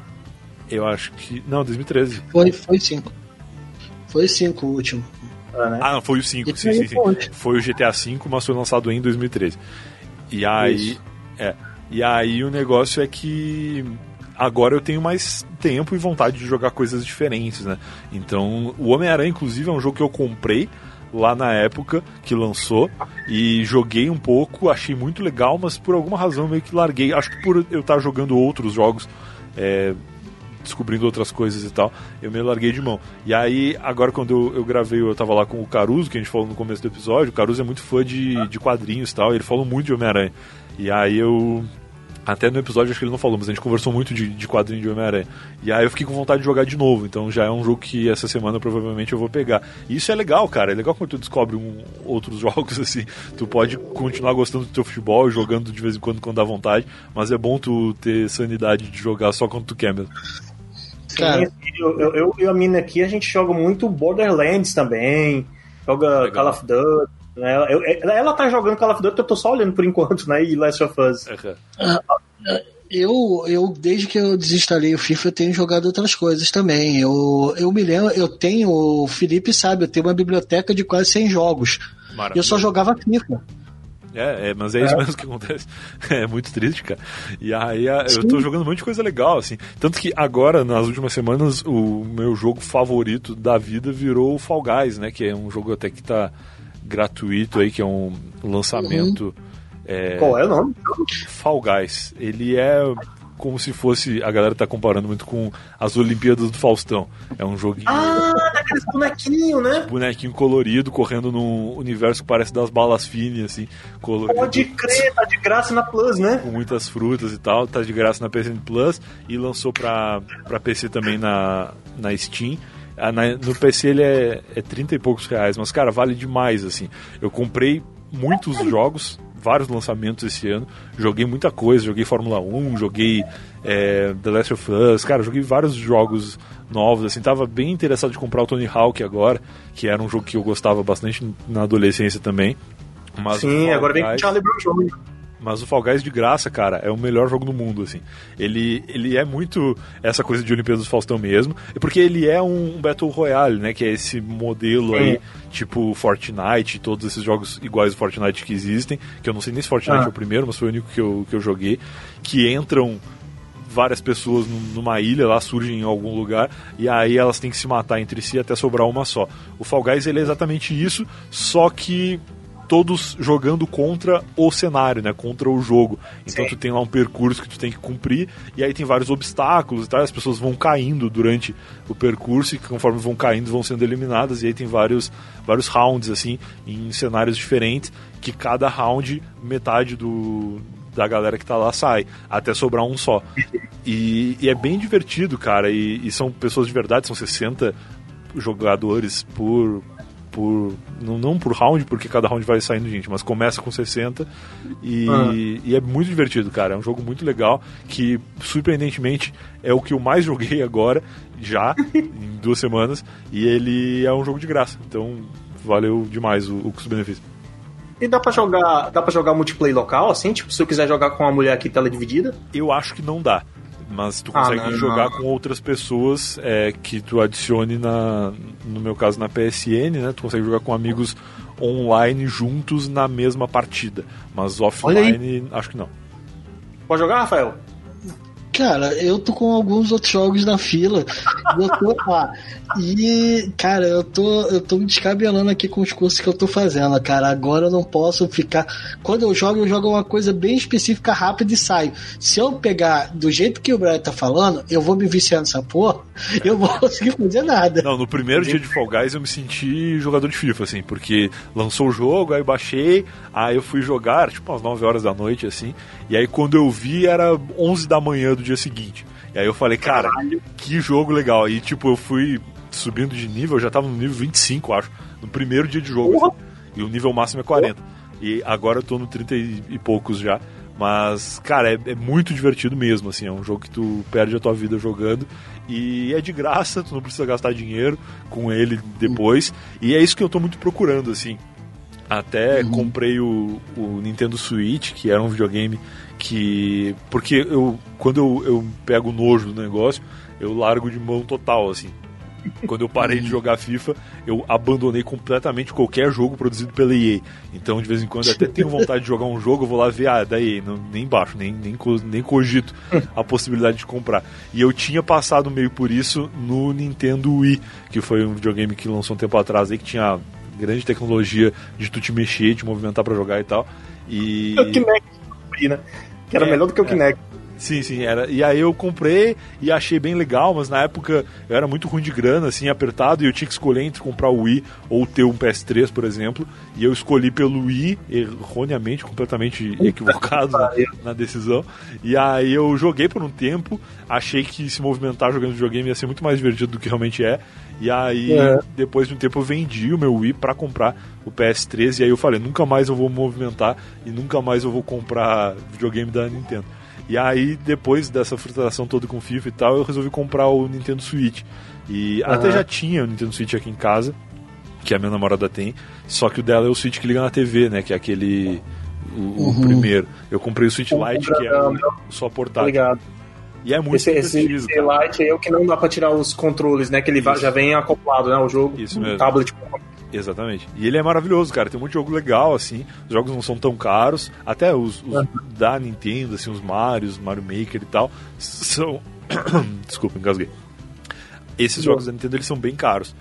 eu acho que. Não, 2013. Foi, foi cinco. Foi cinco o último. Ah, né? Ah, não, foi o 5, E sim, sim, sim. Foi o GTA V, mas foi lançado em 2013. E aí. Isso. É. E aí o negócio é que agora eu tenho mais tempo e vontade de jogar coisas diferentes, né? Então, o Homem-Aranha, inclusive, é um jogo que eu comprei lá na época que lançou e joguei um pouco, achei muito legal, mas por alguma razão meio que larguei. Acho que por eu estar jogando outros jogos. é, descobrindo outras coisas e tal, eu me larguei de mão. E aí, agora quando eu, eu gravei, eu tava lá com o Caruso, que a gente falou no começo do episódio, o Caruso é muito fã de, de quadrinhos e tal, ele falou muito de Homem-Aranha. E aí eu. Até no episódio acho que ele não falou, mas a gente conversou muito de, de quadrinho de Homem-Aranha. E aí eu fiquei com vontade de jogar de novo, então já é um jogo que essa semana provavelmente eu vou pegar. E isso é legal, cara, é legal quando tu descobre um, outros jogos assim. Tu pode continuar gostando do teu futebol, jogando de vez em quando quando dá vontade, mas é bom tu ter sanidade de jogar só quando tu quer mesmo. Cara, eu, eu, eu e a mina aqui, a gente joga muito Borderlands também, joga Legal. Call of Duty. Ela, eu- ela, tá jogando Call of Duty, eu tô só olhando por enquanto, né? E Last of Us. É, Eu, eu, desde que eu desinstalei o FIFA, eu tenho jogado outras coisas também. Eu, eu me lembro, eu tenho, o Felipe sabe, eu tenho uma biblioteca de quase 100 jogos. E eu só jogava FIFA. É, é, mas é, é, isso mesmo que acontece. É muito triste, cara. E aí eu tô jogando um monte de coisa legal, assim. Tanto que agora, nas últimas semanas, o meu jogo favorito da vida virou o Fall Guys, né? Que é um jogo até que tá gratuito aí, que é um lançamento. Uhum. É... Qual é o nome? Fall Guys. Ele é como se fosse. A galera tá comparando muito com as Olimpíadas do Faustão. É um joguinho. Ah, daqueles bonequinho, né? Bonequinho colorido, correndo num universo que parece das balas finas, assim. Colorido. Pode crer, tá de graça na Plus, né? Com muitas frutas e tal. Tá de graça na PC Plus. E lançou pra, pra PC também na, na Steam. Ah, no PC ele é, é 30 e poucos reais, mas cara, vale demais assim. Eu comprei muitos jogos vários lançamentos esse ano. Joguei muita coisa, joguei Fórmula 1, joguei é, The Last of Us, cara, joguei vários jogos novos, assim, tava bem interessado de comprar o Tony Hawk agora, que era um jogo que eu gostava bastante na adolescência também. Mas Sim, agora vem com Charlie Brown Jr. Mas o Fall Guys de graça, cara, é o melhor jogo do mundo, assim. Ele, ele é muito essa coisa de Olimpíadas do Faustão mesmo, porque ele é um Battle Royale, né? Que é esse modelo aí, tipo Fortnite, todos esses jogos iguais ao Fortnite que existem, que eu não sei nem se Fortnite ah. é o primeiro, mas foi o único que eu, que eu joguei, que entram várias pessoas numa ilha, lá surgem em algum lugar, e aí elas têm que se matar entre si até sobrar uma só. O Fall Guys ele é exatamente isso, só que todos jogando contra o cenário, né? Contra o jogo. Então Sim. tu tem lá um percurso que tu tem que cumprir e aí tem vários obstáculos e tal, as pessoas vão caindo durante o percurso e conforme vão caindo vão sendo eliminadas e aí tem vários vários rounds assim em cenários diferentes que cada round metade do da galera que tá lá sai, até sobrar um só. E, e é bem divertido, cara, e, e são pessoas de verdade, são 60 jogadores por, por. Não, não por round, porque cada round vai saindo gente, mas começa com 60 e, ah. e é muito divertido, cara. É um jogo muito legal que, surpreendentemente, é o que eu mais joguei agora, já, em duas semanas, e ele é um jogo de graça. Então valeu demais o, o custo-benefício. E dá pra jogar. Dá para jogar multiplayer local, assim? Tipo, se eu quiser jogar com uma mulher aqui tela dividida? Eu acho que não dá mas tu consegue ah, não, jogar não. com outras pessoas é, que tu adicione na, no meu caso na PSN, né? Tu consegue jogar com amigos online juntos na mesma partida, mas offline acho que não. Pode jogar, Rafael? Cara, eu tô com alguns outros jogos na fila. eu tô lá. E, cara, eu tô, eu tô me descabelando aqui com os cursos que eu tô fazendo, cara. Agora eu não posso ficar. Quando eu jogo, eu jogo uma coisa bem específica, rápida e saio. Se eu pegar do jeito que o Brian tá falando, eu vou me viciar nessa porra, eu vou conseguir fazer nada. Não, no primeiro dia de Fall Guys eu me senti jogador de FIFA, assim, porque lançou o jogo, aí eu baixei, aí eu fui jogar, tipo, às 9 horas da noite, assim. E aí quando eu vi era 11 da manhã do dia seguinte. E aí eu falei, cara, Caralho. que jogo legal. E tipo, eu fui subindo de nível, eu já tava no nível 25, acho, no primeiro dia de jogo. Assim, e o nível máximo é 40. E agora eu tô no 30 e poucos já. Mas, cara, é, é, muito divertido mesmo, assim, é um jogo que tu perde a tua vida jogando e é de graça, tu não precisa gastar dinheiro com ele depois. E é isso que eu tô muito procurando, assim. Até uhum. comprei o, o Nintendo Switch, que era um videogame que. Porque eu. Quando eu, eu pego nojo do negócio, eu largo de mão total, assim. Quando eu parei de jogar FIFA, eu abandonei completamente qualquer jogo produzido pela EA. Então, de vez em quando, eu até tenho vontade de jogar um jogo, eu vou lá ver, ah, da EA, não, nem baixo, nem, nem, nem cogito a possibilidade de comprar. E eu tinha passado meio por isso no Nintendo Wii, que foi um videogame que lançou um tempo atrás aí, que tinha grande tecnologia de tu te mexer, te movimentar para jogar e tal. E. O Kinect, né? Que era é, melhor do que o é. Kinect. Sim, sim, era. E aí eu comprei e achei bem legal, mas na época eu era muito ruim de grana, assim, apertado, e eu tinha que escolher entre comprar o Wii ou ter um PS3, por exemplo. E eu escolhi pelo Wii, erroneamente, completamente equivocado na, na, decisão. E aí eu joguei por um tempo, achei que se movimentar jogando videogame ia ser muito mais divertido do que realmente é. E aí, é. depois de um tempo, eu vendi o meu Wii para comprar o PS3. E aí eu falei, nunca mais eu vou movimentar e nunca mais eu vou comprar videogame da Nintendo. E aí, depois dessa frustração toda com FIFA e tal, eu resolvi comprar o Nintendo Switch. E uhum. até já tinha o Nintendo Switch aqui em casa, que a minha namorada tem, só que o dela é o Switch que liga na TV, né? Que é aquele o, o primeiro. Eu comprei o Switch O Lite, que é quadradão, só Tá portátil. ligado? E é muito Esse, esse, cara. Lite aí é o que não dá pra tirar os controles, né? Que ele Isso. já vem acoplado, né? O jogo. Isso mesmo. tablet. Exatamente. E ele é maravilhoso, cara. Tem muito jogo legal, assim. Os jogos não são tão caros. Até os, os da Nintendo, assim, os Marios, Mario Maker e tal, são. Desculpa, engasguei. Esses jogos da Nintendo eles são bem caros.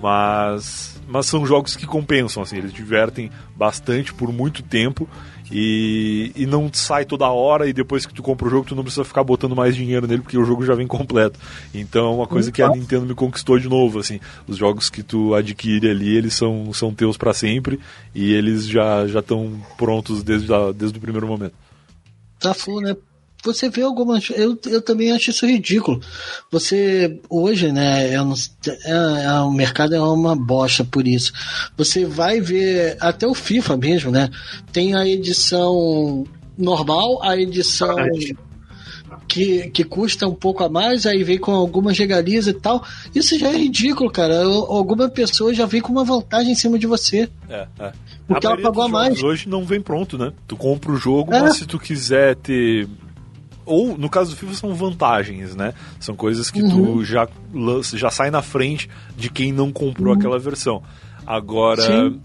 Mas. Mas são jogos que compensam, assim. Eles divertem bastante por muito tempo. E, e não sai toda hora e depois que tu compra o jogo tu não precisa ficar botando mais dinheiro nele porque o jogo já vem completo. Então é uma coisa que a Nintendo me conquistou de novo, assim. Os jogos que tu adquire ali, eles são, são teus para sempre e eles já já estão prontos desde, a, desde o primeiro momento. Tá full, né? Você vê algumas. Eu, eu também acho isso ridículo. Você, hoje, né? Eu não, é, é, o mercado é uma bosta por isso. Você vai ver. Até o FIFA mesmo, né? Tem a edição normal, a edição. Que, que custa um pouco a mais, aí vem com algumas regalias e tal. Isso já é ridículo, cara. Eu- Alguma pessoa já vem com uma vantagem em cima de você. É, é. Porque ela pagou a mais. Hoje não vem pronto, né? Tu compra o jogo, É. mas se tu quiser ter. Ou, no caso do FIFA, são vantagens, né? São coisas que Uhum. tu já, lança- já sai na frente de quem não comprou aquela versão. Agora, Uhum. Sim.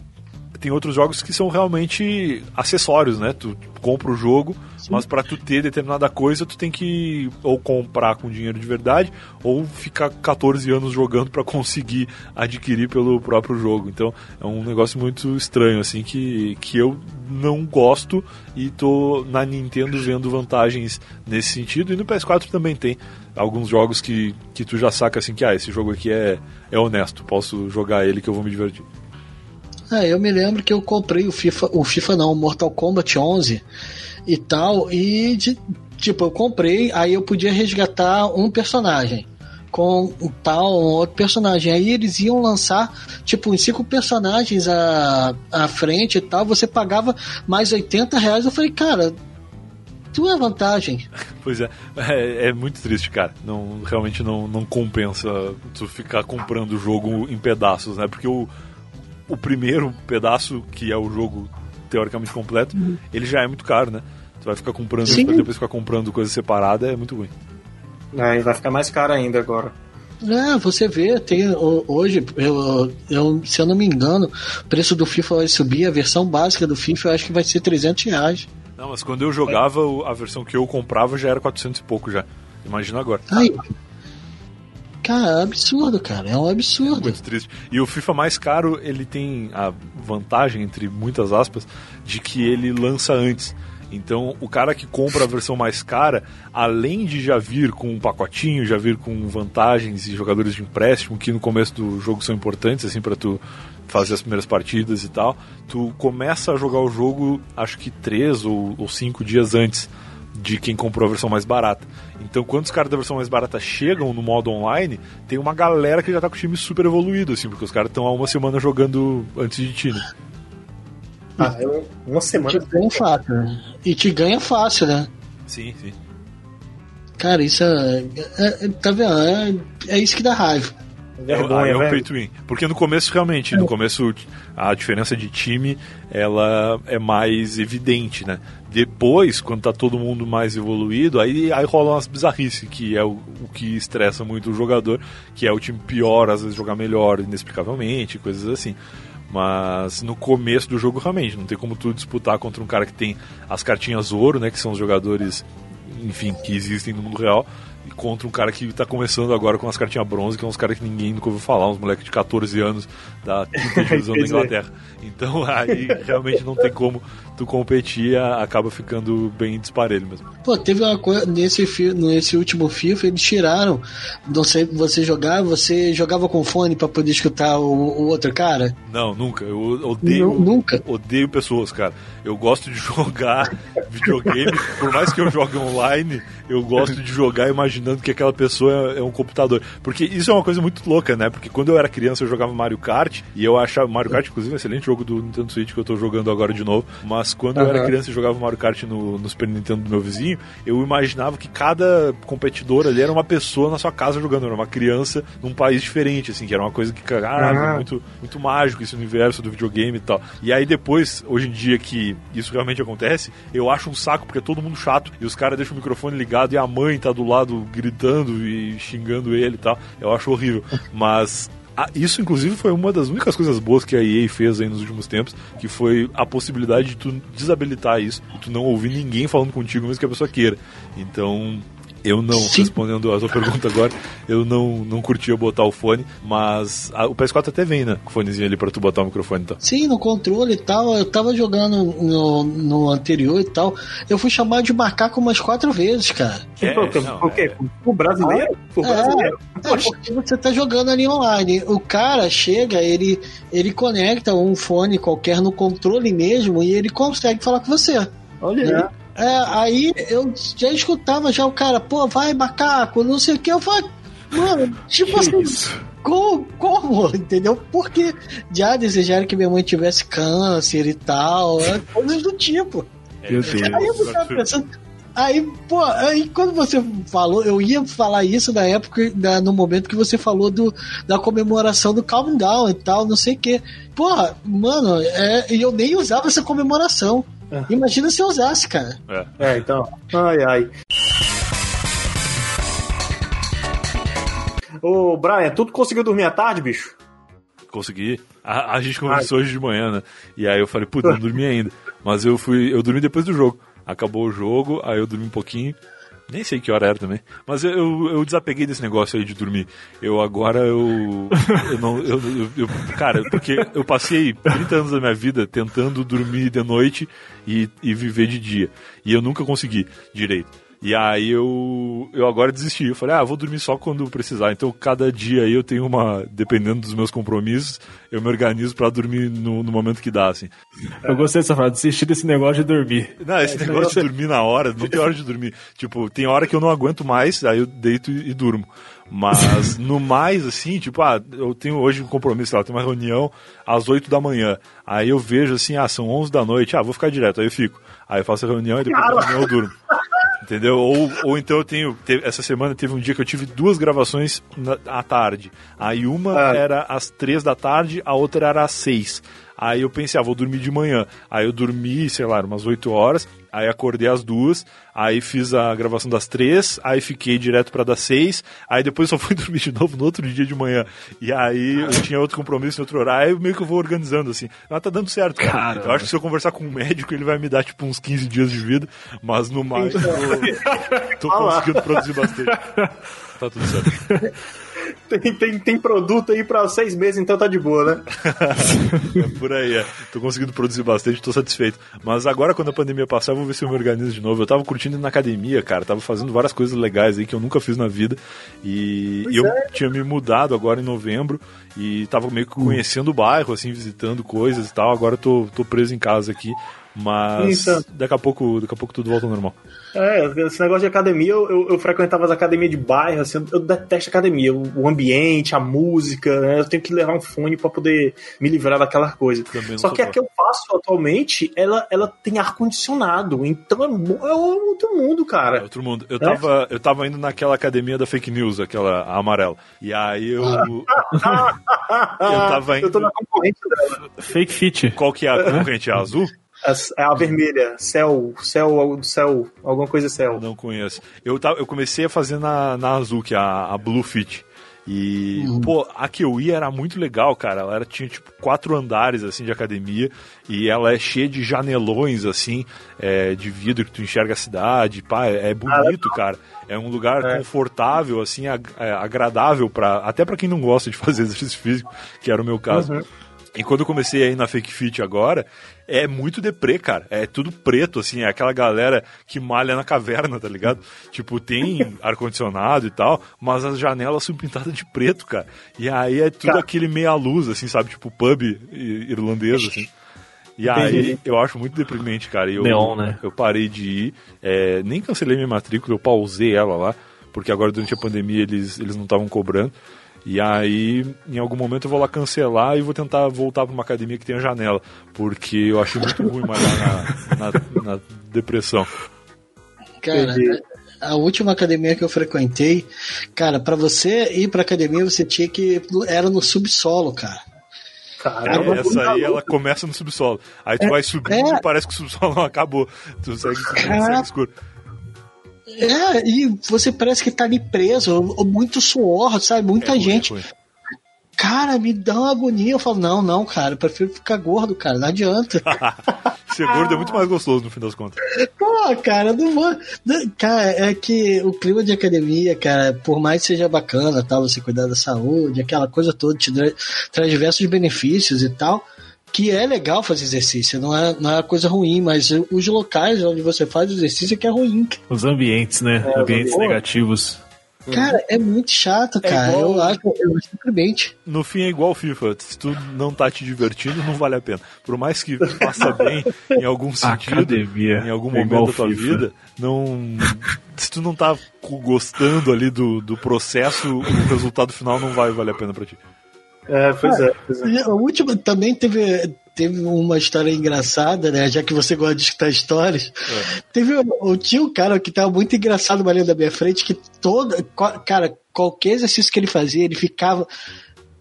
Tem outros jogos que são realmente acessórios, né? Tu compra o jogo, mas para tu ter determinada coisa, tu tem que ou comprar com dinheiro de verdade ou ficar 14 anos jogando para conseguir adquirir pelo próprio jogo. Então, é um negócio muito estranho assim que, que eu não gosto e tô na Nintendo vendo vantagens nesse sentido e no PS4 também tem alguns jogos que, que tu já saca assim que ah, esse jogo aqui é é honesto, posso jogar ele que eu vou me divertir. É, eu me lembro que eu comprei o FIFA, o FIFA não, o Mortal Kombat 11 e tal, e de- tipo, eu comprei, aí eu podia resgatar um personagem com um tal, um outro personagem. Aí eles iam lançar, tipo, uns cinco personagens à, à frente e tal, você pagava mais 80 reais. Eu falei, cara, tu é vantagem. Pois é, é, é muito triste, cara. Não, realmente não, não compensa tu ficar comprando o jogo em pedaços, né? Porque o, o primeiro pedaço, que é o jogo teoricamente completo, ele já é muito caro, né? Tu vai ficar comprando, Sim. pra depois ficar comprando coisa separada, é muito ruim. Aí vai ficar mais caro ainda agora. É, você vê, tem hoje, eu, eu, se eu não me engano, o preço do FIFA vai subir, a versão básica do FIFA eu acho que vai ser 300 reais. Não, mas quando eu jogava, a versão que eu comprava já era 400 e pouco já. Imagina agora. Aí. Cara, é absurdo, cara. É um absurdo. Muito triste. E o FIFA mais caro, ele tem a vantagem, entre muitas aspas, de que ele lança antes. Então, o cara que compra a versão mais cara, além de já vir com um pacotinho, já vir com vantagens e jogadores de empréstimo, que no começo do jogo são importantes, assim, para tu fazer as primeiras partidas e tal, tu começa a jogar o jogo, acho que três ou, ou cinco dias antes de quem comprou a versão mais barata. Então, quando os caras da versão mais barata chegam no modo online, tem uma galera que já tá com o time super evoluído, assim, porque os caras estão há uma semana jogando antes de ti, né? Ah, eu- uma Te semana. ganha fácil. né? E te ganha fácil, né? Sim, sim. Cara, isso é. é- é- tá vendo? É, é isso que dá raiva. Vergonha, é, é um velho. pay to win. Porque no começo, realmente, no começo a diferença de time ela é mais evidente, né? Depois, quando tá todo mundo mais evoluído, aí, aí rolam umas bizarrices, que é o, o que estressa muito o jogador, que é o time pior, às vezes jogar melhor, inexplicavelmente, coisas assim. Mas no começo do jogo, realmente, não tem como tu disputar contra um cara que tem as cartinhas ouro, né? Que são os jogadores, enfim, que existem no mundo real. Contra um cara que tá começando agora com as cartinhas bronze, que é uns caras que ninguém nunca ouviu falar, uns moleques de 14 anos da quinta divisão da. Inglaterra. Então aí realmente não tem como tu competir, acaba ficando bem disparelho mesmo. Pô, teve uma coisa. Nesse, nesse último FIFA, eles tiraram. Não sei, você jogava, você jogava com fone pra poder escutar o, o outro cara? Não, nunca. Eu odeio. Nu- nunca. Odeio pessoas, cara. Eu gosto de jogar videogame, por mais que eu jogue online, eu gosto de jogar imaginando imaginando que aquela pessoa é, é um computador. Porque isso é uma coisa muito louca, né? Porque quando eu era criança eu jogava Mario Kart e eu achava. Mario Kart, inclusive, é um excelente jogo do Nintendo Switch que eu tô jogando agora de novo. Mas quando eu era criança e jogava Mario Kart no, no Super Nintendo do meu vizinho, eu imaginava que cada competidor ali era uma pessoa na sua casa jogando, era uma criança num país diferente, assim, que era uma coisa que, caralho, muito, muito mágico esse universo do videogame e tal. E aí depois, hoje em dia que isso realmente acontece, eu acho um saco porque é todo mundo chato e os caras deixam o microfone ligado e a mãe tá do lado gritando e xingando ele e tal. Eu acho horrível. Mas ah, isso, inclusive, foi uma das únicas coisas boas que a EA fez aí nos últimos tempos, que foi a possibilidade de tu desabilitar isso, tu não ouvir ninguém falando contigo, mesmo que a pessoa queira. Então, eu não, Sim. respondendo a sua pergunta agora, eu não, não curtia botar o fone, mas a, o PS4 até vem, né? Com o fonezinho ali pra tu botar o microfone e tal. Sim, no controle e tal. Eu tava jogando no, no anterior e tal. Eu fui chamado de macaco umas quatro vezes, cara. É, por, quê? É... O brasileiro? O brasileiro? É, é, porque você tá jogando ali online. O cara chega, ele, ele conecta um fone qualquer no controle mesmo e ele consegue falar com você. Olha aí. É, aí eu já escutava já o cara, pô, vai macaco, não sei o que. Eu falei, mano, tipo assim, como, como, entendeu? Porque já desejaram que minha mãe tivesse câncer e tal, é, coisas do tipo. Meu Deus. Aí eu tava pensando, Aí, pô, aí quando você falou, eu ia falar isso na época, na, no momento que você falou do, da comemoração do Calm Down e tal, não sei o quê. Porra, mano, é, eu nem usava essa comemoração. É. Imagina se eu usasse, cara. É. é, então. Ai, ai. Ô, Brian, tu conseguiu dormir à tarde, bicho? Consegui. A, a gente conversou hoje de manhã, né? E aí eu falei, puta, não dormi ainda. Mas eu fui. Eu dormi depois do jogo. Acabou o jogo, aí eu dormi um pouquinho. Nem sei que hora era também. Mas eu, eu, eu, desapeguei desse negócio aí de dormir. Eu agora eu. eu não. Eu, eu, cara, porque eu passei 30 anos da minha vida tentando dormir de noite e, e viver de dia. E eu nunca consegui direito. E aí eu, eu agora desisti. Eu falei, ah, vou dormir só quando precisar. Então cada dia aí eu tenho uma. Dependendo dos meus compromissos, eu me organizo para dormir no, no, momento que dá, assim. Eu gostei dessa frase, desistir desse negócio de dormir. Não, esse é, negócio de dormir na hora, não tem hora de dormir. Tipo, tem hora que eu não aguento mais, aí eu deito e, e durmo. Mas no mais, assim, tipo, ah, eu tenho hoje um compromisso, lá, eu tenho uma reunião às 8 da manhã. Aí eu vejo assim, ah, são 11 da noite, ah, vou ficar direto, aí eu fico. Aí eu faço a reunião e depois da reunião eu durmo. Entendeu? Ou, ou então eu tenho. Teve, essa semana teve um dia que eu tive duas gravações na, à tarde. Aí uma ah. era às três da tarde, a outra era às seis. Aí eu pensei, ah, vou dormir de manhã. Aí eu dormi, sei lá, umas 8 horas. Aí acordei às duas, aí fiz a gravação das três, aí fiquei direto para das seis, aí depois só fui dormir de novo no outro dia de manhã. E aí eu tinha outro compromisso em outro horário, aí meio que eu vou organizando assim. Mas tá dando certo, cara. Caramba. Eu acho que se eu conversar com um médico, ele vai me dar tipo uns 15 dias de vida, mas no mais eu tô, tô conseguindo produzir bastante. Tá tudo certo. tem, tem, tem produto aí pra seis meses, então tá de boa, né? é por aí, é. Tô conseguindo produzir bastante, tô satisfeito. Mas agora, quando a pandemia passar, eu vou ver se eu me organizo de novo. Eu tava curtindo na academia, cara. Tava fazendo várias coisas legais aí que eu nunca fiz na vida. E, e eu é. tinha me mudado agora em novembro e tava meio que conhecendo o bairro, assim, visitando coisas e tal. Agora tô, tô preso em casa aqui. Mas daqui a pouco, daqui a pouco tudo volta ao normal. É, esse negócio de academia, eu, eu, eu frequentava as academias de bairro, assim, eu, eu detesto academia, o, o, ambiente, a música, né? Eu tenho que levar um fone para poder me livrar daquela coisa. Só que a que eu faço atualmente, ela, ela tem ar-condicionado, então é, é outro mundo, cara. É outro mundo. Eu, é? tava, eu tava indo naquela academia da fake news, aquela amarela. E aí eu. eu tava indo. Eu tô na concorrente dela. Fake fit. Qual que é a concorrente? A azul? É a vermelha, céu, céu, céu, alguma coisa céu. Não conheço. Eu, tava, eu comecei a fazer na, na azul, que é a, a Blue Fit. E, uhum. pô, a que eu ia era muito legal, cara. Ela era, tinha, tipo, quatro andares, assim, de academia. E ela é cheia de janelões, assim, é, de vidro que tu enxerga a cidade. Pá, é, é bonito, ah, cara. É um lugar é. confortável, assim, ag é, agradável, pra, até para quem não gosta de fazer exercício físico, que era o meu caso. Uhum. E quando eu comecei a ir na Fake Fit agora, é muito deprê, cara. É tudo preto, assim, é aquela galera que malha na caverna, tá ligado? Tipo, tem ar-condicionado e tal, mas as janelas são pintadas de preto, cara. E aí é tudo cara. aquele meia luz, assim, sabe? Tipo pub irlandês, assim. E aí eu acho muito deprimente, cara. Eu, Neon, né? Eu parei de ir, é, nem cancelei minha matrícula, eu pausei ela lá porque agora durante a pandemia eles, eles não estavam cobrando. E aí, em algum momento eu vou lá cancelar e vou tentar voltar para uma academia que tenha janela, porque eu achei muito ruim malhar na, na, na depressão. Cara, a última academia que eu frequentei, cara, para você ir pra academia, você tinha que. Era no subsolo, cara. Caramba, Essa aí ela começa no subsolo. Aí tu vai subindo é. e parece que o subsolo não acabou. Tu segue, segue escuro. É, e você parece que tá ali preso, muito suor, sabe? Muita É ruim, gente. é ruim. Cara, me dá uma agonia. Eu falo, não, não, cara, eu prefiro ficar gordo, cara, não adianta. Ser gordo é muito mais gostoso no fim das contas. Pô, cara, não vou. Cara, é que o clima de academia, cara, por mais que seja bacana, tal, você cuidar da saúde, aquela coisa toda, te tra- traz diversos benefícios e tal, que é legal fazer exercício, não é, não é uma coisa ruim, mas os locais onde você faz o exercício é que é ruim. Os ambientes, né? ambientes pô. negativos. Cara, é muito chato, cara. igual- Eu acho, eu acho deprimente. No fim é igual o FIFA. Se tu não tá te divertindo, não vale a pena. Por mais que faça bem em algum sentido, Academia. em algum É igual momento da tua FIFA. vida, não. Se tu não tá gostando ali do, do processo, o resultado final não vai valer a pena pra ti. É, pois é, pois é. E A última também teve, teve uma história engraçada, né? Já que você gosta de escutar histórias. Teve o tinha um cara que tava muito engraçado ali da minha frente, que toda. Cara, qualquer exercício que ele fazia, ele ficava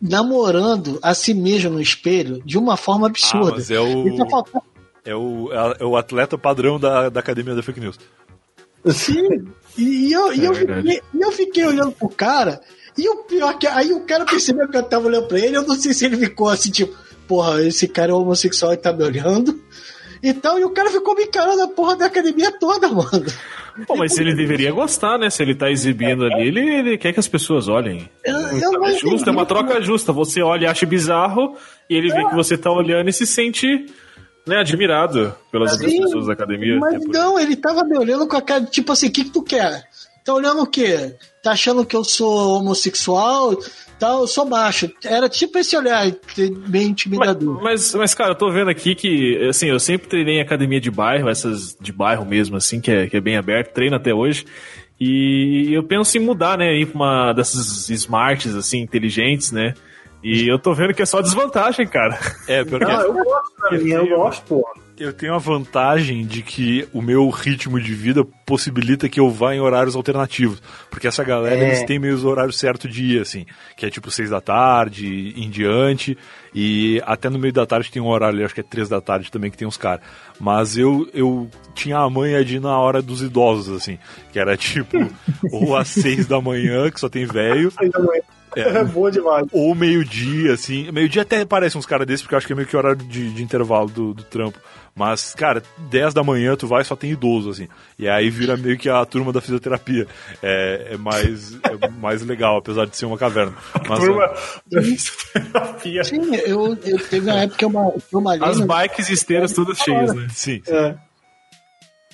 namorando a si mesmo no espelho de uma forma Ah, absurda. mas é o, tá é o, é o atleta padrão da, da academia da fake news. Sim. E, e eu, e, É eu verdade. fiquei, e eu fiquei olhando pro cara, e o pior que. Aí o cara percebeu que eu tava olhando pra ele, eu não sei se ele ficou assim, tipo, porra, esse cara é homossexual e tá me olhando. E tal, e o cara ficou me encarando a porra da academia toda, mano. Pô, mas ele deveria gostar, né? Se ele tá exibindo ali, ele, ele quer que as pessoas olhem. Eu, eu É justo, é uma troca justa. Você olha e acha bizarro, e ele vê que você tá olhando e se sente né, admirado pelas outras Sim, pessoas da academia. Mas É não, ele tava me olhando com a cara, tipo assim, o que, que tu quer? Tá olhando o quê? Tá achando que eu sou homossexual? Tá, eu sou macho. Era tipo esse olhar bem Mas, intimidador. mas, mas, cara, eu tô vendo aqui que, assim, eu sempre treinei em academia de bairro, essas de bairro mesmo, assim, que é, que é bem aberto, treino até hoje. E eu penso em mudar, né, ir pra uma dessas smarts, assim, inteligentes, né? E eu tô vendo que é só desvantagem, cara. É, porque Não, eu gosto da minha, eu gosto, pô. Eu tenho a vantagem de que o meu ritmo de vida possibilita que eu vá em horários alternativos. Porque essa galera, É. eles têm meio os horários certo de ir, assim. Que é tipo seis da tarde, em diante. E até no meio da tarde tem um horário, acho que é três da tarde também, que tem uns caras. Mas eu, eu tinha a manha de ir na hora dos idosos, assim. Que era tipo, ou às seis da manhã, que só tem velho. É boa demais. Ou meio-dia, assim. Meio-dia até parece uns caras desses, porque eu acho que é meio que horário de, de intervalo do, do trampo. Mas, cara, 10 da manhã tu vai só tem idoso, assim. E aí vira meio que a turma da fisioterapia. É, é mais, é mais legal, apesar de ser uma caverna. Mas, Turma ó, da fisioterapia. Sim, eu, eu teve uma época que eu, eu malhei. As bikes e esteiras todas cheias, né? sim, É.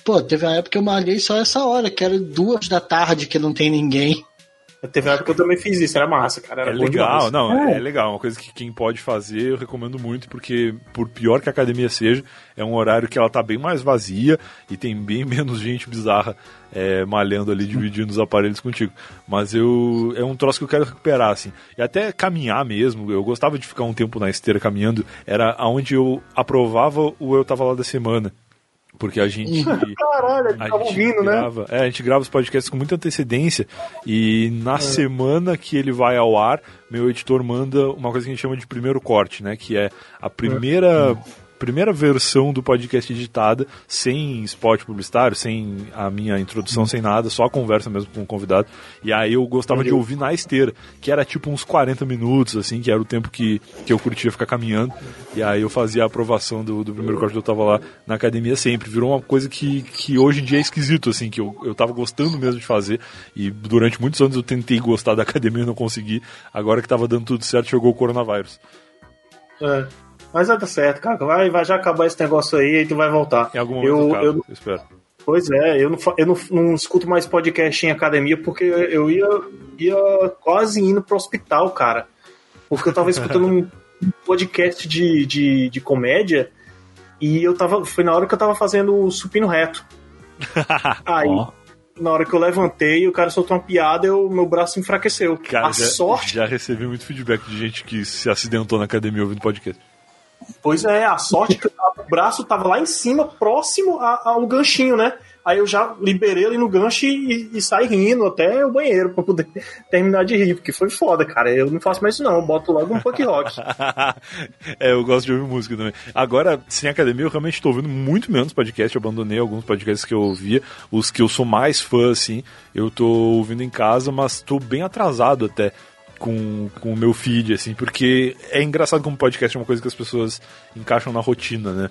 Pô, teve uma época que eu malhei só essa hora, que era duas da tarde que não tem ninguém. Teve uma época que eu também fiz isso, era massa, cara. Era é legal, demais. não, é. legal. Uma coisa que quem pode fazer, eu recomendo muito, porque por pior que a academia seja, é um horário que ela tá bem mais vazia e tem bem menos gente bizarra é, malhando ali, dividindo os aparelhos contigo. Mas eu é um troço que eu quero recuperar, assim. E até caminhar mesmo, eu gostava de ficar um tempo na esteira caminhando, era aonde eu aprovava o eu tava lá da semana. Porque a gente. Caralho, A tava gente, ouvindo, né? grava, é, a gente grava os podcasts com muita antecedência e na semana que ele vai ao ar, meu editor manda uma coisa que a gente chama de primeiro corte, né? Que é a primeira, primeira versão do podcast editada, sem spot publicitário, sem a minha introdução, sem nada, só a conversa mesmo com o convidado. E aí eu gostava de ouvir na esteira, que era tipo uns 40 minutos, assim, que era o tempo que, que eu curtia ficar caminhando. E aí eu fazia a aprovação do, do primeiro corte que eu tava lá na academia sempre. Virou uma coisa que, que hoje em dia é esquisito, assim, que eu, eu tava gostando mesmo de fazer. E durante muitos anos eu tentei gostar da academia e não consegui. Agora que tava dando tudo certo, chegou o coronavírus. É. Mas vai dar certo, cara. Vai, vai já acabar esse negócio aí e tu vai voltar. Em algum momento eu, acaba, eu, eu espero. Pois é, eu, não, eu não, não escuto mais podcast em academia porque eu ia, ia quase indo pro hospital, cara. Porque eu tava escutando um podcast de, de, de comédia e eu tava. Foi na hora que eu tava fazendo o supino reto. Aí, Ó. na hora que eu levantei, o cara soltou uma piada e o meu braço enfraqueceu. Cara, a já, sorte. já recebi muito feedback de gente que se acidentou na academia ouvindo podcast. Pois é, a sorte que o braço tava lá em cima, próximo ao ganchinho, né? Aí eu já liberei ele no gancho e, e saí rindo até o banheiro pra poder terminar de rir, porque foi foda, cara. Eu não faço mais isso não, eu boto logo um punk rock. é, eu gosto de ouvir música também. Agora, sem academia, eu realmente estou ouvindo muito menos podcast. Eu abandonei alguns podcasts que eu ouvia. Os que eu sou mais fã, assim, eu tô ouvindo em casa, mas tô bem atrasado até com, com o meu feed, assim, porque é engraçado como podcast é uma coisa que as pessoas encaixam na rotina, né?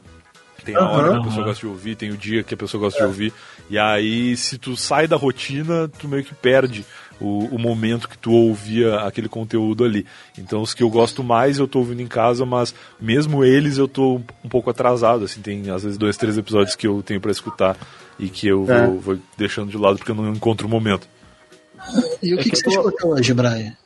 Tem a hora que a pessoa gosta de ouvir, tem o dia que a pessoa gosta de ouvir. E aí, se tu sai da rotina, tu meio que perde o, o momento que tu ouvia aquele conteúdo ali. Então, os que eu gosto mais eu tô ouvindo em casa, mas mesmo eles eu tô um pouco atrasado. Assim, tem às vezes dois, três episódios que eu tenho para escutar e que eu É. vou, vou deixando de lado porque eu não encontro o momento. E o que, que você escutou hoje, Brian?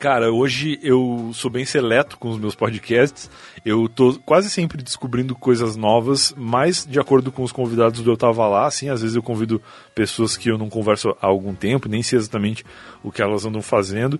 Cara, hoje eu sou bem seleto com os meus podcasts. Eu tô quase sempre descobrindo coisas novas, mais de acordo com os convidados do Eu Tava Lá. Assim, às vezes eu convido pessoas que eu não converso há algum tempo, nem sei exatamente o que elas andam fazendo.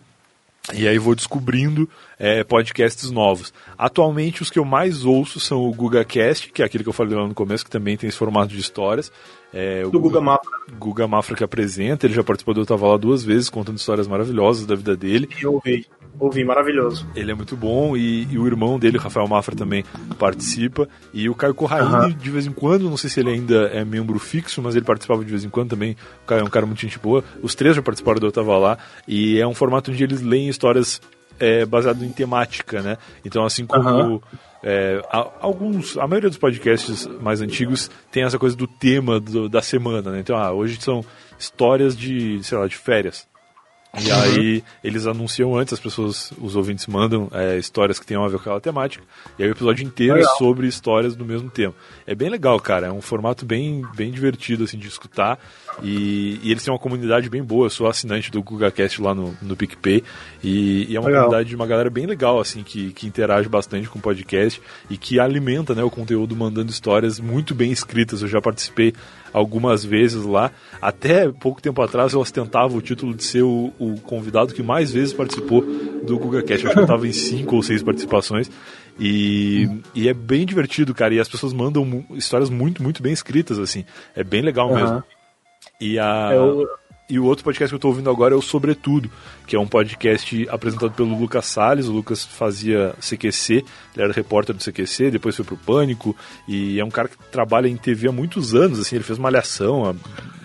E aí vou descobrindo é, podcasts novos. Atualmente os que eu mais ouço são o GugaCast, que é aquele que eu falei lá no começo, que também tem esse formato de histórias. É, o Do Guga Mafra. Guga Mafra que apresenta, ele já participou do Eu Tava Lá duas vezes, contando histórias maravilhosas da vida dele. Eu ouvi. Ouvi, maravilhoso. Ele é muito bom e, e o irmão dele, o Rafael Mafra, também participa. E o Caio Corraine, Aham. de vez em quando, não sei se ele ainda é membro fixo, mas ele participava de vez em quando também. O Caio é um cara muito gente boa. Os três já participaram do Eu Tava Lá. E é um formato onde eles leem histórias é, baseado em temática, né? Então, assim como Aham. É, alguns, a maioria dos podcasts mais antigos tem essa coisa do tema do- da semana, né? Então, ah, hoje são histórias de, sei lá, de férias. E aí eles anunciam antes, as pessoas, os ouvintes mandam é, histórias que tenham a ver com aquela temática. E aí o episódio inteiro Legal. é sobre histórias do mesmo tema. É bem legal, cara. É um formato bem, bem divertido assim de escutar. E, e eles têm uma comunidade bem boa. Eu sou assinante do GugaCast lá no, no PicPay. E, e é uma Legal. comunidade de uma galera bem legal, assim, que, que interage bastante com o podcast e que alimenta né, o conteúdo mandando histórias muito bem escritas. Eu já participei algumas vezes lá. Até pouco tempo atrás eu ostentava o título de ser o, o convidado que mais vezes participou do GugaCast. Eu acho que eu estava em cinco ou seis participações. E, e é bem divertido, cara. E as pessoas mandam histórias muito, muito bem escritas, assim. É bem legal mesmo. E a. É o- E o outro podcast que eu tô ouvindo agora é o Sobretudo, que é um podcast apresentado pelo Lucas Salles. O Lucas fazia CQC, ele era repórter do CQC, depois foi pro Pânico, e é um cara que trabalha em TV há muitos anos, assim, ele fez Malhação há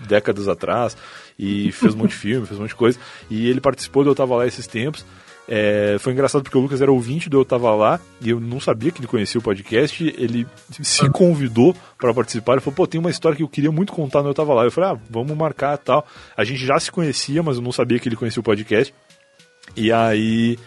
décadas atrás, e fez um monte de filme, fez um monte de coisa, e ele participou do Eu Tava Lá esses tempos. É, foi engraçado porque o Lucas era ouvinte do Eu Tava Lá e eu não sabia que ele conhecia o podcast. Ele se convidou para participar. Ele falou: pô, tem uma história que eu queria muito contar no Eu Tava Lá. Eu falei: ah, vamos marcar tal. A gente já se conhecia, mas eu não sabia que ele conhecia o podcast. E aí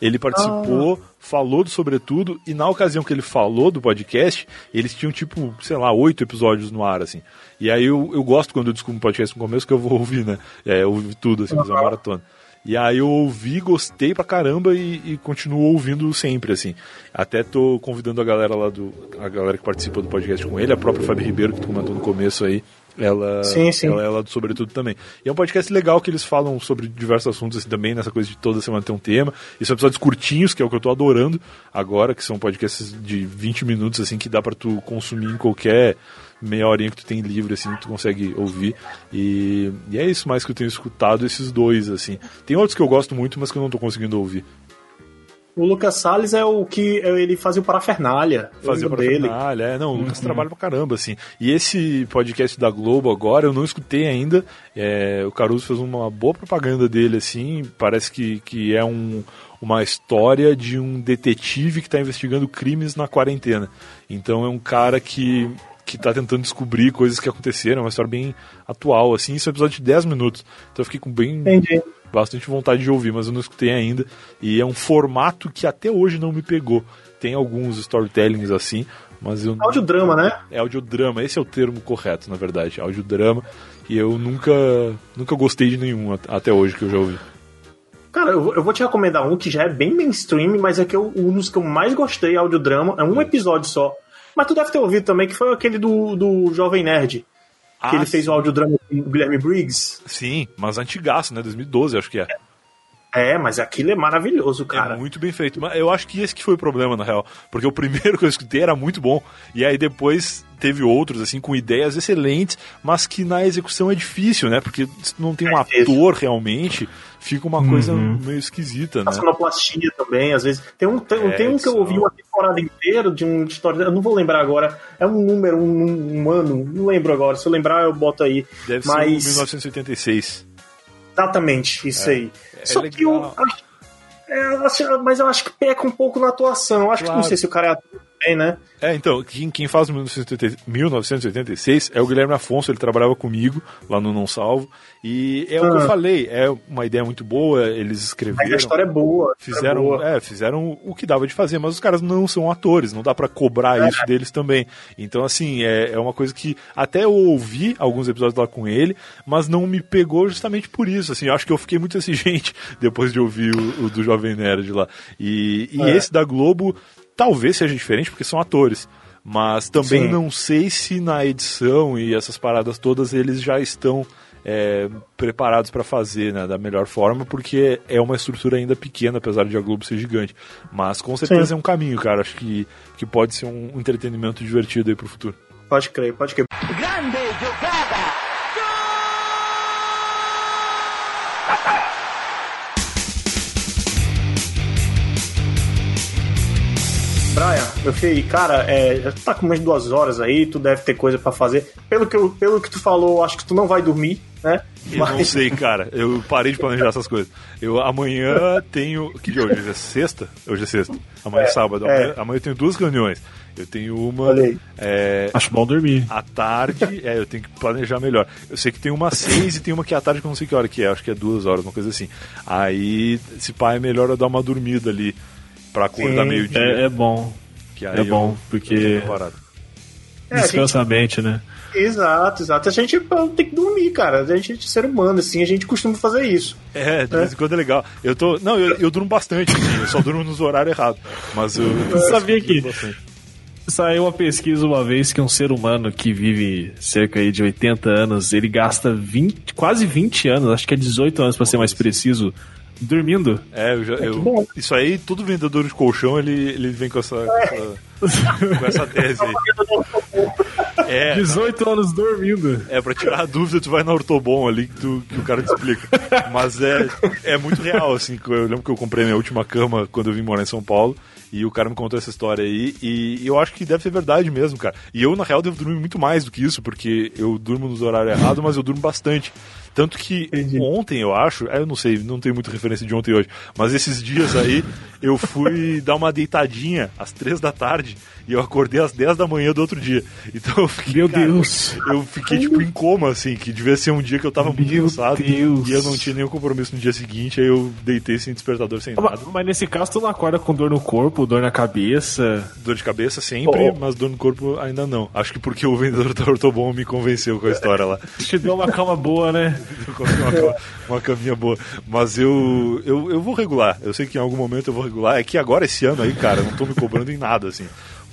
ele participou, falou do Sobretudo, e na ocasião que ele falou do podcast, eles tinham tipo, sei lá, oito episódios no ar, assim. E aí eu, eu gosto quando eu descubro um podcast no começo que eu vou ouvir, né? É, ouvir tudo, assim, fazer uma maratona. E aí eu ouvi, gostei pra caramba e, e continuo ouvindo sempre, assim. Até tô convidando a galera lá do. A galera que participa do podcast com ele, a própria Fabi Ribeiro, que tu comentou no começo aí. Ela, Sim, sim. ela é lá do Sobretudo também. E é um podcast legal que eles falam sobre diversos assuntos assim também, nessa coisa de toda semana ter um tema. E são episódios curtinhos, que é o que eu tô adorando agora, que são podcasts de 20 minutos, assim, que dá pra tu consumir em qualquer meia horinha que tu tem livre, assim, tu consegue ouvir. E, e é isso mais que eu tenho escutado, esses dois, assim. Tem outros que eu gosto muito, mas que eu não tô conseguindo ouvir. O Lucas Salles é o que ele fazia o Parafernália. Eu Fazer lembro para dele. É, não, o Lucas trabalha pra caramba, assim. E esse podcast da Globo agora, eu não escutei ainda. É, o Caruso fez uma boa propaganda dele, assim. Parece que, que é um, uma história de um detetive que está investigando crimes na quarentena. Então é um cara que que tá tentando descobrir coisas que aconteceram, é uma história bem atual, assim, isso é um episódio de 10 minutos. Então eu fiquei com bem Entendi. bastante vontade de ouvir, mas eu não escutei ainda. E é um formato que até hoje não me pegou. Tem alguns storytellings assim, mas eu Audiodrama, né? é audiodrama, esse é o termo correto, na verdade, audiodrama. E eu nunca nunca gostei de nenhum at- até hoje que eu já ouvi. Cara, eu, eu vou te recomendar um que já é bem mainstream, mas é que eu, um dos que eu mais gostei, audiodrama, é um episódio só. Mas tu deve ter ouvido também, que foi aquele do, do Jovem Nerd. que ele fez o audiodrama com o Guilherme Briggs. Sim, mas antigaço, né? 2012, acho que é. É, mas aquilo é maravilhoso, cara. É muito bem feito. Mas eu acho que esse que foi o problema, na real. Porque o primeiro que eu escutei era muito bom. E aí depois teve outros, assim, com ideias excelentes, mas que na execução é difícil, né? Porque não tem um É ator realmente, fica uma coisa meio esquisita, A né? sonoplastia também, às vezes. Tem um, tem, É, tem um que eu ouvi uma temporada inteira de um história. Eu não vou lembrar agora. É um número, um, um ano. Não lembro agora. Se eu lembrar, eu boto aí. Deve mas. ser o 1986. Exatamente, isso aí. é Só que eu acho, é, mas eu acho que peca um pouco na atuação. Eu acho que Claro. não sei se o cara é ator também, né? É, então, quem, quem faz o 1980 1986 é o Guilherme Afonso, ele trabalhava comigo lá no Não Salvo. E é o que Ah. eu falei, é uma ideia muito boa, eles Mas escreveram. a história é boa. a história é Fizeram, boa. é, fizeram o que dava de fazer, mas os caras não são atores, não dá pra cobrar isso deles também. Então, assim, é, é uma coisa que até eu ouvi alguns episódios lá com ele, mas não me pegou justamente por isso. Assim, eu acho que eu fiquei muito exigente depois de ouvir o, o do Jovem Nerd lá. E, e É. esse da Globo talvez seja diferente, porque são atores. Mas também Sim. não sei se na edição e essas paradas todas eles já estão é, preparados para fazer né, da melhor forma, porque é uma estrutura ainda pequena, apesar de a Globo ser gigante. Mas com certeza Sim. é um caminho, cara. Acho que, que pode ser um entretenimento divertido aí pro futuro. Pode crer, pode crer. Brian, meu filho, cara, é, já tá com umas duas horas aí, tu deve ter coisa pra fazer. Pelo que, eu, pelo que tu falou, acho que tu não vai dormir, né? Eu não sei, cara. Eu parei de planejar essas coisas. Eu amanhã tenho. Que dia é hoje? É sexta? Hoje é sexta. Amanhã é, sábado. é. Amanhã, amanhã eu tenho duas reuniões. Eu tenho uma é, Acho bom dormir. à tarde. É, eu tenho que planejar melhor. Eu sei que tem uma às seis e tem uma que é à tarde que eu não sei que hora que é. Acho que é duas horas, uma coisa assim. Aí, se pá, é melhor eu dar uma dormida ali pra acordar Sim. meio-dia. É, é bom. que aí é bom, eu- porque-. É, a gente- Descansa a mente, né? Exato, exato. A gente tem que dormir, cara. A gente é ser humano, assim, a gente costuma fazer isso. É, de vez em quando é legal. Eu tô. Não, eu, eu durmo bastante, assim, eu só durmo nos horários errados. Mas eu. eu sabia que-. Saiu uma pesquisa uma vez que um ser humano que vive cerca aí de 80 anos, ele gasta 20, quase 20 anos, acho que é 18 anos pra ser mais preciso, dormindo. É, eu já, eu- bom. isso aí, todo vendedor de colchão, ele, ele vem com essa, com essa, com essa tese aí. É, 18 anos dormindo. é, pra tirar a dúvida, tu vai na Ortobon ali que, tu, que o cara te explica. Mas é, é muito real, assim. Eu lembro que eu comprei minha última cama quando eu vim morar em São Paulo. E o cara me contou essa história aí. E eu acho que deve ser verdade mesmo, cara. E eu, na real, devo dormir muito mais do que isso, porque eu durmo nos horários errados, mas eu durmo bastante. Tanto que ontem, eu acho, é, eu não sei, não tenho muita referência de ontem e hoje, mas esses dias aí eu fui dar uma deitadinha às três da tarde e eu acordei às 10 da manhã do outro dia. Então eu fiquei, Meu cara, Deus. eu fiquei tipo em coma, assim, que devia ser um dia que eu tava muito Meu cansado Deus. e eu não tinha nenhum compromisso no dia seguinte, aí eu deitei sem despertador, sem nada. Mas nesse caso tu não acorda com dor no corpo, dor na cabeça. Dor de cabeça sempre, mas dor no corpo ainda não. Acho que porque o vendedor da Ortobon me convenceu com a história lá. Te deu uma cama boa, né? Uma, cama- uma caminha boa. Mas eu, eu, eu vou regular. Eu sei que em algum momento eu vou regular. É que agora, esse ano aí, cara, eu não tô me cobrando em nada, assim.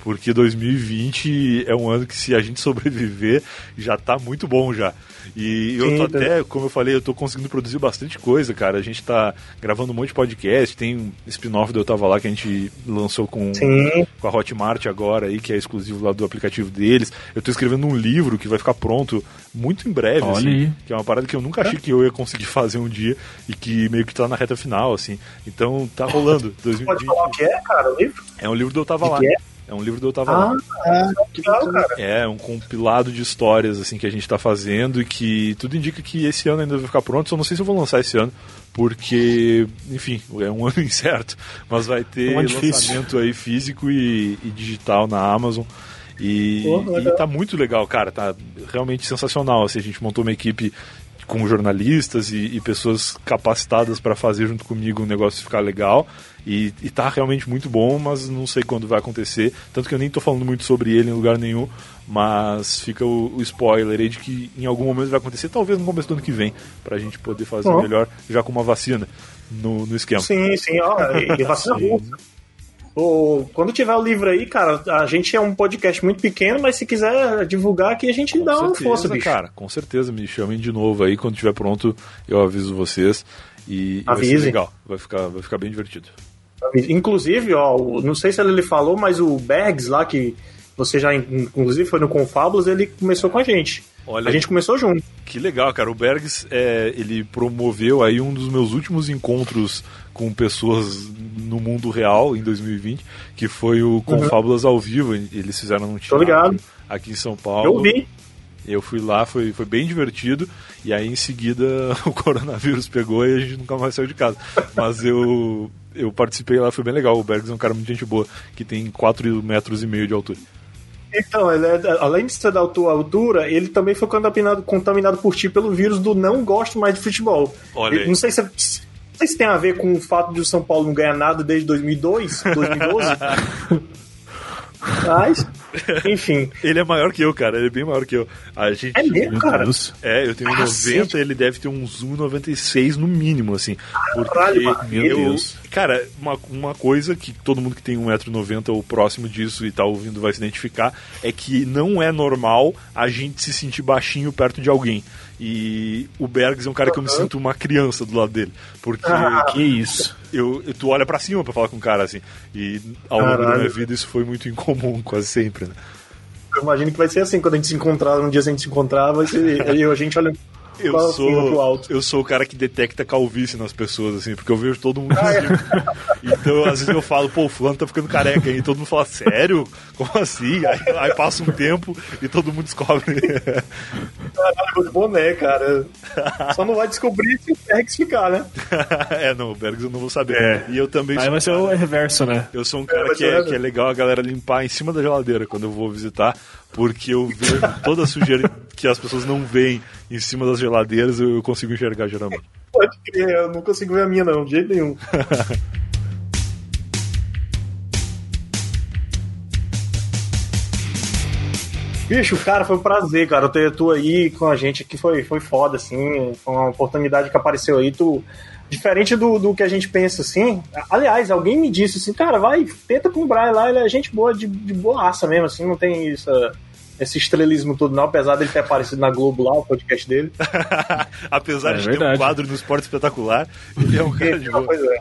Porque 2020 é um ano que, se a gente sobreviver, já tá muito bom já. E eu tô até, como eu falei, eu tô conseguindo produzir bastante coisa, cara. A gente tá gravando um monte de podcast. Tem um spin-off do Eu Tava Lá que a gente lançou com, Sim. com a Hotmart agora aí, que é exclusivo lá do aplicativo deles. Eu tô escrevendo um livro que vai ficar pronto muito em breve, Olha assim, aí. que é uma parada que eu nunca achei que eu ia conseguir fazer um dia e que meio que tá na reta final, assim. Então tá rolando. Pode 2020 falar o que é, cara, o livro? é um livro do Eu Tava Lá. que é? É um livro do Eu Tava Lá. Ah, que legal, cara. É, um compilado de histórias assim que a gente tá fazendo e que tudo indica que esse ano ainda vai ficar pronto. Só não sei se eu vou lançar esse ano, porque, enfim, é um ano incerto, mas vai ter Um ano difícil. lançamento aí físico e, e digital na Amazon. E, Pô, e tá muito legal, cara. Tá realmente sensacional. Assim, a gente montou uma equipe com jornalistas e, e pessoas capacitadas para fazer junto comigo o negócio ficar legal. E, e tá realmente muito bom, mas não sei quando vai acontecer. Tanto que eu nem tô falando muito sobre ele em lugar nenhum. Mas fica o, o spoiler aí de que em algum momento vai acontecer, talvez no começo do ano que vem, pra gente poder fazer melhor já com uma vacina no, no esquema. Sim, sim, ó. E, vacina russa. O, quando tiver o livro aí, cara, a gente é um podcast muito pequeno, mas se quiser divulgar aqui, a gente Com dá uma certeza, força, bicho. cara. Com certeza, me chamem de novo aí. Quando tiver pronto, eu aviso vocês. E vai ser Avise. legal. Vai ficar, vai ficar bem divertido. Inclusive, ó, não sei se ele falou, mas o Bergs lá, que você já, inclusive, foi no Confábulos, ele começou com a gente. Olha a gente começou junto. Que legal, cara. O Bergs, é, ele promoveu aí um dos meus últimos encontros com pessoas no mundo real em 2020, que foi o Confábulas ao vivo. Eles fizeram um Uhum. Teatro aqui em São Paulo. Eu vi. Eu fui lá, foi, foi bem divertido, e aí em seguida o coronavírus pegou e a gente nunca mais saiu de casa. Mas eu, eu participei lá, foi bem legal. O Bergs é um cara muito gente boa, que tem 4 metros e meio de altura. Então, ele é- além de ser da tua altura, ele também foi contaminado, contaminado por ti pelo vírus do não gosto mais de futebol. Olha aí. Não sei se, não sei se tem a ver com o fato de o São Paulo não ganhar nada desde 2002, 2012. Mas, enfim. Ele é maior que eu, cara, ele é bem maior que eu. A gente, É mesmo, cara? É, eu tenho Ah, 90, ele deve ter uns 1,96 no mínimo, assim. Porque Caralho. Meu eu, Deus. Cara, uma, uma coisa que todo mundo que tem 1,90m ou próximo disso e tá ouvindo vai se identificar é que não é normal a gente se sentir baixinho perto de alguém. E o Bergs é um cara que eu me sinto uma criança do lado dele. Porque Que isso. eu, eu- tu olha pra cima pra falar com o cara, assim. E ao longo da Caralho. minha vida isso foi muito incomum, quase sempre, né? Eu imagino que vai ser assim, quando a gente se encontrar, um dia a gente se encontrar, vai ser eu, a gente olha Eu sou, alto. eu sou o cara que detecta calvície nas pessoas, assim, porque eu vejo todo mundo assim. Então, às vezes eu falo, pô, o fulano tá ficando careca, e todo mundo fala, sério? Como assim? Aí, aí passa um tempo e todo mundo descobre. Caralho, boné, cara. Só não vai descobrir se o Bergs ficar, né? é, não, o Bergs eu não vou saber. É. E eu também Aí sou. vai ser o reverso, né? Eu sou um É, cara vai que é, que é legal a galera limpar em cima da geladeira quando eu vou visitar, porque eu vejo toda a sujeira que as pessoas não veem em cima das geladeiras, eu consigo enxergar geralmente. Pode crer, eu não consigo ver a minha, não, de jeito nenhum. Bicho, cara, foi um prazer, cara, ter tu aí com a gente aqui, foi, foi foda, assim, foi uma oportunidade que apareceu aí, tu... Diferente do, do que a gente pensa, assim, aliás, alguém me disse assim, cara, vai, tenta com o Brian lá, ele é gente boa, de, de boaça mesmo, assim, não tem isso, esse estrelismo todo não, apesar dele ter aparecido na Globo lá, o podcast dele. Apesar É de ter verdade. um quadro no esporte espetacular, ele é um cara de boa. É.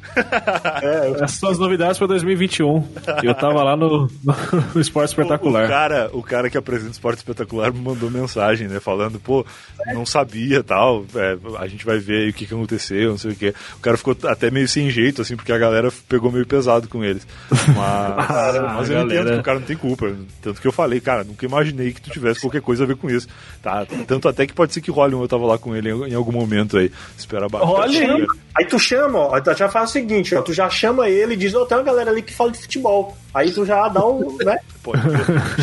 É, eu- Essas são as novidades pra 2021. Eu tava lá no, no, no Esporte O Espetacular. cara, o cara que apresenta o Esporte Espetacular me mandou mensagem, né? Falando, pô, não sabia tal, é, a gente vai ver aí o que, que aconteceu, não sei o quê. O cara ficou até meio sem jeito, assim, porque a galera pegou meio pesado com eles. Mas, mas eu galera. entendo que o cara não tem culpa. Tanto que eu falei, cara, nunca imaginei que tu tivesse qualquer coisa a ver com isso. Tá? Tanto até que pode ser que role um eu tava lá com ele em em algum momento aí. Espera abaixo. Olha aí. Aí tu chama, ó, tu já faz o seguinte, ó, tu já chama ele e diz, ó, tem uma galera ali que fala de futebol. Aí tu já dá um, né? Pode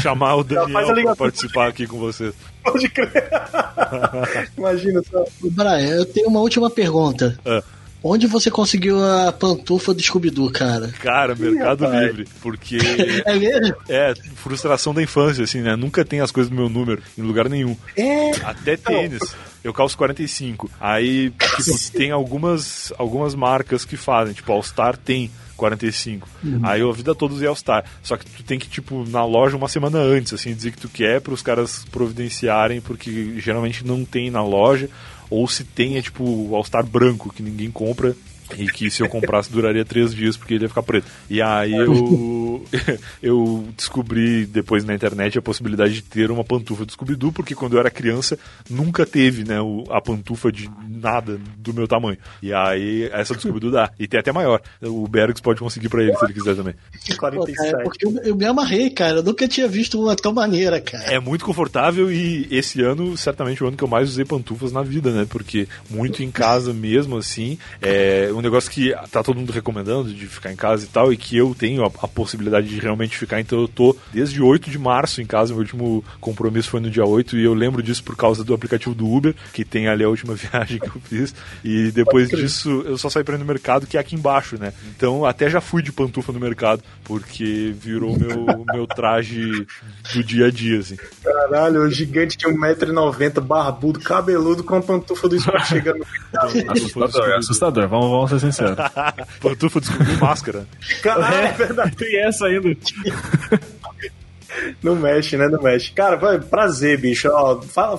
chamar o Daniel pra participar aqui com vocês. Pode crer. Imagina só. Brian, eu tenho uma última pergunta. Ah. Onde você conseguiu a pantufa do Scooby-Doo, cara? Cara, Mercado rapaz. Livre. Porque É mesmo? É, frustração da infância, assim, né? Nunca tem as coisas do meu número em lugar nenhum. É. Até tênis. Eu calço 45. Aí, tipo, tem algumas, algumas marcas que fazem. Tipo, All Star tem 45. Aí eu a vida toda usei All Star. Só que tu tem que, tipo, na loja uma semana antes, assim, dizer que tu quer para os caras providenciarem, porque geralmente não tem na loja. Ou se é tipo o All Star branco, que ninguém compra. E que se eu comprasse duraria três dias porque ele ia ficar preto. E aí eu, eu descobri depois na internet a possibilidade de ter uma pantufa do Scooby-Doo, porque quando eu era criança nunca teve né, o- a pantufa de nada do meu tamanho. E aí essa do Scooby-Doo dá. E tem até maior. O Bergs pode conseguir pra ele se ele quiser também. Pô, cara, 47. porque eu, eu me amarrei, cara. Eu nunca tinha visto uma tão maneira, cara. É muito confortável e esse ano, certamente, o ano que eu mais usei pantufas na vida, né? Porque muito em casa mesmo, assim. É um negócio que tá todo mundo recomendando de ficar em casa e tal, e que eu tenho a, a possibilidade de realmente ficar. Então eu tô desde 8 de março em casa. Meu último compromisso foi no dia 8 e eu lembro disso por causa do aplicativo do Uber, que tem ali a última viagem que eu fiz. E depois disso eu só saí pra ir no mercado, que é aqui embaixo, né? Então até já fui de pantufa no mercado, porque virou meu, meu traje do dia a dia, assim. Caralho, o gigante de 1,90m, barbudo, cabeludo, com a pantufa do Scooby chegando no Assustador, assustador. Vamos, vamos ser sinceros. Pantufa descobriu máscara. Caralho, é verdade. Tem essa ainda. Não mexe, né? Não mexe. Cara, vai, prazer, bicho. Ó, fala,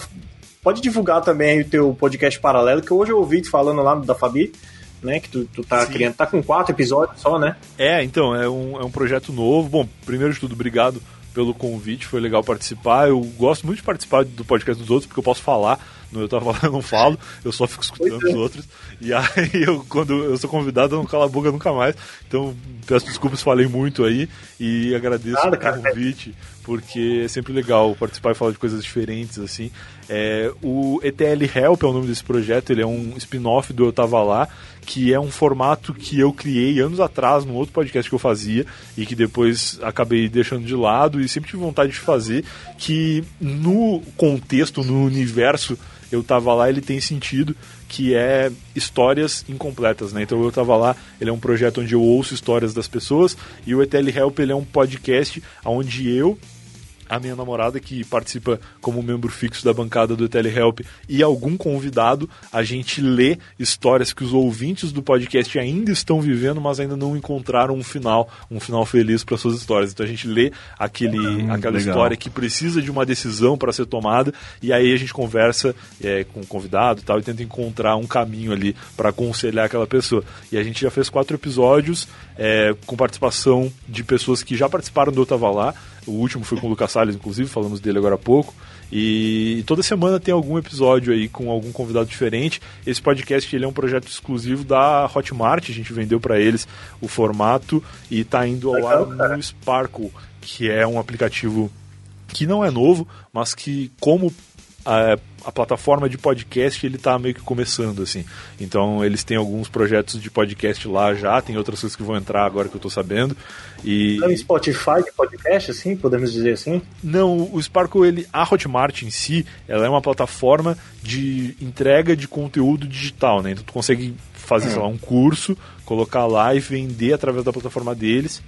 pode divulgar também aí o teu podcast paralelo, que hoje eu ouvi te falando lá da Fabi, né? Que tu, tu tá Sim. criando. Tá com quatro episódios só, né? É, então, é um, é um projeto novo. Bom, primeiro de tudo, obrigado pelo convite, foi legal participar. Eu gosto muito de participar do podcast dos outros, porque eu posso falar. No eu tava falando, eu não falo, eu só fico escutando é. os outros. E aí, eu, quando eu sou convidado, eu não calo a boca nunca mais. Então, peço desculpas, falei muito aí. E agradeço Nada, o cara. Porque é sempre legal participar e falar de coisas diferentes, assim. É, o ETL Help é o nome desse projeto, ele é um spin-off do Eu Tava Lá, que é um formato que eu criei anos atrás num outro podcast que eu fazia e que depois acabei deixando de lado e sempre tive vontade de fazer, que no contexto, no universo eu tava lá, ele tem sentido, que é histórias incompletas, né? Então eu tava lá, ele é um projeto onde eu ouço histórias das pessoas e o ETL Help ele é um podcast onde eu a minha namorada que participa como membro fixo da bancada do Telehelp e algum convidado, a gente lê histórias que os ouvintes do podcast ainda estão vivendo, mas ainda não encontraram um final, um final feliz para suas histórias. Então a gente lê aquele, Hum, aquela legal. história que precisa de uma decisão para ser tomada e aí a gente conversa é, com o convidado e tal e tenta encontrar um caminho ali para aconselhar aquela pessoa. E a gente já fez quatro episódios é, com participação de pessoas que já participaram do Eu Tava Lá. O último foi com o Lucas Salles, inclusive, falamos dele agora há pouco. E toda semana tem algum episódio aí com algum convidado diferente. Esse podcast ele é um projeto exclusivo da Hotmart, a gente vendeu para eles o formato e tá indo ao ar no Sparkle, que é um aplicativo que não é novo, mas que como a, a plataforma de podcast ele tá meio que começando assim. Então eles têm alguns projetos de podcast lá já, tem outras coisas que vão entrar agora que eu tô sabendo. E É um Spotify de podcast, assim, podemos dizer assim? não, o Sparkle, ele, a Hotmart em si, ela é uma plataforma de entrega de conteúdo digital, né? Então tu consegue fazer, sei lá, um curso, colocar lá e vender através da plataforma deles.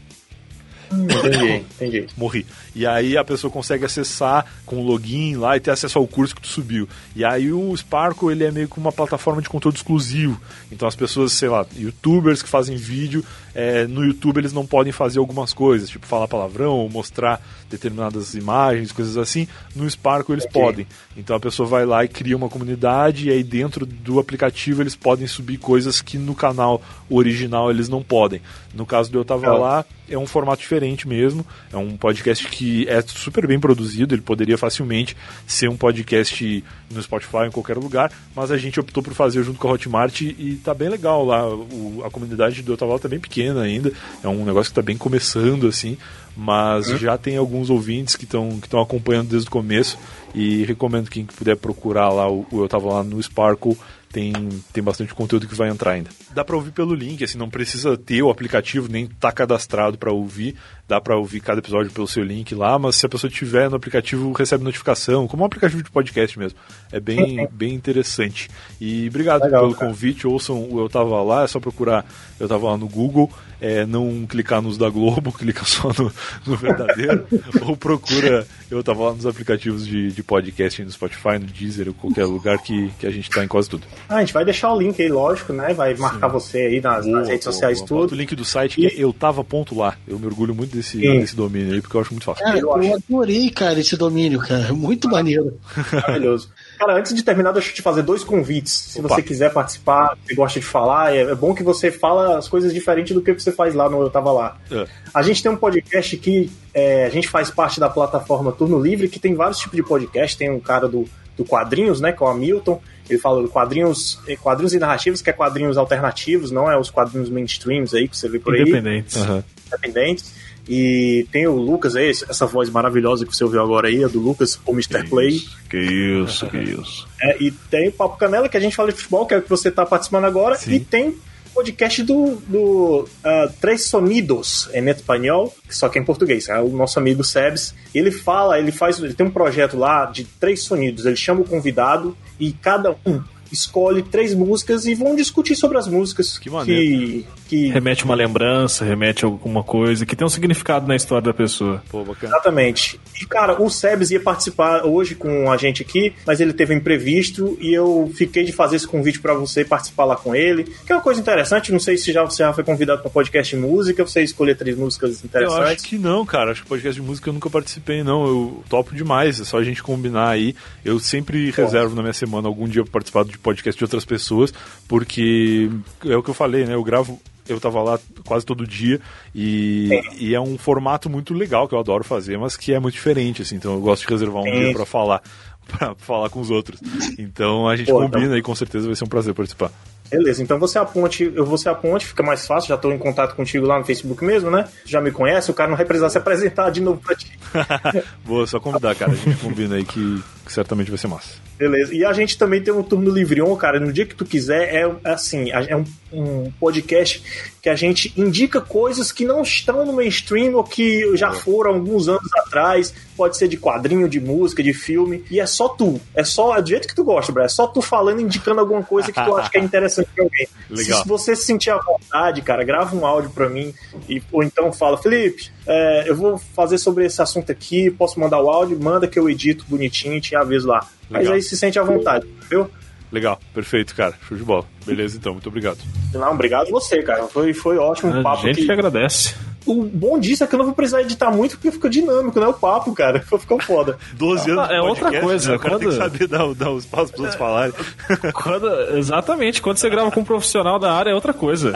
Entendi, entendi. Morri. E aí a pessoa consegue acessar com o login lá e ter acesso ao curso que tu subiu. E aí o Sparkle, ele é meio que uma plataforma de conteúdo exclusivo. Então as pessoas, sei lá, youtubers que fazem vídeo, é, no YouTube eles não podem fazer algumas coisas, tipo falar palavrão ou mostrar determinadas imagens, coisas assim. No Sparkle eles Ok. podem. Então a pessoa vai lá e cria uma comunidade e aí dentro do aplicativo eles podem subir coisas que no canal original eles não podem. No caso do Eu Tava. Lá, é um formato diferente mesmo. É um podcast que é super bem produzido. Ele poderia facilmente ser um podcast no Spotify, em qualquer lugar. Mas a gente optou por fazer junto com a Hotmart e tá bem legal lá. O- a comunidade do Eu Tava Lá tá bem pequena ainda. É um negócio que tá bem começando, assim. Mas já tem alguns ouvintes que estão que acompanhando desde o começo. E recomendo quem puder procurar lá o, o Eu Tava Lá no Sparkle tem, tem bastante conteúdo que vai entrar ainda. Dá pra ouvir pelo link, assim, não precisa ter o aplicativo, nem tá cadastrado pra ouvir. Dá pra ouvir cada episódio pelo seu link lá, mas se a pessoa tiver no aplicativo, recebe notificação, como um aplicativo de podcast mesmo. É bem, bem interessante. E obrigado Legal, pelo cara. convite, ouçam o Eu Tava Lá, é só procurar Eu Tava Lá no Google, é, não clicar nos da Globo, clica só no, no verdadeiro, ou procura Eu Tava Lá nos aplicativos de, de podcast no Spotify, no Deezer, ou qualquer lugar que, que a gente tá em quase tudo. Ah, a gente vai deixar o link aí, lógico, né? Vai marcar você aí nas, nas redes sociais boa. Tudo. o link do site que é eu tava ponto lá. Eu me orgulho muito desse, Sim. desse domínio aí, porque eu acho muito fácil. Cara, Eu eu, adorei, cara, esse domínio, cara. Muito maneiro. Maravilhoso. Cara, antes de terminar, deixa eu te fazer dois convites. Se Opa. você quiser participar, se gosta de falar, é, é bom que você fala as coisas diferentes do que você faz lá no Eu Tava Lá. É. A gente tem um podcast que é, a gente faz parte da plataforma Turno Livre, que tem vários tipos de podcast. Tem um cara do, do quadrinhos, né, que é o Hamilton. Ele fala de quadrinhos, eh, quadrinhos e narrativos, que é quadrinhos alternativos, não é os quadrinhos mainstreams aí que você vê por aí Independentes. Aham. independentes. E tem o Lucas aí, essa voz maravilhosa que você ouviu agora aí, é do Lucas, o Mr. Play. Que isso, que isso. É, e tem o Papo Canela, que a gente fala de futebol, que é o que você tá participando agora. Sim. E tem o podcast do, do ah, Três Sonidos em espanhol, só que é em português. É o nosso amigo Sebs. Ele fala, ele faz, ele tem um projeto lá de três sonidos. Ele chama o convidado e cada um escolhe três músicas e vão discutir sobre as músicas Que maneiro. que, que Remete uma lembrança, remete alguma coisa que tem um significado na história da pessoa. Pô, bacana. Exatamente. E, cara, o Sebes ia participar hoje com a gente aqui, mas ele teve um imprevisto e eu fiquei de fazer esse convite pra você participar lá com ele. Que é uma coisa interessante, não sei se já, você já foi convidado para podcast de música, você escolher três músicas Eu acho interessantes. que não, cara. Acho que podcast de música eu nunca participei, não. Eu topo demais. É só a gente combinar aí. Eu sempre reservo na minha semana algum dia pra participar de podcast de outras pessoas, porque é o que eu falei, né? Eu gravo. Eu tava lá quase todo dia e e é um formato muito legal que eu adoro fazer, mas que é muito diferente, assim. Então eu gosto de reservar um Sim. dia pra falar, pra falar com os outros. Então a gente Pô, combina e com certeza vai ser um prazer participar. Beleza, então você é a ponte, eu vou ser a ponte, fica mais fácil, já tô em contato contigo lá no Facebook mesmo, né? Já me conhece, o cara não vai precisar se apresentar de novo pra ti. Boa, só convidar, cara. A gente combina aí que, que certamente vai ser massa. Beleza. E a gente também tem um turno Livreon, cara. No dia que tu quiser, é assim, é um, um podcast que a gente indica coisas que não estão no mainstream ou que já foram alguns anos atrás. Pode ser de quadrinho, de música, de filme. E é só tu. É só é do jeito que tu gosta, Brad. É só tu falando, indicando alguma coisa que tu acha que é interessante pra alguém. Legal. Se você se sentir à vontade, cara, grava um áudio pra mim. E, ou então fala, Felipe, é, eu vou fazer sobre esse assunto aqui. Posso mandar o áudio? Manda que eu edito bonitinho e te aviso lá. Mas Legal. aí se sente à vontade, viu? Legal, perfeito, cara. Show de bola. Beleza, então, muito obrigado. Não, obrigado você, cara. Foi, foi ótimo o A papo gente aqui. que agradece. O bom disso é que eu não vou precisar editar muito porque fica dinâmico, né? O papo, cara. Ficou foda. 12 anos de é outra podcast, coisa, né? O cara tem que quando- saber dar, dar os passos pros outros falarem. Quando- exatamente, quando você grava com um profissional da área é outra coisa.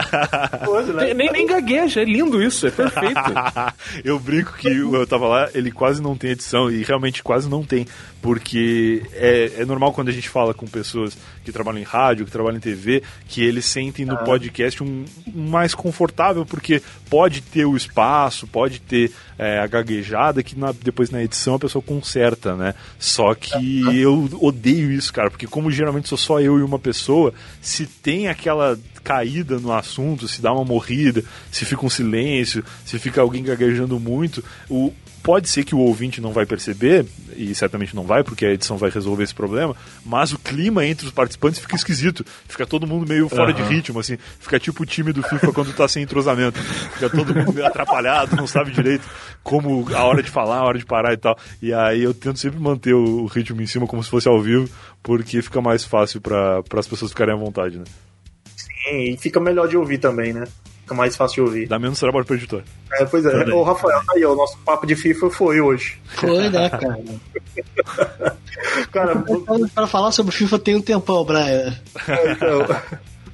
Coisa, né? nem, nem, gagueja, é lindo isso, é perfeito. eu brinco que eu tava lá, ele quase não tem edição, e realmente quase não tem, porque é, é normal quando a gente fala com pessoas que trabalham em rádio, que trabalham em TV, que eles sentem no podcast um, um mais confortável, porque pode ter o espaço, pode ter é, a gaguejada, que na- depois na edição a pessoa conserta, né? Só que eu odeio isso, cara, porque como geralmente sou só eu e uma pessoa, se tem aquela caída no assunto, se dá uma morrida, se fica um silêncio, se fica alguém gaguejando muito, o, pode ser que o ouvinte não vai perceber, e certamente não vai, porque a edição vai resolver esse problema, mas o clima entre os participantes fica esquisito. Fica todo mundo meio fora de ritmo, assim. Fica tipo o time do FIFA quando tá sem entrosamento. Fica todo mundo meio atrapalhado, não sabe direito como a hora de falar, a hora de parar e tal. E aí eu tento sempre manter o, ritmo em cima como se fosse ao vivo, porque fica mais fácil para as pessoas ficarem à vontade, né? E fica melhor de ouvir também, né? Fica mais fácil de ouvir. Dá menos trabalho pro editor. É, pois é. Também. Ô, Rafael, tá aí, ó, o nosso papo de FIFA foi hoje. Foi, né, cara? Cara, Pra falar sobre FIFA tem um tempão, Brian. então,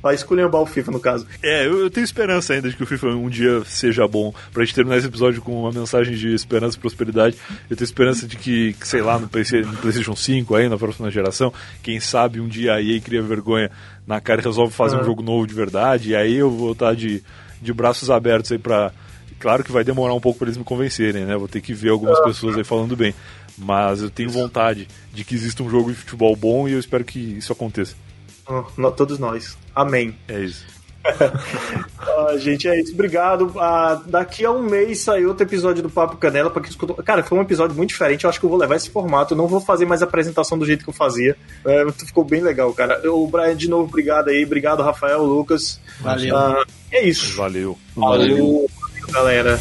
vai esculhambar o FIFA, no caso. É, eu, eu tenho esperança ainda de que o FIFA um dia seja bom. Pra gente terminar esse episódio com uma mensagem de esperança e prosperidade. Eu tenho esperança de que, que, sei lá, no, PC, no PlayStation 5, aí, na próxima geração, quem sabe um dia a EA cria vergonha na cara e resolve fazer um Ah. jogo novo de verdade. E aí eu vou estar de, de braços abertos aí pra. Claro que vai demorar um pouco pra eles me convencerem, né? Vou ter que ver algumas pessoas aí falando bem. Mas eu tenho vontade de que exista um jogo de futebol bom e eu espero que isso aconteça. Nó- Todos nós. Amém. É isso. Ah, gente, é isso. Obrigado. Ah, daqui a um mês sai outro episódio do Papo Canela. Pra quem escutou. Cara, foi um episódio muito diferente. Eu acho que eu vou levar esse formato. Eu não vou fazer mais a apresentação do jeito que eu fazia. É, ficou bem legal, cara. O Brian, de novo, obrigado aí. Obrigado, Rafael, Lucas. Valeu. Ah, é isso. Valeu. Valeu, galera.